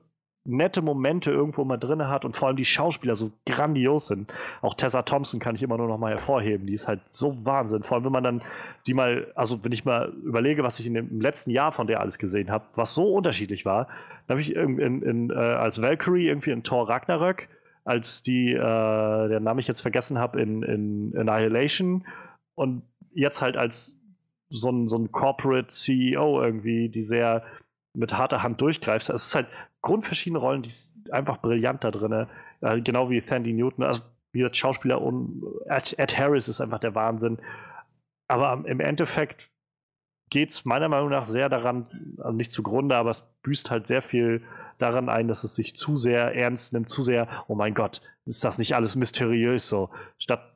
Speaker 1: nette Momente irgendwo mal drin hat und vor allem die Schauspieler so grandios sind. Auch Tessa Thompson kann ich immer nur noch mal hervorheben. Die ist halt so Wahnsinn. Vor allem, wenn man dann sie mal, also wenn ich mal überlege, was ich in dem, im letzten Jahr von der alles gesehen habe, was so unterschiedlich war, da habe ich in, in, in, äh, als Valkyrie irgendwie in Thor Ragnarök, als die, äh, der Name ich jetzt vergessen habe, in, in Annihilation und jetzt halt als so ein, so ein Corporate CEO irgendwie, die sehr mit harter Hand durchgreift. Es ist halt grundverschiedene Rollen, die ist einfach brillant da drin. Äh, genau wie Sandy Newton, also wie der Schauspieler und Ed, Ed, Harris ist einfach der Wahnsinn. Aber im Endeffekt geht es meiner Meinung nach sehr daran, also nicht zugrunde, aber es büßt halt sehr viel daran ein, dass es sich zu sehr ernst nimmt, zu sehr, oh mein Gott, ist das nicht alles mysteriös so, statt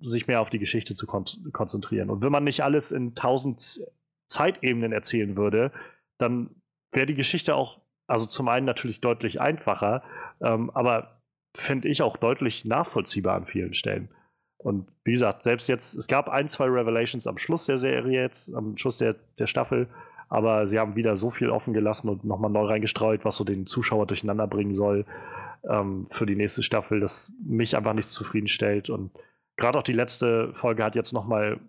Speaker 1: sich mehr auf die Geschichte zu kon konzentrieren. Und wenn man nicht alles in tausend Zeitebenen erzählen würde, dann wäre die Geschichte auch also zum einen natürlich deutlich einfacher, ähm, aber finde ich auch deutlich nachvollziehbar an vielen Stellen. Und wie gesagt, selbst jetzt, es gab ein, zwei Revelations am Schluss der Serie jetzt, am Schluss der, der Staffel, aber sie haben wieder so viel offen gelassen und nochmal neu reingestreut, was so den Zuschauer durcheinander bringen soll ähm, für die nächste Staffel, das mich einfach nicht zufriedenstellt. Und gerade auch die letzte Folge hat jetzt nochmal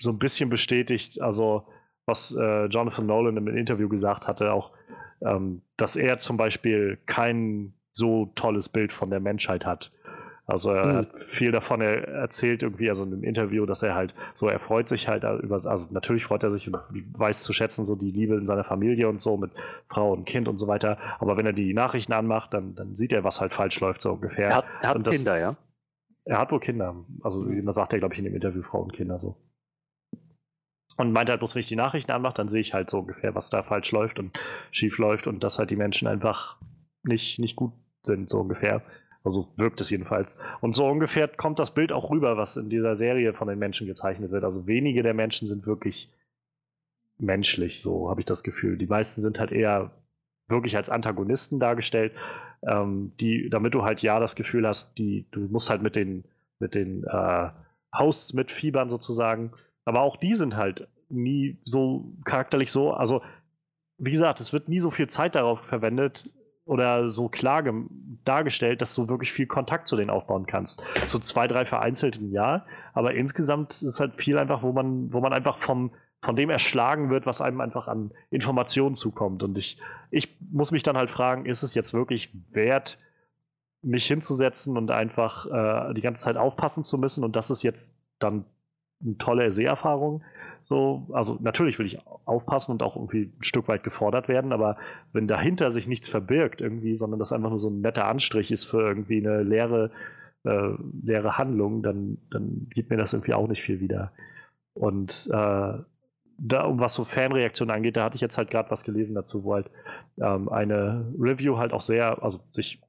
Speaker 1: so ein bisschen bestätigt, also was äh, Jonathan Nolan im Interview gesagt hatte, auch ähm, dass er zum Beispiel kein so tolles Bild von der Menschheit hat. Also er mhm. hat viel davon erzählt irgendwie, also in einem Interview, dass er halt so, er freut sich halt über, also natürlich freut er sich und weiß zu schätzen, so die Liebe in seiner Familie und so mit Frau und Kind und so weiter. Aber wenn er die Nachrichten anmacht, dann, dann sieht er, was halt falsch läuft, so ungefähr.
Speaker 3: Er hat, er hat
Speaker 1: das,
Speaker 3: Kinder, ja?
Speaker 1: Er hat wohl Kinder. Also, mhm. da sagt er, glaube ich, in dem Interview Frau und Kinder so. Und meinte halt bloß, wenn ich die Nachrichten anmache, dann sehe ich halt so ungefähr, was da falsch läuft und schief läuft und dass halt die Menschen einfach nicht, nicht gut sind, so ungefähr. Also wirkt es jedenfalls. Und so ungefähr kommt das Bild auch rüber, was in dieser Serie von den Menschen gezeichnet wird. Also wenige der Menschen sind wirklich menschlich, so habe ich das Gefühl. Die meisten sind halt eher wirklich als Antagonisten dargestellt, ähm, die, damit du halt ja das Gefühl hast, die, du musst halt mit den, mit den äh, Hosts mitfiebern sozusagen aber auch die sind halt nie so charakterlich so. Also, wie gesagt, es wird nie so viel Zeit darauf verwendet oder so klar dargestellt, dass du wirklich viel Kontakt zu denen aufbauen kannst. So zwei, drei vereinzelten ja, aber insgesamt ist halt viel einfach, wo man, wo man einfach vom, von dem erschlagen wird, was einem einfach an Informationen zukommt. Und ich, ich muss mich dann halt fragen, ist es jetzt wirklich wert, mich hinzusetzen und einfach äh, die ganze Zeit aufpassen zu müssen und das ist jetzt dann eine tolle Seherfahrung. So, also natürlich will ich aufpassen und auch irgendwie ein Stück weit gefordert werden, aber wenn dahinter sich nichts verbirgt irgendwie, sondern das einfach nur so ein netter Anstrich ist für irgendwie eine leere, äh, leere Handlung, dann, dann gibt mir das irgendwie auch nicht viel wieder. Und äh, da, um was so Fanreaktionen angeht, da hatte ich jetzt halt gerade was gelesen dazu, wo halt ähm, eine Review halt auch sehr, also sich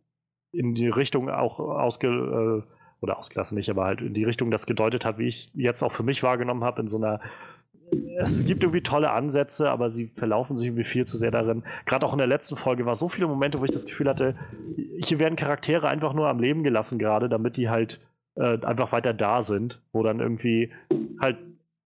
Speaker 1: in die Richtung auch ausge, äh, oder ausgelassen nicht, aber halt in die Richtung das gedeutet hat, wie ich jetzt auch für mich wahrgenommen habe, in so einer es gibt irgendwie tolle Ansätze, aber sie verlaufen sich irgendwie viel zu sehr darin. Gerade auch in der letzten Folge war so viele Momente, wo ich das Gefühl hatte, hier werden Charaktere einfach nur am Leben gelassen gerade, damit die halt äh, einfach weiter da sind, wo dann irgendwie halt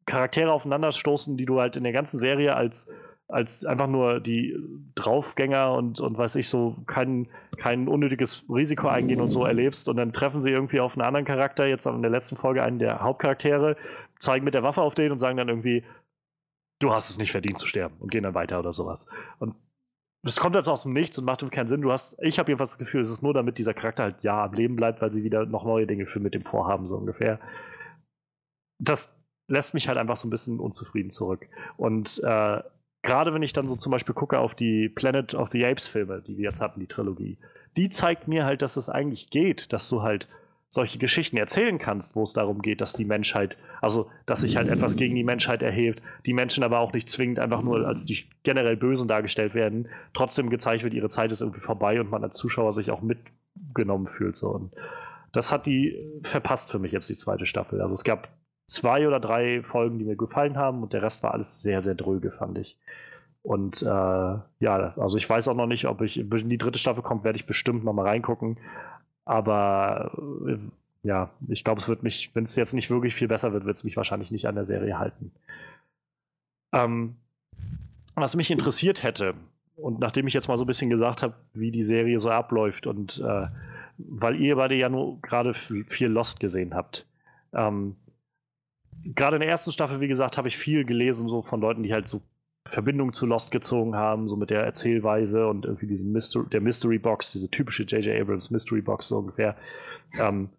Speaker 1: Charaktere aufeinanderstoßen, die du halt in der ganzen Serie als als einfach nur die Draufgänger und, und weiß ich so kein, kein unnötiges Risiko eingehen und so erlebst und dann treffen sie irgendwie auf einen anderen Charakter, jetzt in der letzten Folge einen der Hauptcharaktere, zeigen mit der Waffe auf den und sagen dann irgendwie, du hast es nicht verdient zu sterben und gehen dann weiter oder sowas. Und das kommt jetzt aus dem Nichts und macht keinen Sinn. Du hast, ich habe jedenfalls das Gefühl, es ist nur damit dieser Charakter halt ja am Leben bleibt, weil sie wieder noch neue Dinge für mit dem vorhaben, so ungefähr. Das lässt mich halt einfach so ein bisschen unzufrieden zurück. Und äh, gerade wenn ich dann so zum Beispiel gucke auf die Planet of the Apes Filme, die wir jetzt hatten, die Trilogie, die zeigt mir halt, dass es eigentlich geht, dass du halt solche Geschichten erzählen kannst, wo es darum geht, dass die Menschheit, also dass sich halt etwas gegen die Menschheit erhebt, die Menschen aber auch nicht zwingend einfach nur als die generell Bösen dargestellt werden, trotzdem gezeigt wird, ihre Zeit ist irgendwie vorbei und man als Zuschauer sich auch mitgenommen fühlt. So. Und das hat die verpasst für mich jetzt die zweite Staffel. Also es gab zwei oder drei Folgen, die mir gefallen haben und der Rest war alles sehr, sehr dröge, fand ich. Und äh, ja, also ich weiß auch noch nicht, ob ich, wenn die dritte Staffel kommt, werde ich bestimmt noch mal reingucken. Aber äh, ja, ich glaube, es wird mich, wenn es jetzt nicht wirklich viel besser wird, wird es mich wahrscheinlich nicht an der Serie halten. Ähm, was mich interessiert hätte, und nachdem ich jetzt mal so ein bisschen gesagt habe, wie die Serie so abläuft und äh, weil ihr beide ja nur gerade viel Lost gesehen habt, ähm, gerade in der ersten Staffel, wie gesagt, habe ich viel gelesen so von Leuten, die halt so Verbindung zu Lost gezogen haben, so mit der Erzählweise und irgendwie diesem Mystery, der Mystery Box, diese typische J.J. Abrams Mystery Box so ungefähr. Ähm,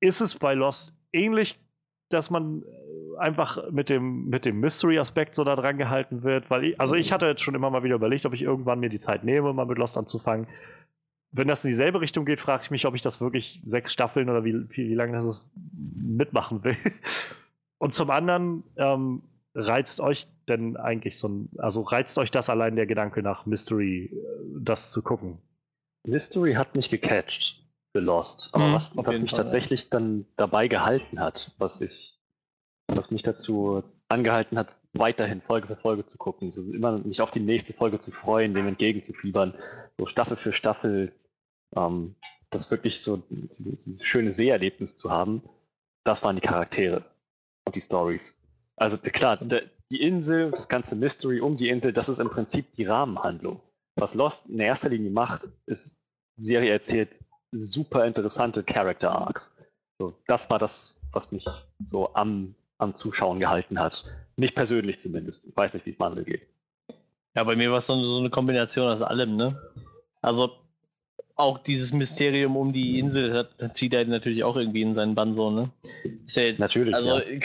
Speaker 1: ist es bei Lost ähnlich, dass man äh, einfach mit dem, mit dem Mystery-Aspekt so da dran gehalten wird? Weil ich, also ich hatte jetzt schon immer mal wieder überlegt, ob ich irgendwann mir die Zeit nehme, mal mit Lost anzufangen. Wenn das in dieselbe Richtung geht, frage ich mich, ob ich das wirklich sechs Staffeln oder wie, wie, wie lange das ist, mitmachen will. Und zum anderen, ähm, reizt euch denn eigentlich so ein, also reizt euch das allein der Gedanke nach Mystery, äh, das zu gucken?
Speaker 3: Mystery hat mich gecatcht für Lost. Aber mhm, was, was mich Fall, tatsächlich ja. dann dabei gehalten hat, was ich, was mich dazu angehalten hat, weiterhin Folge für Folge zu gucken, so immer mich auf die nächste Folge zu freuen, dem entgegenzufiebern, so Staffel für Staffel, ähm, das wirklich so dieses, dieses schöne Seherlebnis zu haben, das waren die Charaktere und die Stories. Also klar, der, die Insel, das ganze Mystery um die Insel, das ist im Prinzip die Rahmenhandlung. Was Lost in erster Linie macht, ist, die Serie erzählt super interessante Character Arcs. So, das war das, was mich so am, am Zuschauen gehalten hat. Nicht persönlich zumindest. Ich weiß nicht, wie es Manuel geht.
Speaker 2: Ja, bei mir war es so, so eine Kombination aus allem, ne? Also auch dieses Mysterium um die Insel hat, zieht er natürlich auch irgendwie in seinen Bann so, ne?
Speaker 3: Ja, natürlich.
Speaker 2: Also
Speaker 3: ja.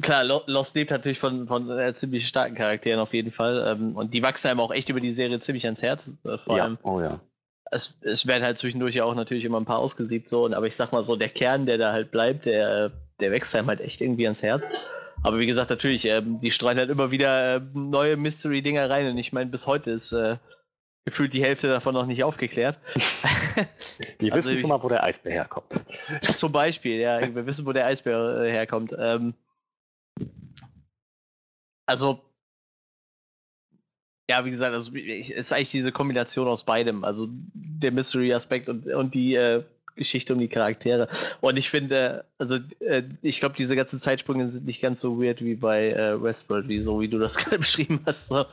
Speaker 2: Klar, Lost lebt natürlich von, von äh, ziemlich starken Charakteren auf jeden Fall. Ähm, und die wachsen einem auch echt über die Serie ziemlich ans Herz. Äh, vor
Speaker 3: ja,
Speaker 2: allem.
Speaker 3: oh ja.
Speaker 2: Es, es werden halt zwischendurch ja auch natürlich immer ein paar ausgesiebt, so. Aber ich sag mal so, der Kern, der da halt bleibt, der, der wächst einem halt echt irgendwie ans Herz. Aber wie gesagt, natürlich, ähm, die streuen halt immer wieder äh, neue Mystery-Dinger rein. Und ich meine, bis heute ist äh, gefühlt die Hälfte davon noch nicht aufgeklärt.
Speaker 3: wir also wissen schon mal, wo der Eisbär herkommt.
Speaker 2: Zum Beispiel, ja, wir wissen, wo der Eisbär äh, herkommt. Ähm, also, ja, wie gesagt, also, es ist eigentlich diese Kombination aus beidem. Also der Mystery-Aspekt und, und die äh, Geschichte um die Charaktere. Und ich finde, also äh, ich glaube, diese ganzen Zeitsprünge sind nicht ganz so weird wie bei äh, Westworld, wie so wie du das gerade beschrieben hast. So.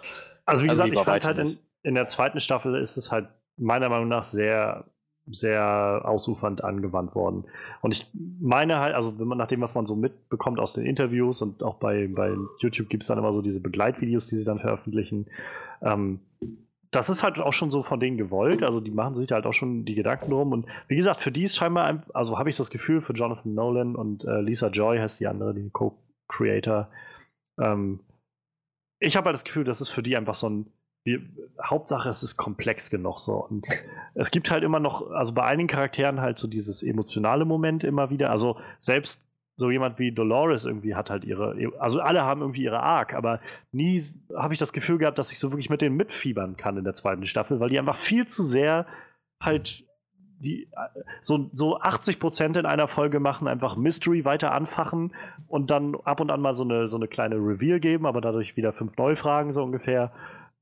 Speaker 1: Also wie also gesagt, ich fand halt in, in der zweiten Staffel ist es halt meiner Meinung nach sehr sehr ausufernd angewandt worden. Und ich meine halt, also wenn man nach dem, was man so mitbekommt aus den Interviews und auch bei, bei YouTube gibt es dann immer so diese Begleitvideos, die sie dann veröffentlichen. Ähm, das ist halt auch schon so von denen gewollt, also die machen sich halt auch schon die Gedanken drum. Und wie gesagt, für die ist scheinbar, also habe ich das Gefühl, für Jonathan Nolan und äh, Lisa Joy heißt die andere, die Co-Creator. Ähm, ich habe halt das Gefühl, das ist für die einfach so ein wir, Hauptsache, es ist komplex genug so. Und es gibt halt immer noch, also bei einigen Charakteren halt so dieses emotionale Moment immer wieder. Also selbst so jemand wie Dolores irgendwie hat halt ihre, also alle haben irgendwie ihre Arc, aber nie habe ich das Gefühl gehabt, dass ich so wirklich mit denen mitfiebern kann in der zweiten Staffel, weil die einfach viel zu sehr halt die so, so 80 Prozent in einer Folge machen, einfach Mystery weiter anfachen und dann ab und an mal so eine, so eine kleine Reveal geben, aber dadurch wieder fünf neue Fragen so ungefähr.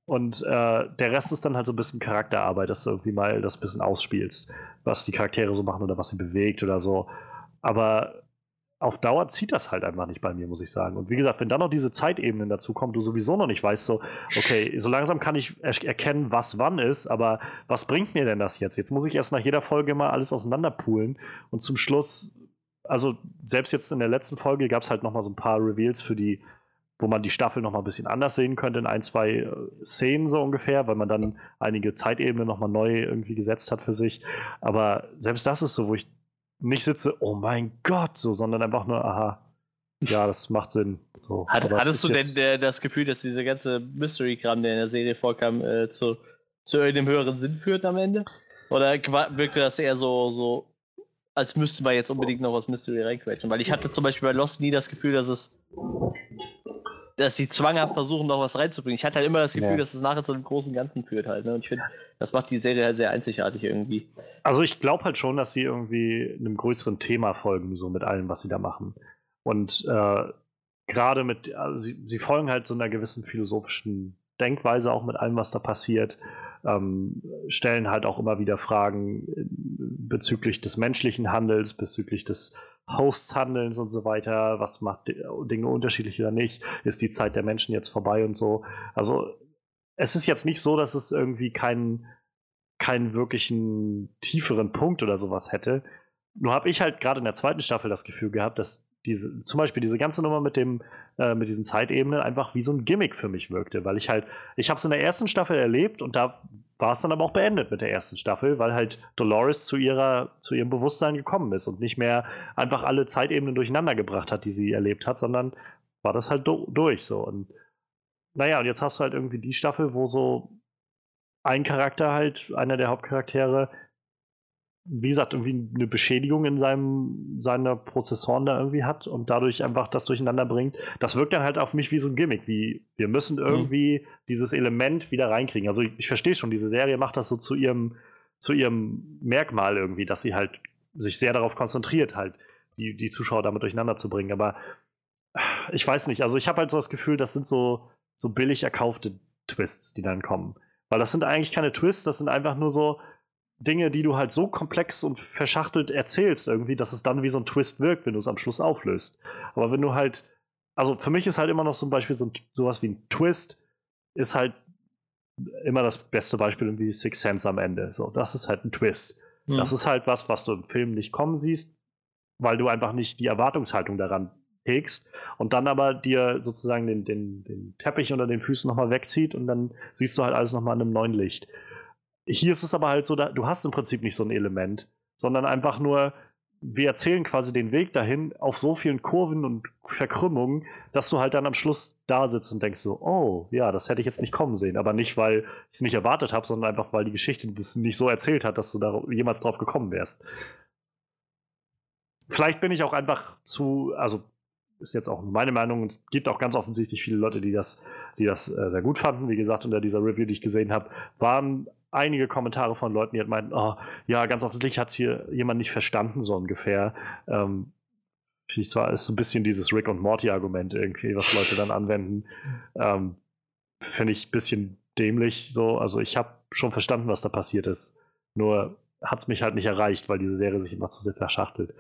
Speaker 1: Und äh, der Rest ist dann halt so ein bisschen Charakterarbeit, dass du irgendwie mal das bisschen ausspielst, was die Charaktere so machen oder was sie bewegt oder so. Aber auf Dauer zieht das halt einfach nicht bei mir, muss ich sagen. Und wie gesagt, wenn dann noch diese Zeitebenen dazu kommen, du sowieso noch nicht weißt, so, okay, so langsam kann ich er erkennen, was wann ist, aber was bringt mir denn das jetzt? Jetzt muss ich erst nach jeder Folge mal alles auseinanderpulen und zum Schluss, also selbst jetzt in der letzten Folge gab es halt noch mal so ein paar Reveals für die wo man die Staffel noch mal ein bisschen anders sehen könnte in ein, zwei äh, Szenen so ungefähr, weil man dann einige Zeitebenen noch mal neu irgendwie gesetzt hat für sich. Aber selbst das ist so, wo ich nicht sitze, oh mein Gott, so, sondern einfach nur, aha, ja, das macht Sinn. So,
Speaker 2: Hat, hattest du denn äh, das Gefühl, dass dieser ganze Mystery-Kram, der in der Serie vorkam, äh, zu, zu irgendeinem höheren Sinn führt am Ende? Oder wirkte das eher so, so, als müsste man jetzt unbedingt noch was Mystery reinquetschen? Weil ich hatte zum Beispiel bei Lost nie das Gefühl, dass es dass sie zwanghaft versuchen, noch was reinzubringen. Ich hatte halt immer das Gefühl,
Speaker 3: Ja.
Speaker 2: dass es nachher zu einem großen Ganzen führt halt. Ne? Und ich finde, das macht die Serie halt sehr einzigartig irgendwie.
Speaker 1: Also ich glaube halt schon, dass sie irgendwie einem größeren Thema folgen, so mit allem, was sie da machen. Und äh, gerade mit, also sie, sie folgen halt so einer gewissen philosophischen Denkweise auch mit allem, was da passiert. Ähm, stellen halt auch immer wieder Fragen äh, bezüglich des menschlichen Handels, bezüglich des Hosts-Handelns und so weiter. Was macht di- Dinge unterschiedlich oder nicht? Ist die Zeit der Menschen jetzt vorbei und so? Also es ist jetzt nicht so, dass es irgendwie keinen keinen wirklichen tieferen Punkt oder sowas hätte. Nur habe ich halt gerade in der zweiten Staffel das Gefühl gehabt, dass diese, zum Beispiel diese ganze Nummer mit dem, äh, mit diesen Zeitebenen einfach wie so ein Gimmick für mich wirkte, weil ich halt, ich habe es in der ersten Staffel erlebt und da war es dann aber auch beendet mit der ersten Staffel, weil halt Dolores zu ihrer, zu ihrem Bewusstsein gekommen ist und nicht mehr einfach alle Zeitebenen durcheinander gebracht hat, die sie erlebt hat, sondern war das halt do durch so. Und naja, und jetzt hast du halt irgendwie die Staffel, wo so ein Charakter halt, einer der Hauptcharaktere, wie gesagt, irgendwie eine Beschädigung in seinem, seiner Prozessoren da irgendwie hat und dadurch einfach das durcheinander bringt. Das wirkt dann halt auf mich wie so ein Gimmick, wie wir müssen irgendwie dieses Element wieder reinkriegen. Also ich, ich verstehe schon, diese Serie macht das so zu ihrem, zu ihrem Merkmal irgendwie, dass sie halt sich sehr darauf konzentriert, halt die, die Zuschauer damit durcheinander zu bringen. Aber ich weiß nicht, also ich habe halt so das Gefühl, das sind so, so billig erkaufte Twists, die dann kommen. Weil das sind eigentlich keine Twists, das sind einfach nur so Dinge, die du halt so komplex und verschachtelt erzählst irgendwie, dass es dann wie so ein Twist wirkt, wenn du es am Schluss auflöst. Aber wenn du halt, also für mich ist halt immer noch zum Beispiel so ein, sowas wie ein Twist, ist halt immer das beste Beispiel irgendwie Six Sense am Ende. So, das ist halt ein Twist.
Speaker 2: Hm.
Speaker 1: Das ist halt was, was du im Film nicht kommen siehst, weil du einfach nicht die Erwartungshaltung daran hegst und dann aber dir sozusagen den, den, den Teppich unter den Füßen nochmal wegzieht und dann siehst du halt alles nochmal in einem neuen Licht. Hier ist es aber halt so, da, du hast im Prinzip nicht so ein Element, sondern einfach nur, wir erzählen quasi den Weg dahin auf so vielen Kurven und Verkrümmungen, dass du halt dann am Schluss da sitzt und denkst so, oh, ja, das hätte ich jetzt nicht kommen sehen. Aber nicht, weil ich es nicht erwartet habe, sondern einfach, weil die Geschichte das nicht so erzählt hat, dass du da jemals drauf gekommen wärst. Vielleicht bin ich auch einfach zu, also ist jetzt auch meine Meinung, es gibt auch ganz offensichtlich viele Leute, die das, die das äh, sehr gut fanden. Wie gesagt, unter dieser Review, die ich gesehen habe, waren einige Kommentare von Leuten, die halt meinten, oh, ja, ganz offensichtlich hat es hier jemand nicht verstanden, so ungefähr. Ähm, ich zwar ist so ein bisschen dieses Rick und Morty-Argument irgendwie, was Leute dann anwenden. Ähm, finde ich ein bisschen dämlich so. Also ich habe schon verstanden, was da passiert ist. Nur hat es mich halt nicht erreicht, weil diese Serie sich immer zu sehr verschachtelt.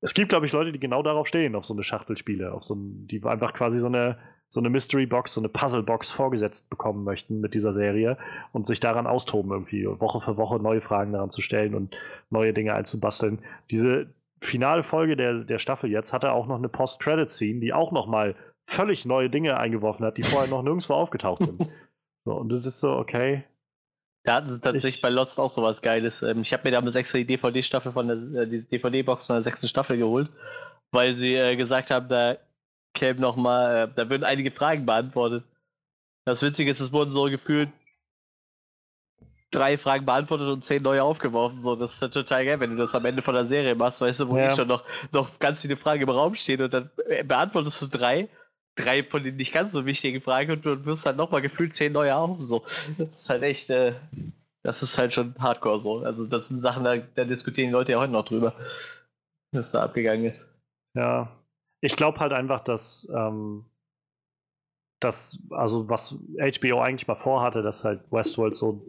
Speaker 1: Es gibt, glaube ich, Leute, die genau darauf stehen, auf so eine Schachtelspiele, auf so ein, die einfach quasi so eine, so eine Mystery Box, so eine Puzzle Box vorgesetzt bekommen möchten mit dieser Serie und sich daran austoben, irgendwie Woche für Woche neue Fragen daran zu stellen und neue Dinge einzubasteln. Diese finale Folge der, der Staffel jetzt hatte auch noch eine Post-Credit-Scene, die auch noch mal völlig neue Dinge eingeworfen hat, die vorher noch nirgendwo aufgetaucht sind. So, und das ist so, okay.
Speaker 2: Da hatten sie tatsächlich
Speaker 1: Ich-
Speaker 2: bei Lost auch sowas Geiles. Ähm, Ich habe mir damals extra die DVD-Staffel von der äh, die DVD-Box von der sechsten Staffel geholt, weil sie äh, gesagt haben, da kämen noch mal, äh, da würden einige Fragen beantwortet. Das Witzige ist, es wurden so gefühlt drei Fragen beantwortet und zehn neue aufgeworfen. So, das ist ja total geil, wenn du das am Ende von der Serie machst, weißt du, wo
Speaker 1: Ja.
Speaker 2: eh schon noch, noch ganz viele Fragen im Raum stehen und dann äh, beantwortest du drei, drei von den nicht ganz so wichtigen Fragen und du wirst dann nochmal gefühlt zehn neue auf. So. Das ist halt echt, äh, das ist halt schon hardcore so. Also, das sind Sachen, da, da diskutieren die Leute ja heute noch drüber, was da abgegangen ist.
Speaker 1: Ja. Ich glaube halt einfach, dass, ähm, dass, also was HBO eigentlich mal vorhatte, dass halt Westworld so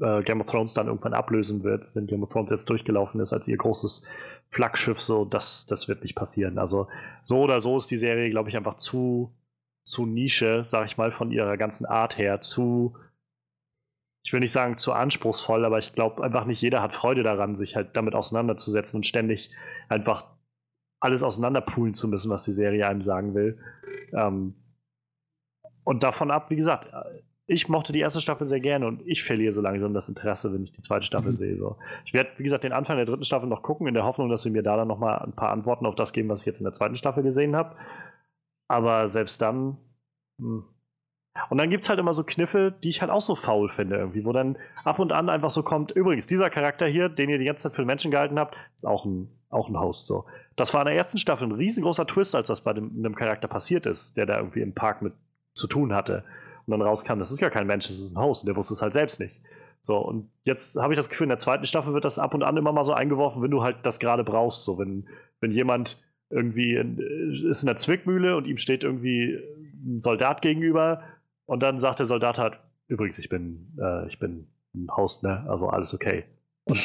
Speaker 1: äh, Game of Thrones dann irgendwann ablösen wird, wenn Game of Thrones jetzt durchgelaufen ist als ihr großes Flaggschiff, so, das, das wird nicht passieren. Also so oder so ist die Serie, glaube ich, einfach zu, zu Nische, sag ich mal, von ihrer ganzen Art her, zu, ich will nicht sagen zu anspruchsvoll, aber ich glaube einfach nicht jeder hat Freude daran, sich halt damit auseinanderzusetzen und ständig einfach alles auseinanderpulen zu müssen, was die Serie einem sagen will. Ähm, und davon ab, wie gesagt, ich mochte die erste Staffel sehr gerne und ich verliere so langsam das Interesse, wenn ich die zweite Staffel mhm. sehe. So. Ich werde, wie gesagt, den Anfang der dritten Staffel noch gucken, in der Hoffnung, dass sie mir da dann nochmal ein paar Antworten auf das geben, was ich jetzt in der zweiten Staffel gesehen habe. Aber selbst dann. Mh. Hm. Und dann gibt es halt immer so Kniffe, die ich halt auch so faul finde, irgendwie, wo dann ab und an einfach so kommt, übrigens, dieser Charakter hier, den ihr die ganze Zeit für den Menschen gehalten habt, ist auch ein, auch ein Host. So. Das war in der ersten Staffel ein riesengroßer Twist, als das bei dem, einem Charakter passiert ist, der da irgendwie im Park mit zu tun hatte und dann rauskam, das ist gar kein Mensch, das ist ein Host und der wusste es halt selbst nicht. So, und jetzt habe ich das Gefühl, in der zweiten Staffel wird das ab und an immer mal so eingeworfen, wenn du halt das gerade brauchst. So, wenn, wenn jemand irgendwie in, ist in der Zwickmühle und ihm steht irgendwie ein Soldat gegenüber und dann sagt der Soldat halt, übrigens, ich bin, äh, ich bin ein Host, ne? Also alles okay. Und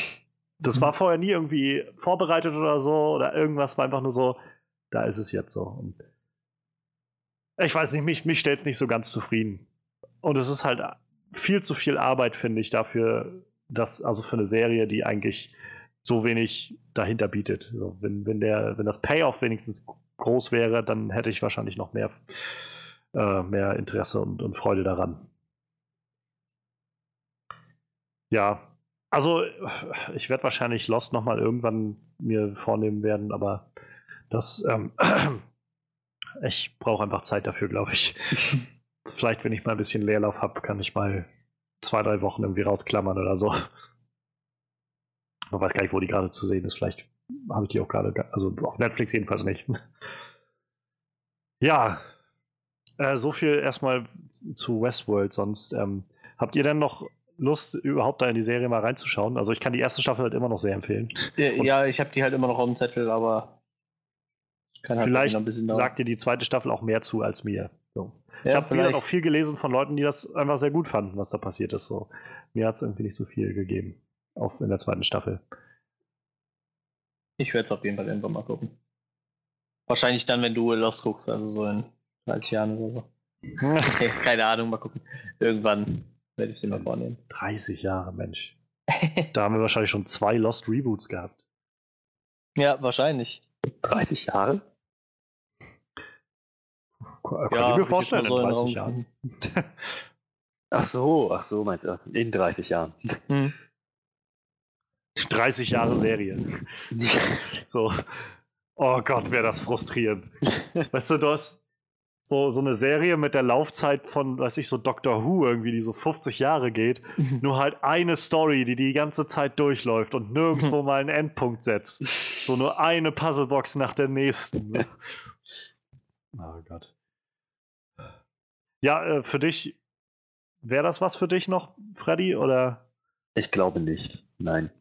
Speaker 1: das war vorher nie irgendwie vorbereitet oder so oder irgendwas, war einfach nur so, da ist es jetzt so. Und ich weiß nicht, mich, mich stellt es nicht so ganz zufrieden. Und es ist halt viel zu viel Arbeit, finde ich, dafür, dass, also für eine Serie, die eigentlich so wenig dahinter bietet. Also wenn, wenn, der, wenn das Payoff wenigstens groß wäre, dann hätte ich wahrscheinlich noch mehr, äh, mehr Interesse und, und Freude daran. Ja, also ich werde wahrscheinlich Lost nochmal irgendwann mir vornehmen werden, aber das, ähm, ich brauche einfach Zeit dafür, glaube ich. vielleicht, wenn ich mal ein bisschen Leerlauf habe, kann ich mal zwei, drei Wochen irgendwie rausklammern oder so. Man weiß gar nicht, wo die gerade zu sehen ist. Vielleicht habe ich die auch gerade, also auf Netflix jedenfalls nicht. ja, äh, so viel erstmal zu Westworld. Sonst ähm, habt ihr denn noch Lust, überhaupt da in die Serie mal reinzuschauen? Also ich kann die erste Staffel halt immer noch sehr empfehlen.
Speaker 2: Ja, ja ich habe die halt immer noch auf dem Zettel, aber
Speaker 1: halt vielleicht sagt dir die zweite Staffel auch mehr zu als mir. So. Ja, ich habe wieder auch viel gelesen von Leuten, die das einfach sehr gut fanden, was da passiert ist. So. Mir hat es irgendwie nicht so viel gegeben auf, in der zweiten Staffel.
Speaker 2: Ich werde es auf jeden Fall irgendwann mal gucken. Wahrscheinlich dann, wenn du Lost guckst, also so in 30 Jahren oder so. okay, keine Ahnung, mal gucken. Irgendwann werde ich mir mal vornehmen.
Speaker 1: 30 Jahre, Mensch. da haben wir wahrscheinlich schon zwei Lost Reboots gehabt.
Speaker 2: Ja, wahrscheinlich.
Speaker 3: 30 Jahre?
Speaker 1: Kann ja, ich mir vorstellen, in 30 Jahren.
Speaker 3: ach so, ach so, meinst du, in 30 Jahren. Hm.
Speaker 1: 30 Jahre Serie. so. Oh Gott, wäre das frustrierend. weißt du, du hast so, so eine Serie mit der Laufzeit von, weiß ich, so Doctor Who irgendwie, die so 50 Jahre geht. Mhm. Nur halt eine Story, die die ganze Zeit durchläuft und nirgendwo mal einen Endpunkt setzt. So nur eine Puzzlebox nach der nächsten. oh Gott. Ja, äh, für dich, wäre das was für dich noch, Freddy, oder?
Speaker 3: Ich glaube nicht, nein.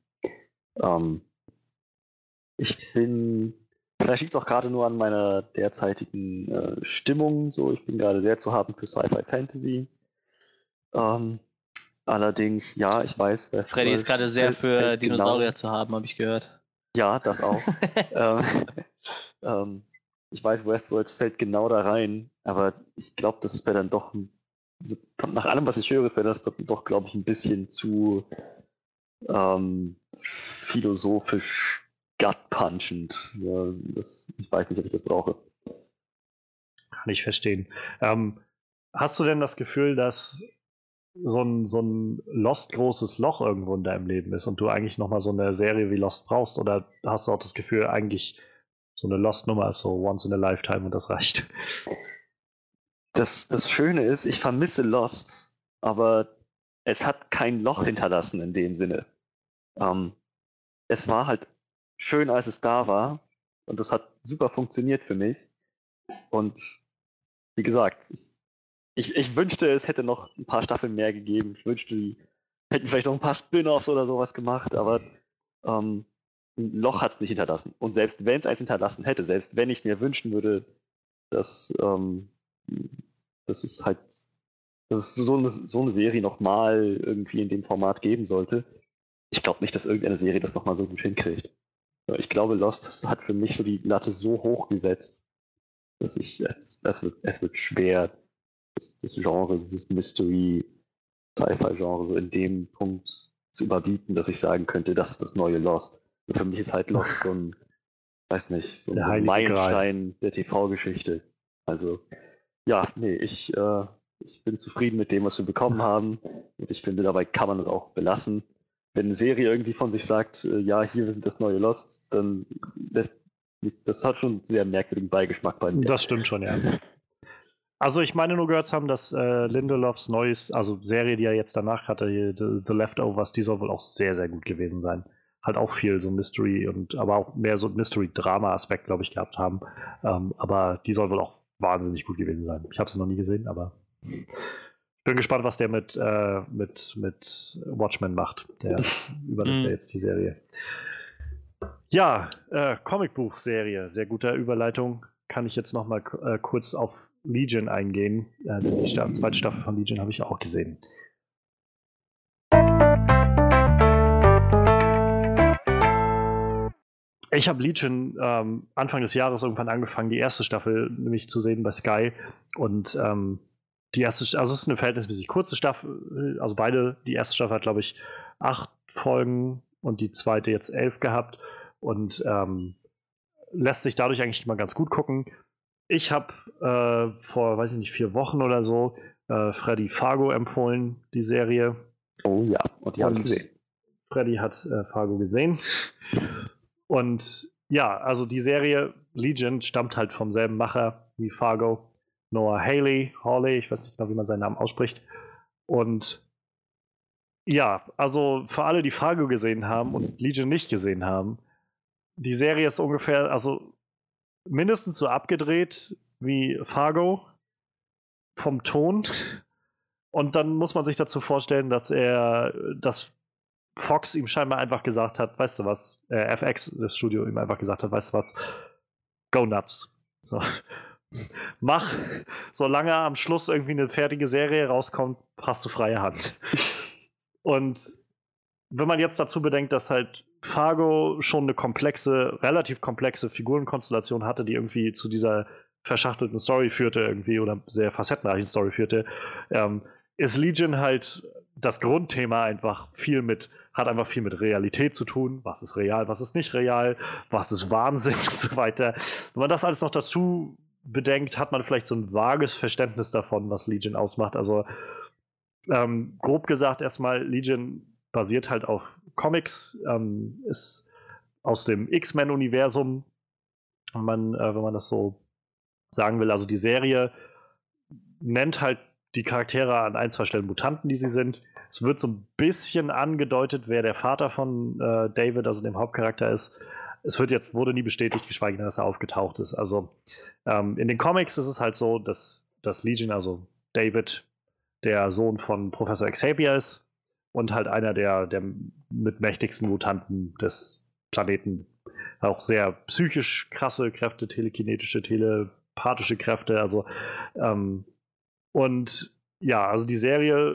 Speaker 3: Ähm, ich bin, vielleicht liegt es auch gerade nur an meiner derzeitigen äh, Stimmung, so, ich bin gerade sehr zu haben für Sci-Fi Fantasy. Ähm, allerdings, ja, ich weiß,
Speaker 2: Westworld Freddy ist gerade sehr für genau Dinosaurier genau. zu haben, habe ich gehört.
Speaker 3: Ja, das auch. ähm, ähm, ich weiß, Westworld fällt genau da rein, aber ich glaube, das wäre dann doch, nach allem, was ich höre, wäre das doch, glaube ich, ein bisschen zu ähm, philosophisch gut-punchend. Ja, ich weiß nicht, ob ich das brauche.
Speaker 1: Kann ich verstehen. Ähm, hast du denn das Gefühl, dass so ein, so ein Lost großes Loch irgendwo in deinem Leben ist und du eigentlich nochmal so eine Serie wie Lost brauchst? Oder hast du auch das Gefühl, eigentlich so eine Lost-Nummer ist so once in a lifetime und das reicht.
Speaker 3: Das, das Schöne ist, ich vermisse Lost, aber es hat kein Loch hinterlassen in dem Sinne. Ähm, es war halt schön, als es da war und das hat super funktioniert für mich. Und wie gesagt, ich, ich wünschte, es hätte noch ein paar Staffeln mehr gegeben. Ich wünschte, sie hätten vielleicht noch ein paar Spin-offs oder sowas gemacht, aber ähm, ein Loch hat es nicht hinterlassen. Und selbst wenn es eins hinterlassen hätte, selbst wenn ich mir wünschen würde, dass, ähm, dass es halt, dass es so eine, so eine Serie nochmal irgendwie in dem Format geben sollte, ich glaube nicht, dass irgendeine Serie das nochmal so gut hinkriegt. Ich glaube, Lost das hat für mich so die Latte so hoch gesetzt, dass ich, es, es, wird, es wird schwer, das, das Genre, dieses Mystery, Sci-Fi-Genre so in dem Punkt zu überbieten, dass ich sagen könnte, das ist das neue Lost. Für mich ist halt Lost so ein, weiß nicht, so ein Meilenstein der TV-Geschichte. Also, ja, nee, ich, äh, Ich bin zufrieden mit dem, was wir bekommen haben. Und ich finde, dabei kann man es auch belassen. Wenn eine Serie irgendwie von sich sagt, äh, ja, hier sind das neue Lost, dann lässt mich, das hat schon einen sehr merkwürdigen Beigeschmack bei mir.
Speaker 1: Das stimmt schon, ja. Also ich meine nur gehört zu haben, dass äh, Lindelofs neues, also Serie, die er jetzt danach hatte, The, The Leftovers, die soll wohl auch sehr, sehr gut gewesen sein. Halt auch viel so Mystery und aber auch mehr so Mystery-Drama-Aspekt, glaube ich, gehabt haben. Ähm, aber die soll wohl auch wahnsinnig gut gewesen sein. Ich habe sie noch nie gesehen, aber bin gespannt, was der mit, äh, mit, mit Watchmen macht. Der übernimmt
Speaker 2: Mhm.
Speaker 1: ja jetzt die Serie. Ja, äh, Comicbuch-Serie, sehr gute Überleitung. Kann ich jetzt noch mal äh, kurz auf Legion eingehen. Äh, die Sta zweite Staffel von Legion habe ich auch gesehen. Ich habe Legion ähm, Anfang des Jahres irgendwann angefangen, die erste Staffel nämlich zu sehen bei Sky. Und ähm, die erste, also es ist eine verhältnismäßig kurze Staffel, also beide, die erste Staffel hat, glaube ich, acht Folgen und die zweite jetzt elf gehabt und ähm, lässt sich dadurch eigentlich immer ganz gut gucken. Ich habe äh, vor, weiß ich nicht, vier Wochen oder so äh, Freddy Fargo empfohlen, die Serie.
Speaker 3: Oh ja, und die habe ich gesehen.
Speaker 1: Freddy hat äh, Fargo gesehen. Und ja, also die Serie Legion stammt halt vom selben Macher wie Fargo. Noah Haley, Hawley, ich weiß nicht genau, wie man seinen Namen ausspricht. Und ja, also für alle, die Fargo gesehen haben und Legion nicht gesehen haben, die Serie ist ungefähr, also mindestens so abgedreht wie Fargo vom Ton. Und dann muss man sich dazu vorstellen, dass er, dass Fox ihm scheinbar einfach gesagt hat, weißt du was, äh, FX, das Studio ihm einfach gesagt hat, weißt du was, go nuts. So. Mach, solange am Schluss irgendwie eine fertige Serie rauskommt, hast du freie Hand. Und wenn man jetzt dazu bedenkt, dass halt Fargo schon eine komplexe, relativ komplexe Figurenkonstellation hatte, die irgendwie zu dieser verschachtelten Story führte irgendwie oder sehr facettenreichen Story führte, ähm, ist Legion halt das Grundthema einfach viel mit, hat einfach viel mit Realität zu tun. Was ist real, was ist nicht real, was ist Wahnsinn und so weiter. Wenn man das alles noch dazu bedenkt, hat man vielleicht so ein vages Verständnis davon, was Legion ausmacht. Also ähm, grob gesagt erstmal, Legion basiert halt auf Comics, ähm, ist aus dem X-Men-Universum. Man, äh, wenn man das so sagen will, also die Serie nennt halt die Charaktere an ein, zwei Stellen Mutanten, die sie sind. Es wird so ein bisschen angedeutet, wer der Vater von äh, David, also dem Hauptcharakter, ist. Es wird jetzt, wurde nie bestätigt, geschweige denn, dass er aufgetaucht ist. Also ähm, in den Comics ist es halt so, dass, dass Legion, also David, der Sohn von Professor Xavier ist und halt einer der, der mit mächtigsten Mutanten des Planeten. Auch sehr psychisch krasse Kräfte, telekinetische, telepathische Kräfte. Also ähm, und ja, also die Serie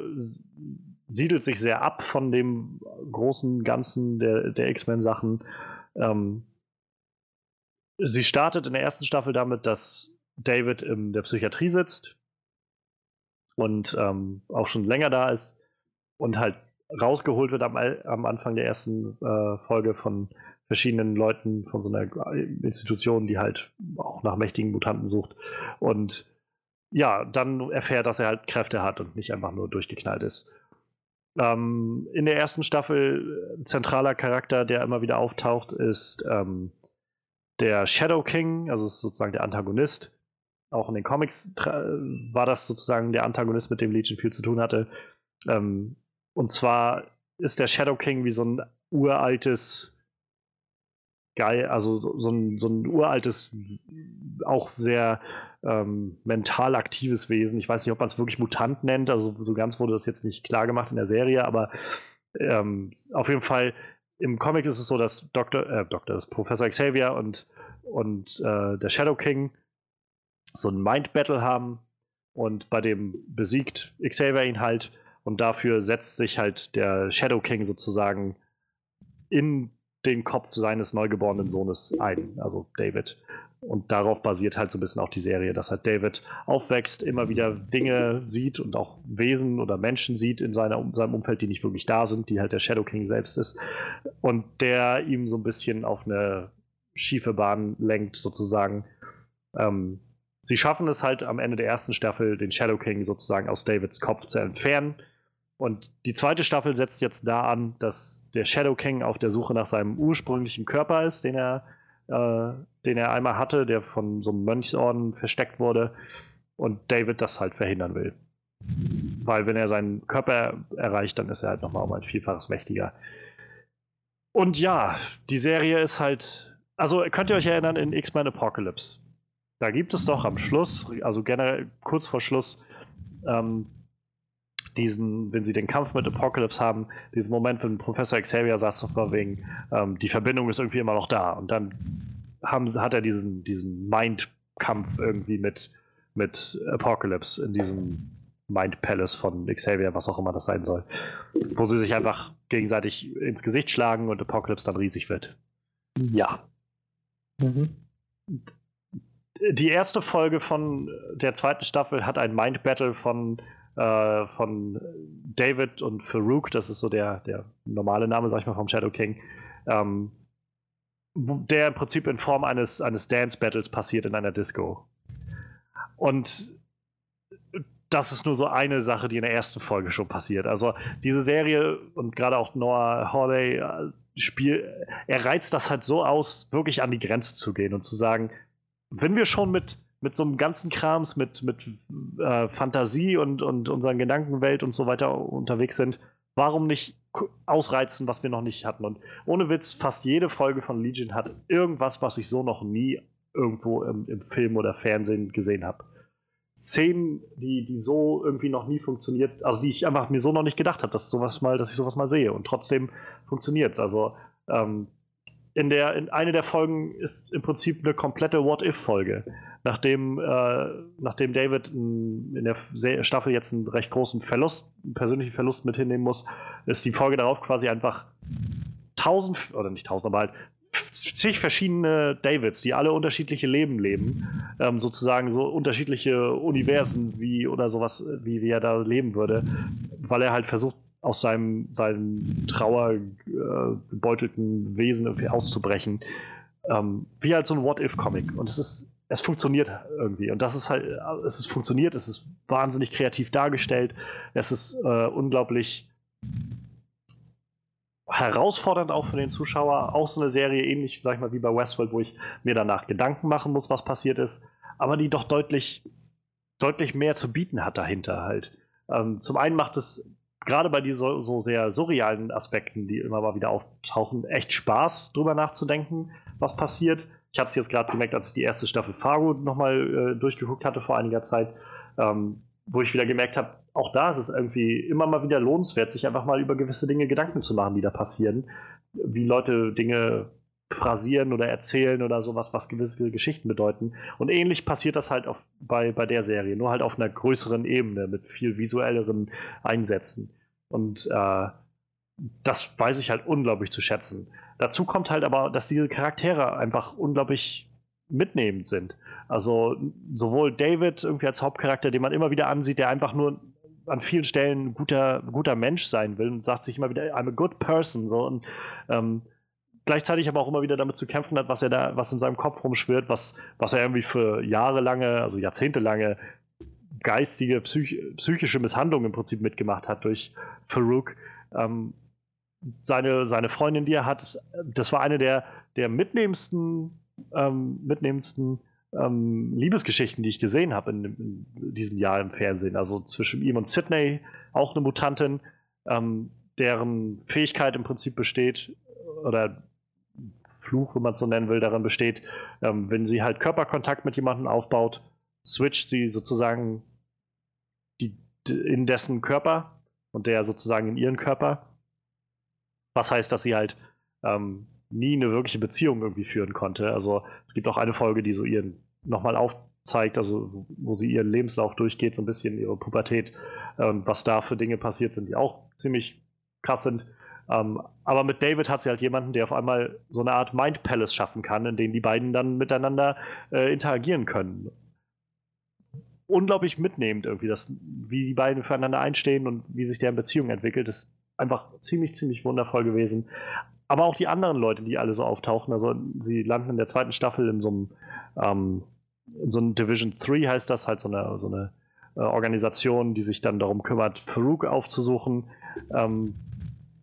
Speaker 1: siedelt sich sehr ab von dem großen Ganzen der, der X-Men-Sachen. Ähm, sie startet in der ersten Staffel damit, dass David in der Psychiatrie sitzt und ähm, auch schon länger da ist und halt rausgeholt wird am, am Anfang der ersten äh, Folge von verschiedenen Leuten von so einer Institution, die halt auch nach mächtigen Mutanten sucht. Und ja, dann erfährt, dass er halt Kräfte hat und nicht einfach nur durchgeknallt ist. Ähm, in der ersten Staffel ein zentraler Charakter, der immer wieder auftaucht, ist ähm, der Shadow King, also ist sozusagen der Antagonist. Auch in den Comics tra- war das sozusagen der Antagonist, mit dem Legion viel zu tun hatte. Ähm, und zwar ist der Shadow King wie so ein uraltes geil, also so, so, ein, so ein uraltes, auch sehr ähm, mental aktives Wesen. Ich weiß nicht, ob man es wirklich Mutant nennt, also so ganz wurde das jetzt nicht klar gemacht in der Serie, aber ähm, auf jeden Fall im Comic ist es so, dass Dr. Äh, Dr. Das Professor Xavier und, und äh, der Shadow King so ein Mind Battle haben und bei dem besiegt Xavier ihn halt und dafür setzt sich halt der Shadow King sozusagen in den Kopf seines neugeborenen Sohnes ein, also David. Und darauf basiert halt so ein bisschen auch die Serie, dass halt David aufwächst, immer wieder Dinge sieht und auch Wesen oder Menschen sieht in seiner, seinem Umfeld, die nicht wirklich da sind, die halt der Shadow King selbst ist. Und der ihm so ein bisschen auf eine schiefe Bahn lenkt, sozusagen. Ähm, sie schaffen es halt am Ende der ersten Staffel, den Shadow King sozusagen aus Davids Kopf zu entfernen. Und die zweite Staffel setzt jetzt da an, dass der Shadow King auf der Suche nach seinem ursprünglichen Körper ist, den er, äh, den er einmal hatte, der von so einem Mönchsorden versteckt wurde. Und David das halt verhindern will. Weil wenn er seinen Körper erreicht, dann ist er halt nochmal um ein Vielfaches mächtiger. Und ja, die Serie ist halt. Also könnt ihr euch erinnern in X-Men Apocalypse? Da gibt es doch am Schluss, also generell kurz vor Schluss, ähm, diesen, wenn sie den Kampf mit Apocalypse haben, diesen Moment, wenn Professor Xavier sagt so von wegen, ähm, die Verbindung ist irgendwie immer noch da. Und dann haben, hat er diesen, diesen Mind-Kampf irgendwie mit, mit Apocalypse in diesem Mind Palace von Xavier, was auch immer das sein soll. Wo sie sich einfach gegenseitig ins Gesicht schlagen und Apocalypse dann riesig wird.
Speaker 3: Ja.
Speaker 1: Mhm. Die erste Folge von der zweiten Staffel hat ein Mind Battle von, äh, von David und Farouk, das ist so der, der normale Name, sag ich mal, vom Shadow King, ähm, der im Prinzip in Form eines, eines Dance Battles passiert in einer Disco. Und das ist nur so eine Sache, die in der ersten Folge schon passiert. Also diese Serie und gerade auch Noah Hawley äh, Spiel, er reizt das halt so aus, wirklich an die Grenze zu gehen und zu sagen, wenn wir schon mit, mit so einem ganzen Krams, mit, mit äh, Fantasie und, und unseren Gedankenwelt und so weiter unterwegs sind, warum nicht ausreizen, was wir noch nicht hatten? Und ohne Witz, fast jede Folge von Legion hat irgendwas, was ich so noch nie irgendwo im, im Film oder Fernsehen gesehen habe. Szenen, die, die so irgendwie noch nie funktioniert, also die ich einfach mir so noch nicht gedacht habe, dass sowas mal, dass ich sowas mal sehe. Und trotzdem funktioniert es. Also ähm, in der, in eine der Folgen ist im Prinzip eine komplette What-If-Folge. Nachdem, äh, nachdem David in, der Staffel jetzt einen recht großen Verlust, einen persönlichen Verlust mit hinnehmen muss, ist die Folge darauf quasi einfach tausend, oder nicht tausend, aber halt zig verschiedene Davids, die alle unterschiedliche Leben leben, ähm, sozusagen so unterschiedliche Universen wie oder sowas, wie, wie er da leben würde, weil er halt versucht, aus seinem, seinem trauergebeutelten äh, Wesen irgendwie auszubrechen. Ähm, wie halt so ein What-If-Comic. Und es ist, es funktioniert irgendwie. Und das ist halt, es ist funktioniert, es ist wahnsinnig kreativ dargestellt, es ist äh, unglaublich herausfordernd auch für den Zuschauer. Auch so eine Serie, ähnlich, ich mal, wie bei Westworld, wo ich mir danach Gedanken machen muss, was passiert ist, aber die doch deutlich, deutlich mehr zu bieten hat dahinter halt. Ähm, zum einen macht es gerade bei diesen so, sehr surrealen Aspekten, die immer mal wieder auftauchen, echt Spaß, drüber nachzudenken, was passiert. Ich hatte es jetzt gerade gemerkt, als ich die erste Staffel Fargo nochmal äh, durchgeguckt hatte vor einiger Zeit, ähm, wo ich wieder gemerkt habe, auch da ist es irgendwie immer mal wieder lohnenswert, sich einfach mal über gewisse Dinge Gedanken zu machen, die da passieren. Wie Leute Dinge phrasieren oder erzählen oder sowas, was gewisse Geschichten bedeuten. Und ähnlich passiert das halt auf, bei, bei der Serie, nur halt auf einer größeren Ebene mit viel visuelleren Einsätzen. Und äh, das weiß ich halt unglaublich zu schätzen. Dazu kommt halt aber, dass diese Charaktere einfach unglaublich mitnehmend sind. Also sowohl David irgendwie als Hauptcharakter, den man immer wieder ansieht, der einfach nur an vielen Stellen ein guter, guter Mensch sein will und sagt sich immer wieder, I'm a good person. So, und ähm, gleichzeitig aber auch immer wieder damit zu kämpfen hat, was er da, was in seinem Kopf rumschwirrt, was, was er irgendwie für jahrelange, also jahrzehntelange geistige, psych psychische Misshandlung im Prinzip mitgemacht hat durch Farouk. Ähm, seine, seine Freundin, die er hat, das war eine der, der mitnehmendsten, ähm, mitnehmendsten ähm, Liebesgeschichten, die ich gesehen habe in, in, diesem Jahr im Fernsehen. Also zwischen ihm und Sydney, auch eine Mutantin, ähm, deren Fähigkeit im Prinzip besteht, oder Fluch, wenn man es so nennen will, darin besteht, ähm, wenn sie halt Körperkontakt mit jemandem aufbaut, switcht sie sozusagen die, in dessen Körper und der sozusagen in ihren Körper. Was heißt, dass sie halt ähm, nie eine wirkliche Beziehung irgendwie führen konnte. Also es gibt auch eine Folge, die so ihren nochmal aufzeigt, also wo sie ihren Lebenslauf durchgeht, so ein bisschen ihre Pubertät, ähm, was da für Dinge passiert sind, die auch ziemlich krass sind. Ähm, aber mit David hat sie halt jemanden, der auf einmal so eine Art Mind Palace schaffen kann, in dem die beiden dann miteinander äh, interagieren können. Unglaublich mitnehmend irgendwie, das, wie die beiden füreinander einstehen und wie sich deren Beziehung entwickelt, ist einfach ziemlich, ziemlich wundervoll gewesen aber auch die anderen Leute, die alle so auftauchen. Also sie landen in der zweiten Staffel in so einem, ähm, so ein Division 3 heißt das, halt so eine, so eine äh, Organisation, die sich dann darum kümmert, Farouk aufzusuchen. Ähm,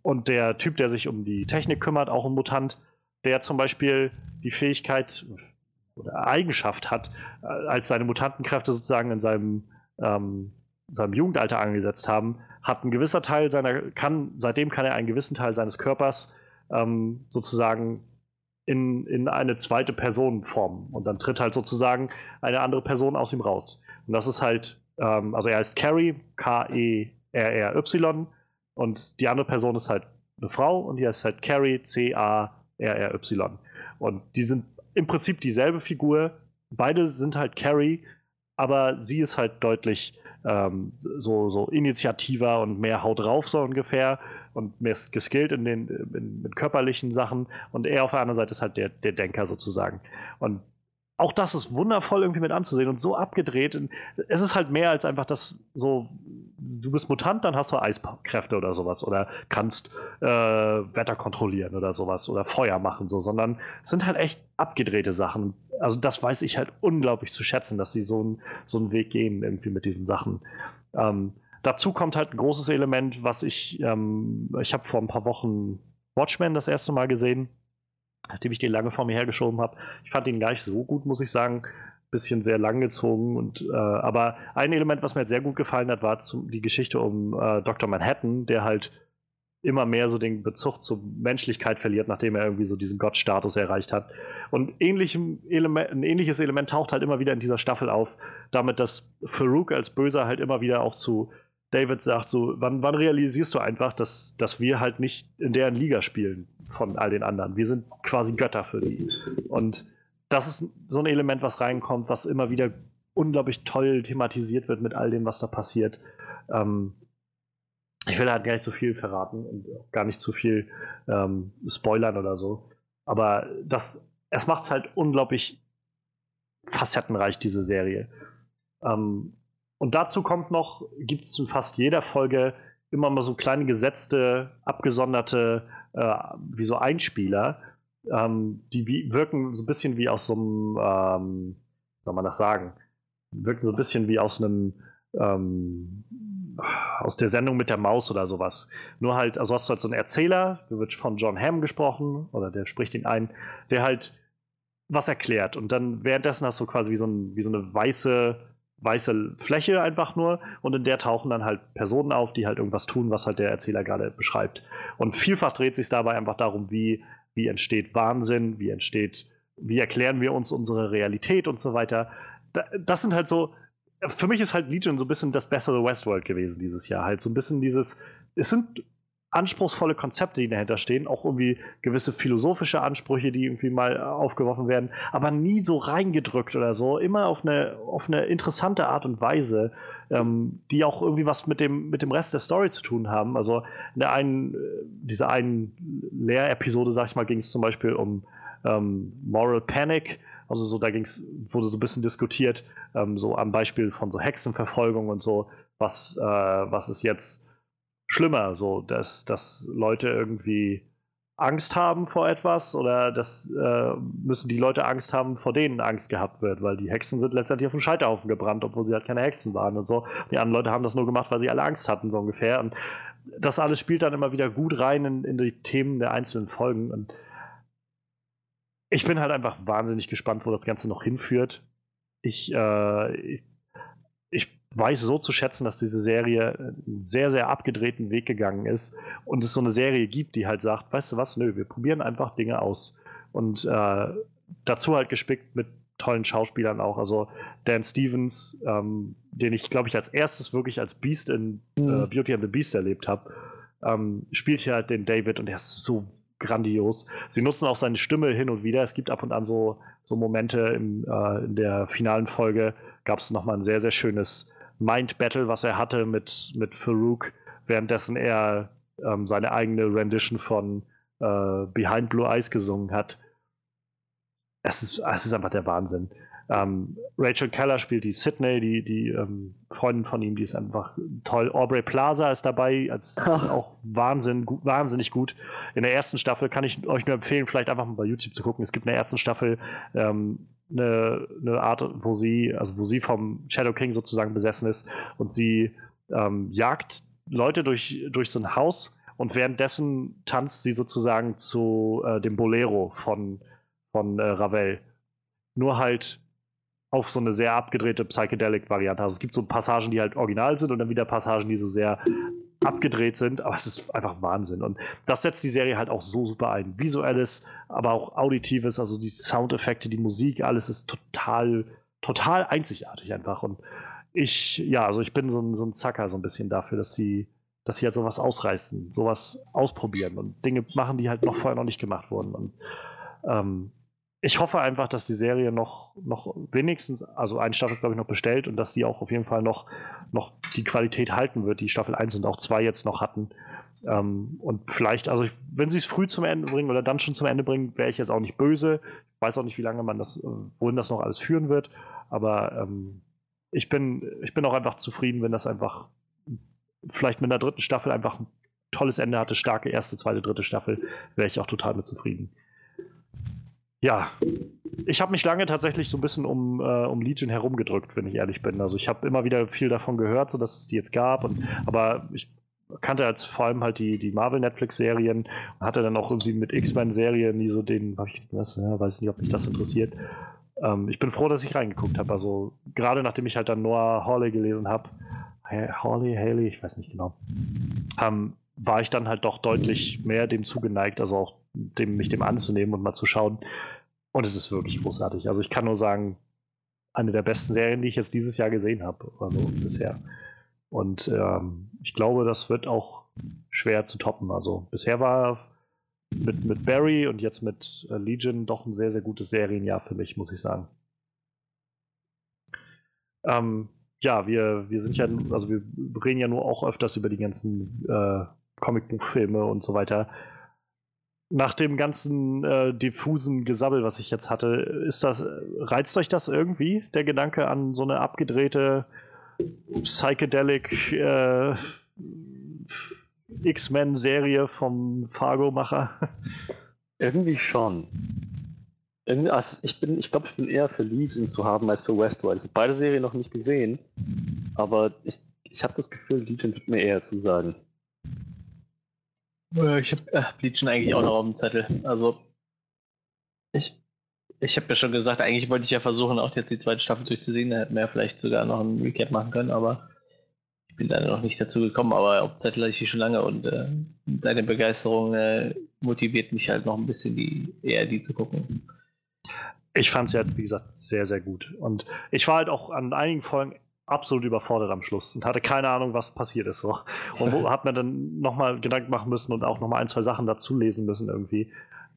Speaker 1: und der Typ, der sich um die Technik kümmert, auch ein Mutant, der zum Beispiel die Fähigkeit oder Eigenschaft hat, äh, als seine Mutantenkräfte sozusagen in seinem, ähm, seinem Jugendalter angesetzt haben, hat ein gewisser Teil seiner, kann, seitdem kann er einen gewissen Teil seines Körpers ähm, sozusagen in, in eine zweite Person formen. Und dann tritt halt sozusagen eine andere Person aus ihm raus. Und das ist halt, ähm, also er heißt Carrie, K-E-R-R-Y, und die andere Person ist halt eine Frau und die heißt halt Carrie, C-A-R-R-Y. Und die sind im Prinzip dieselbe Figur. Beide sind halt Carrie, aber sie ist halt deutlich ähm, so, so initiativer und mehr Haut drauf, so ungefähr und mehr geskillt in den in, in körperlichen Sachen und er auf der anderen Seite ist halt der, der Denker sozusagen. Und auch das ist wundervoll irgendwie mit anzusehen und so abgedreht. Es ist halt mehr als einfach das so, du bist Mutant, dann hast du Eiskräfte oder sowas oder kannst äh, Wetter kontrollieren oder sowas oder Feuer machen, so, sondern es sind halt echt abgedrehte Sachen. Also das weiß ich halt unglaublich zu schätzen, dass sie so, ein, so einen Weg gehen irgendwie mit diesen Sachen. Ähm, Dazu kommt halt ein großes Element, was ich, ähm, ich habe vor ein paar Wochen Watchmen das erste Mal gesehen, nachdem ich den lange vor mir hergeschoben habe. Ich fand ihn gar nicht so gut, muss ich sagen. Bisschen sehr lang gezogen. Und, äh, aber ein Element, was mir jetzt sehr gut gefallen hat, war zum, die Geschichte um äh, Dr. Manhattan, der halt immer mehr so den Bezug zur Menschlichkeit verliert, nachdem er irgendwie so diesen Gottstatus erreicht hat. Und ähnlichem Element, ein ähnliches Element taucht halt immer wieder in dieser Staffel auf, damit dass Farouk als Böser halt immer wieder auch zu David sagt so, wann, wann realisierst du einfach, dass, dass wir halt nicht in deren Liga spielen von all den anderen? Wir sind quasi Götter für die. Und das ist so ein Element, was reinkommt, was immer wieder unglaublich toll thematisiert wird mit all dem, was da passiert. Ähm, ich will halt gar nicht so viel verraten und gar nicht zu viel ähm, spoilern oder so. Aber das, es macht es halt unglaublich facettenreich, diese Serie. Ähm, und dazu kommt noch, gibt es in fast jeder Folge immer mal so kleine gesetzte, abgesonderte, äh, wie so Einspieler, ähm, die wie, wirken so ein bisschen wie aus so einem, ähm, soll man das sagen, wirken so ein bisschen wie aus einem, ähm, aus der Sendung mit der Maus oder sowas. Nur halt, also hast du halt so einen Erzähler, der wird von John Hamm gesprochen, oder der spricht ihn ein, der halt was erklärt. Und dann währenddessen hast du quasi wie so, ein, wie so eine weiße weiße Fläche einfach nur und in der tauchen dann halt Personen auf, die halt irgendwas tun, was halt der Erzähler gerade beschreibt. Und vielfach dreht sich dabei einfach darum, wie, wie entsteht Wahnsinn, wie entsteht, wie erklären wir uns unsere Realität und so weiter. Das sind halt so, für mich ist halt Legion so ein bisschen das bessere Westworld gewesen dieses Jahr. Halt so ein bisschen dieses, es sind anspruchsvolle Konzepte, die dahinter stehen, auch irgendwie gewisse philosophische Ansprüche, die irgendwie mal aufgeworfen werden, aber nie so reingedrückt oder so, immer auf eine, auf eine interessante Art und Weise, ähm, die auch irgendwie was mit dem, mit dem Rest der Story zu tun haben. Also in der einen, äh, dieser einen Lehrepisode, sag ich mal, ging es zum Beispiel um ähm, Moral Panic, also so, da ging's, wurde so ein bisschen diskutiert, ähm, so am Beispiel von so Hexenverfolgung und so, was, äh, was ist jetzt schlimmer, so dass, dass Leute irgendwie Angst haben vor etwas oder dass äh, müssen die Leute Angst haben, vor denen Angst gehabt wird, weil die Hexen sind letztendlich auf dem Scheiterhaufen gebrannt, obwohl sie halt keine Hexen waren und so. Die anderen Leute haben das nur gemacht, weil sie alle Angst hatten, so ungefähr. Und das alles spielt dann immer wieder gut rein in, in die Themen der einzelnen Folgen. Und ich bin halt einfach wahnsinnig gespannt, wo das Ganze noch hinführt. Ich, äh, ich weiß so zu schätzen, dass diese Serie einen sehr, sehr abgedrehten Weg gegangen ist und es so eine Serie gibt, die halt sagt, weißt du was, nö, wir probieren einfach Dinge aus. Und äh, dazu halt gespickt mit tollen Schauspielern auch. Also Dan Stevens, ähm, den ich, glaube ich, als erstes wirklich als Beast in äh, mhm. äh, Beauty and the Beast erlebt habe, ähm, spielt hier halt den David und der ist so grandios. Sie nutzen auch seine Stimme hin und wieder. Es gibt ab und an so, so Momente im, äh, in der finalen Folge, gab es nochmal ein sehr, sehr schönes Mind-Battle, was er hatte mit, mit Farouk, währenddessen er ähm, seine eigene Rendition von äh, Behind Blue Eyes gesungen hat. Es ist, es ist einfach der Wahnsinn. Ähm, Rachel Keller spielt die Sydney, die, die ähm, Freundin von ihm, die ist einfach toll. Aubrey Plaza ist dabei, als, als auch Wahnsinn, gu wahnsinnig gut. In der ersten Staffel kann ich euch nur empfehlen, vielleicht einfach mal bei YouTube zu gucken. Es gibt in der ersten Staffel ähm, eine, eine Art, wo sie, also wo sie vom Shadow King sozusagen besessen ist und sie ähm, jagt Leute durch, durch so ein Haus und währenddessen tanzt sie sozusagen zu äh, dem Bolero von, von äh, Ravel. Nur halt auf so eine sehr abgedrehte Psychedelic-Variante. Also es gibt so Passagen, die halt original sind und dann wieder Passagen, die so sehr abgedreht sind, aber es ist einfach Wahnsinn. Und das setzt die Serie halt auch so super ein. Visuelles, aber auch auditives, also die Soundeffekte, die Musik, alles ist total, total einzigartig einfach. Und ich, ja, also ich bin so ein, so ein Zacker so ein bisschen dafür, dass sie, dass sie halt sowas ausreißen, sowas ausprobieren und Dinge machen, die halt noch vorher noch nicht gemacht wurden. Und ähm, ich hoffe einfach, dass die Serie noch, noch wenigstens, also eine Staffel ist, glaube ich, noch bestellt und dass die auch auf jeden Fall noch, noch die Qualität halten wird, die Staffel 1 und auch 2 jetzt noch hatten. Ähm, und vielleicht, also ich, wenn sie es früh zum Ende bringen oder dann schon zum Ende bringen, wäre ich jetzt auch nicht böse. Ich weiß auch nicht, wie lange man das, äh, wohin das noch alles führen wird. Aber ähm, ich, bin, ich bin auch einfach zufrieden, wenn das einfach vielleicht mit einer dritten Staffel einfach ein tolles Ende hatte, starke erste, zweite, dritte Staffel, wäre ich auch total mit zufrieden. Ja, ich habe mich lange tatsächlich so ein bisschen um, äh, um Legion herumgedrückt, wenn ich ehrlich bin. Also ich habe immer wieder viel davon gehört, so dass es die jetzt gab. Und, aber ich kannte als vor allem halt die, die Marvel-Netflix-Serien und hatte dann auch irgendwie mit X-Men-Serien nie so den, ich was, ja, weiß nicht, ob mich das interessiert. Ähm, ich bin froh, dass ich reingeguckt habe. Also gerade nachdem ich halt dann Noah Hawley gelesen habe, Hawley, Haley, ich weiß nicht genau, ähm, war ich dann halt doch deutlich mehr dem zugeneigt, also auch dem, mich dem anzunehmen und mal zu schauen, und es ist wirklich großartig. Also ich kann nur sagen, eine der besten Serien, die ich jetzt dieses Jahr gesehen habe, also bisher. Und ähm, ich glaube, das wird auch schwer zu toppen. Also bisher war mit, mit Barry und jetzt mit äh, Legion doch ein sehr, sehr gutes Serienjahr für mich, muss ich sagen. Ähm, ja, wir, wir sind ja, also wir reden ja nur auch öfters über die ganzen äh, Comicbuchfilme und so weiter nach dem ganzen äh, diffusen Gesabbel, was ich jetzt hatte, ist das, reizt euch das irgendwie, der Gedanke an so eine abgedrehte Psychedelic äh, X-Men-Serie vom Fargo-Macher?
Speaker 3: Irgendwie schon. Irgendwie, also ich ich glaube, ich bin eher für Legion zu haben als für Westworld. Ich habe beide Serien noch nicht gesehen, aber ich, ich habe das Gefühl, Legion wird mir eher zusagen.
Speaker 2: Äh, ich habe äh, Bleach eigentlich auch noch auf dem Zettel. Also, ich, ich habe ja schon gesagt, eigentlich wollte ich ja versuchen, auch jetzt die zweite Staffel durchzusehen. Da hätten wir ja vielleicht sogar noch ein Recap machen können, aber ich bin leider noch nicht dazu gekommen. Aber auf Zettel hatte ich die schon lange und äh, deine Begeisterung äh, motiviert mich halt noch ein bisschen, die, eher die zu gucken.
Speaker 1: Ich fand es ja, wie gesagt, sehr, sehr gut. Und ich war halt auch an einigen Folgen absolut überfordert am Schluss und hatte keine Ahnung, was passiert ist. So. Und hat mir dann nochmal Gedanken machen müssen und auch nochmal ein, zwei Sachen dazu lesen müssen irgendwie.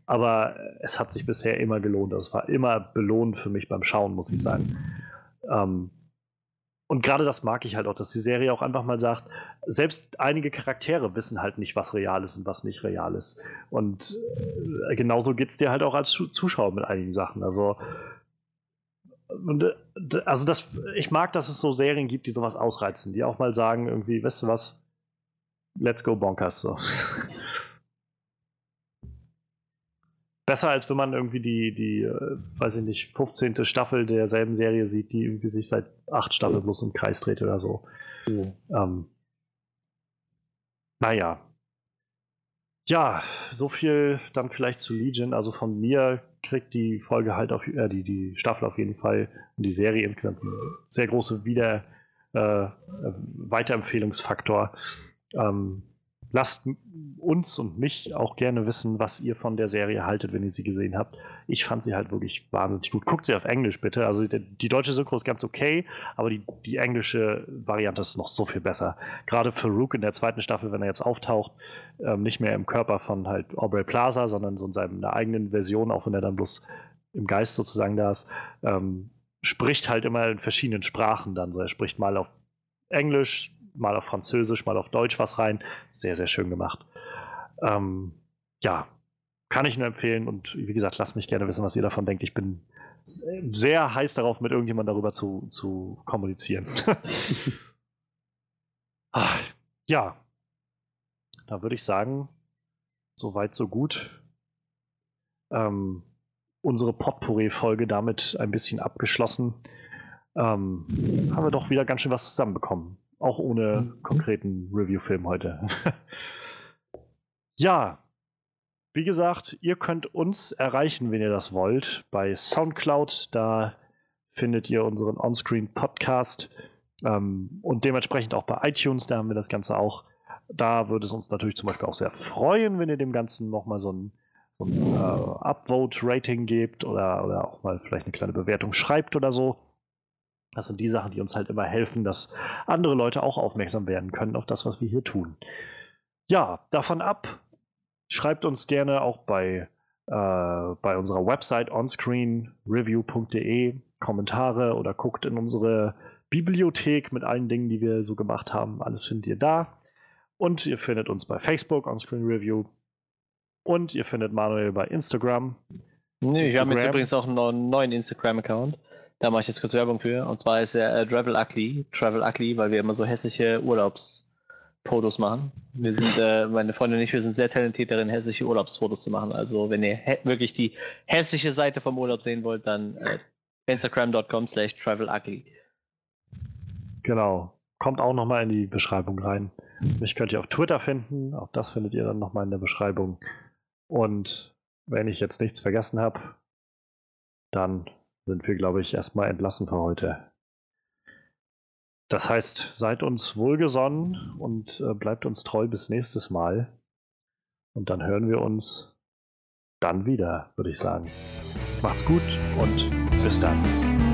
Speaker 1: Aber es hat sich bisher immer gelohnt. Es war immer belohnt für mich beim Schauen, muss ich sagen. Ähm, und gerade das mag ich halt auch, dass die Serie auch einfach mal sagt, selbst einige Charaktere wissen halt nicht, was real ist und was nicht real ist. Und äh, genauso geht es dir halt auch als Zuschauer mit einigen Sachen. Also und, äh, also das, ich mag, dass es so Serien gibt, die sowas ausreizen, die auch mal sagen, irgendwie, weißt du was, let's go bonkers. So. Besser als wenn man irgendwie die, die, äh, weiß ich nicht, 15. Staffel derselben Serie sieht, die irgendwie sich seit acht Staffeln bloß im Kreis dreht oder so. Mhm. Ähm, naja. Ja, so viel dann vielleicht zu Legion. Also von mir kriegt die Folge halt auf, äh, die, die Staffel auf jeden Fall und die Serie insgesamt eine sehr große Wieder, äh, Weiterempfehlungsfaktor. Ähm, lasst uns und mich auch gerne wissen, was ihr von der Serie haltet, wenn ihr sie gesehen habt. Ich fand sie halt wirklich wahnsinnig gut. Guckt sie auf Englisch bitte. Also die, die deutsche Synchro ist ganz okay, aber die, die englische Variante ist noch so viel besser. Gerade für Rook in der zweiten Staffel, wenn er jetzt auftaucht, ähm, nicht mehr im Körper von halt Aubrey Plaza, sondern so in seiner eigenen Version, auch wenn er dann bloß im Geist sozusagen da ist, ähm, spricht halt immer in verschiedenen Sprachen dann. So, er spricht mal auf Englisch, mal auf Französisch, mal auf Deutsch was rein. Sehr, sehr schön gemacht. Ähm, ja, kann ich nur empfehlen und wie gesagt, lasst mich gerne wissen, was ihr davon denkt. Ich bin sehr heiß darauf, mit irgendjemandem darüber zu, zu kommunizieren. Ah, ja, da würde ich sagen, so weit, so gut. Ähm, unsere Potpourri-Folge damit ein bisschen abgeschlossen. Ähm, haben wir doch wieder ganz schön was zusammenbekommen. Auch ohne mhm. konkreten Review-Film heute. ja, wie gesagt, ihr könnt uns erreichen, wenn ihr das wollt, bei Soundcloud. Da findet ihr unseren Onscreen-Podcast ähm, und dementsprechend auch bei iTunes. Da haben wir das Ganze auch. Da würde es uns natürlich zum Beispiel auch sehr freuen, wenn ihr dem Ganzen nochmal so ein, so ein äh, Upvote-Rating gebt oder, oder auch mal vielleicht eine kleine Bewertung schreibt oder so. Das sind die Sachen, die uns halt immer helfen, dass andere Leute auch aufmerksam werden können auf das, was wir hier tun. Ja, davon ab, schreibt uns gerne auch bei, äh, bei unserer Website onscreenreview.de Kommentare oder guckt in unsere Bibliothek mit allen Dingen, die wir so gemacht haben. Alles findet ihr da. Und ihr findet uns bei Facebook, Onscreen Review. Und ihr findet Manuel bei Instagram.
Speaker 2: Nee, wir haben jetzt übrigens auch einen neuen Instagram-Account. Da mache ich jetzt kurz Werbung für. Und zwar ist er äh, Travel Ugly. Travel Ugly, weil wir immer so hässliche Urlaubsfotos machen. Wir sind, äh, meine Freundin und ich, wir sind sehr talentiert darin, hässliche Urlaubsfotos zu machen. Also, wenn ihr wirklich die hässliche Seite vom Urlaub sehen wollt, dann äh, instagram.com slash travelugly.
Speaker 1: Genau. Kommt auch nochmal in die Beschreibung rein. Mich könnt ihr auf Twitter finden. Auch das findet ihr dann nochmal in der Beschreibung. Und wenn ich jetzt nichts vergessen habe, dann sind wir, glaube ich, erstmal entlassen für heute. Das heißt, seid uns wohlgesonnen und äh, bleibt uns treu bis nächstes Mal. Und dann hören wir uns dann wieder, würde ich sagen. Macht's gut und bis dann.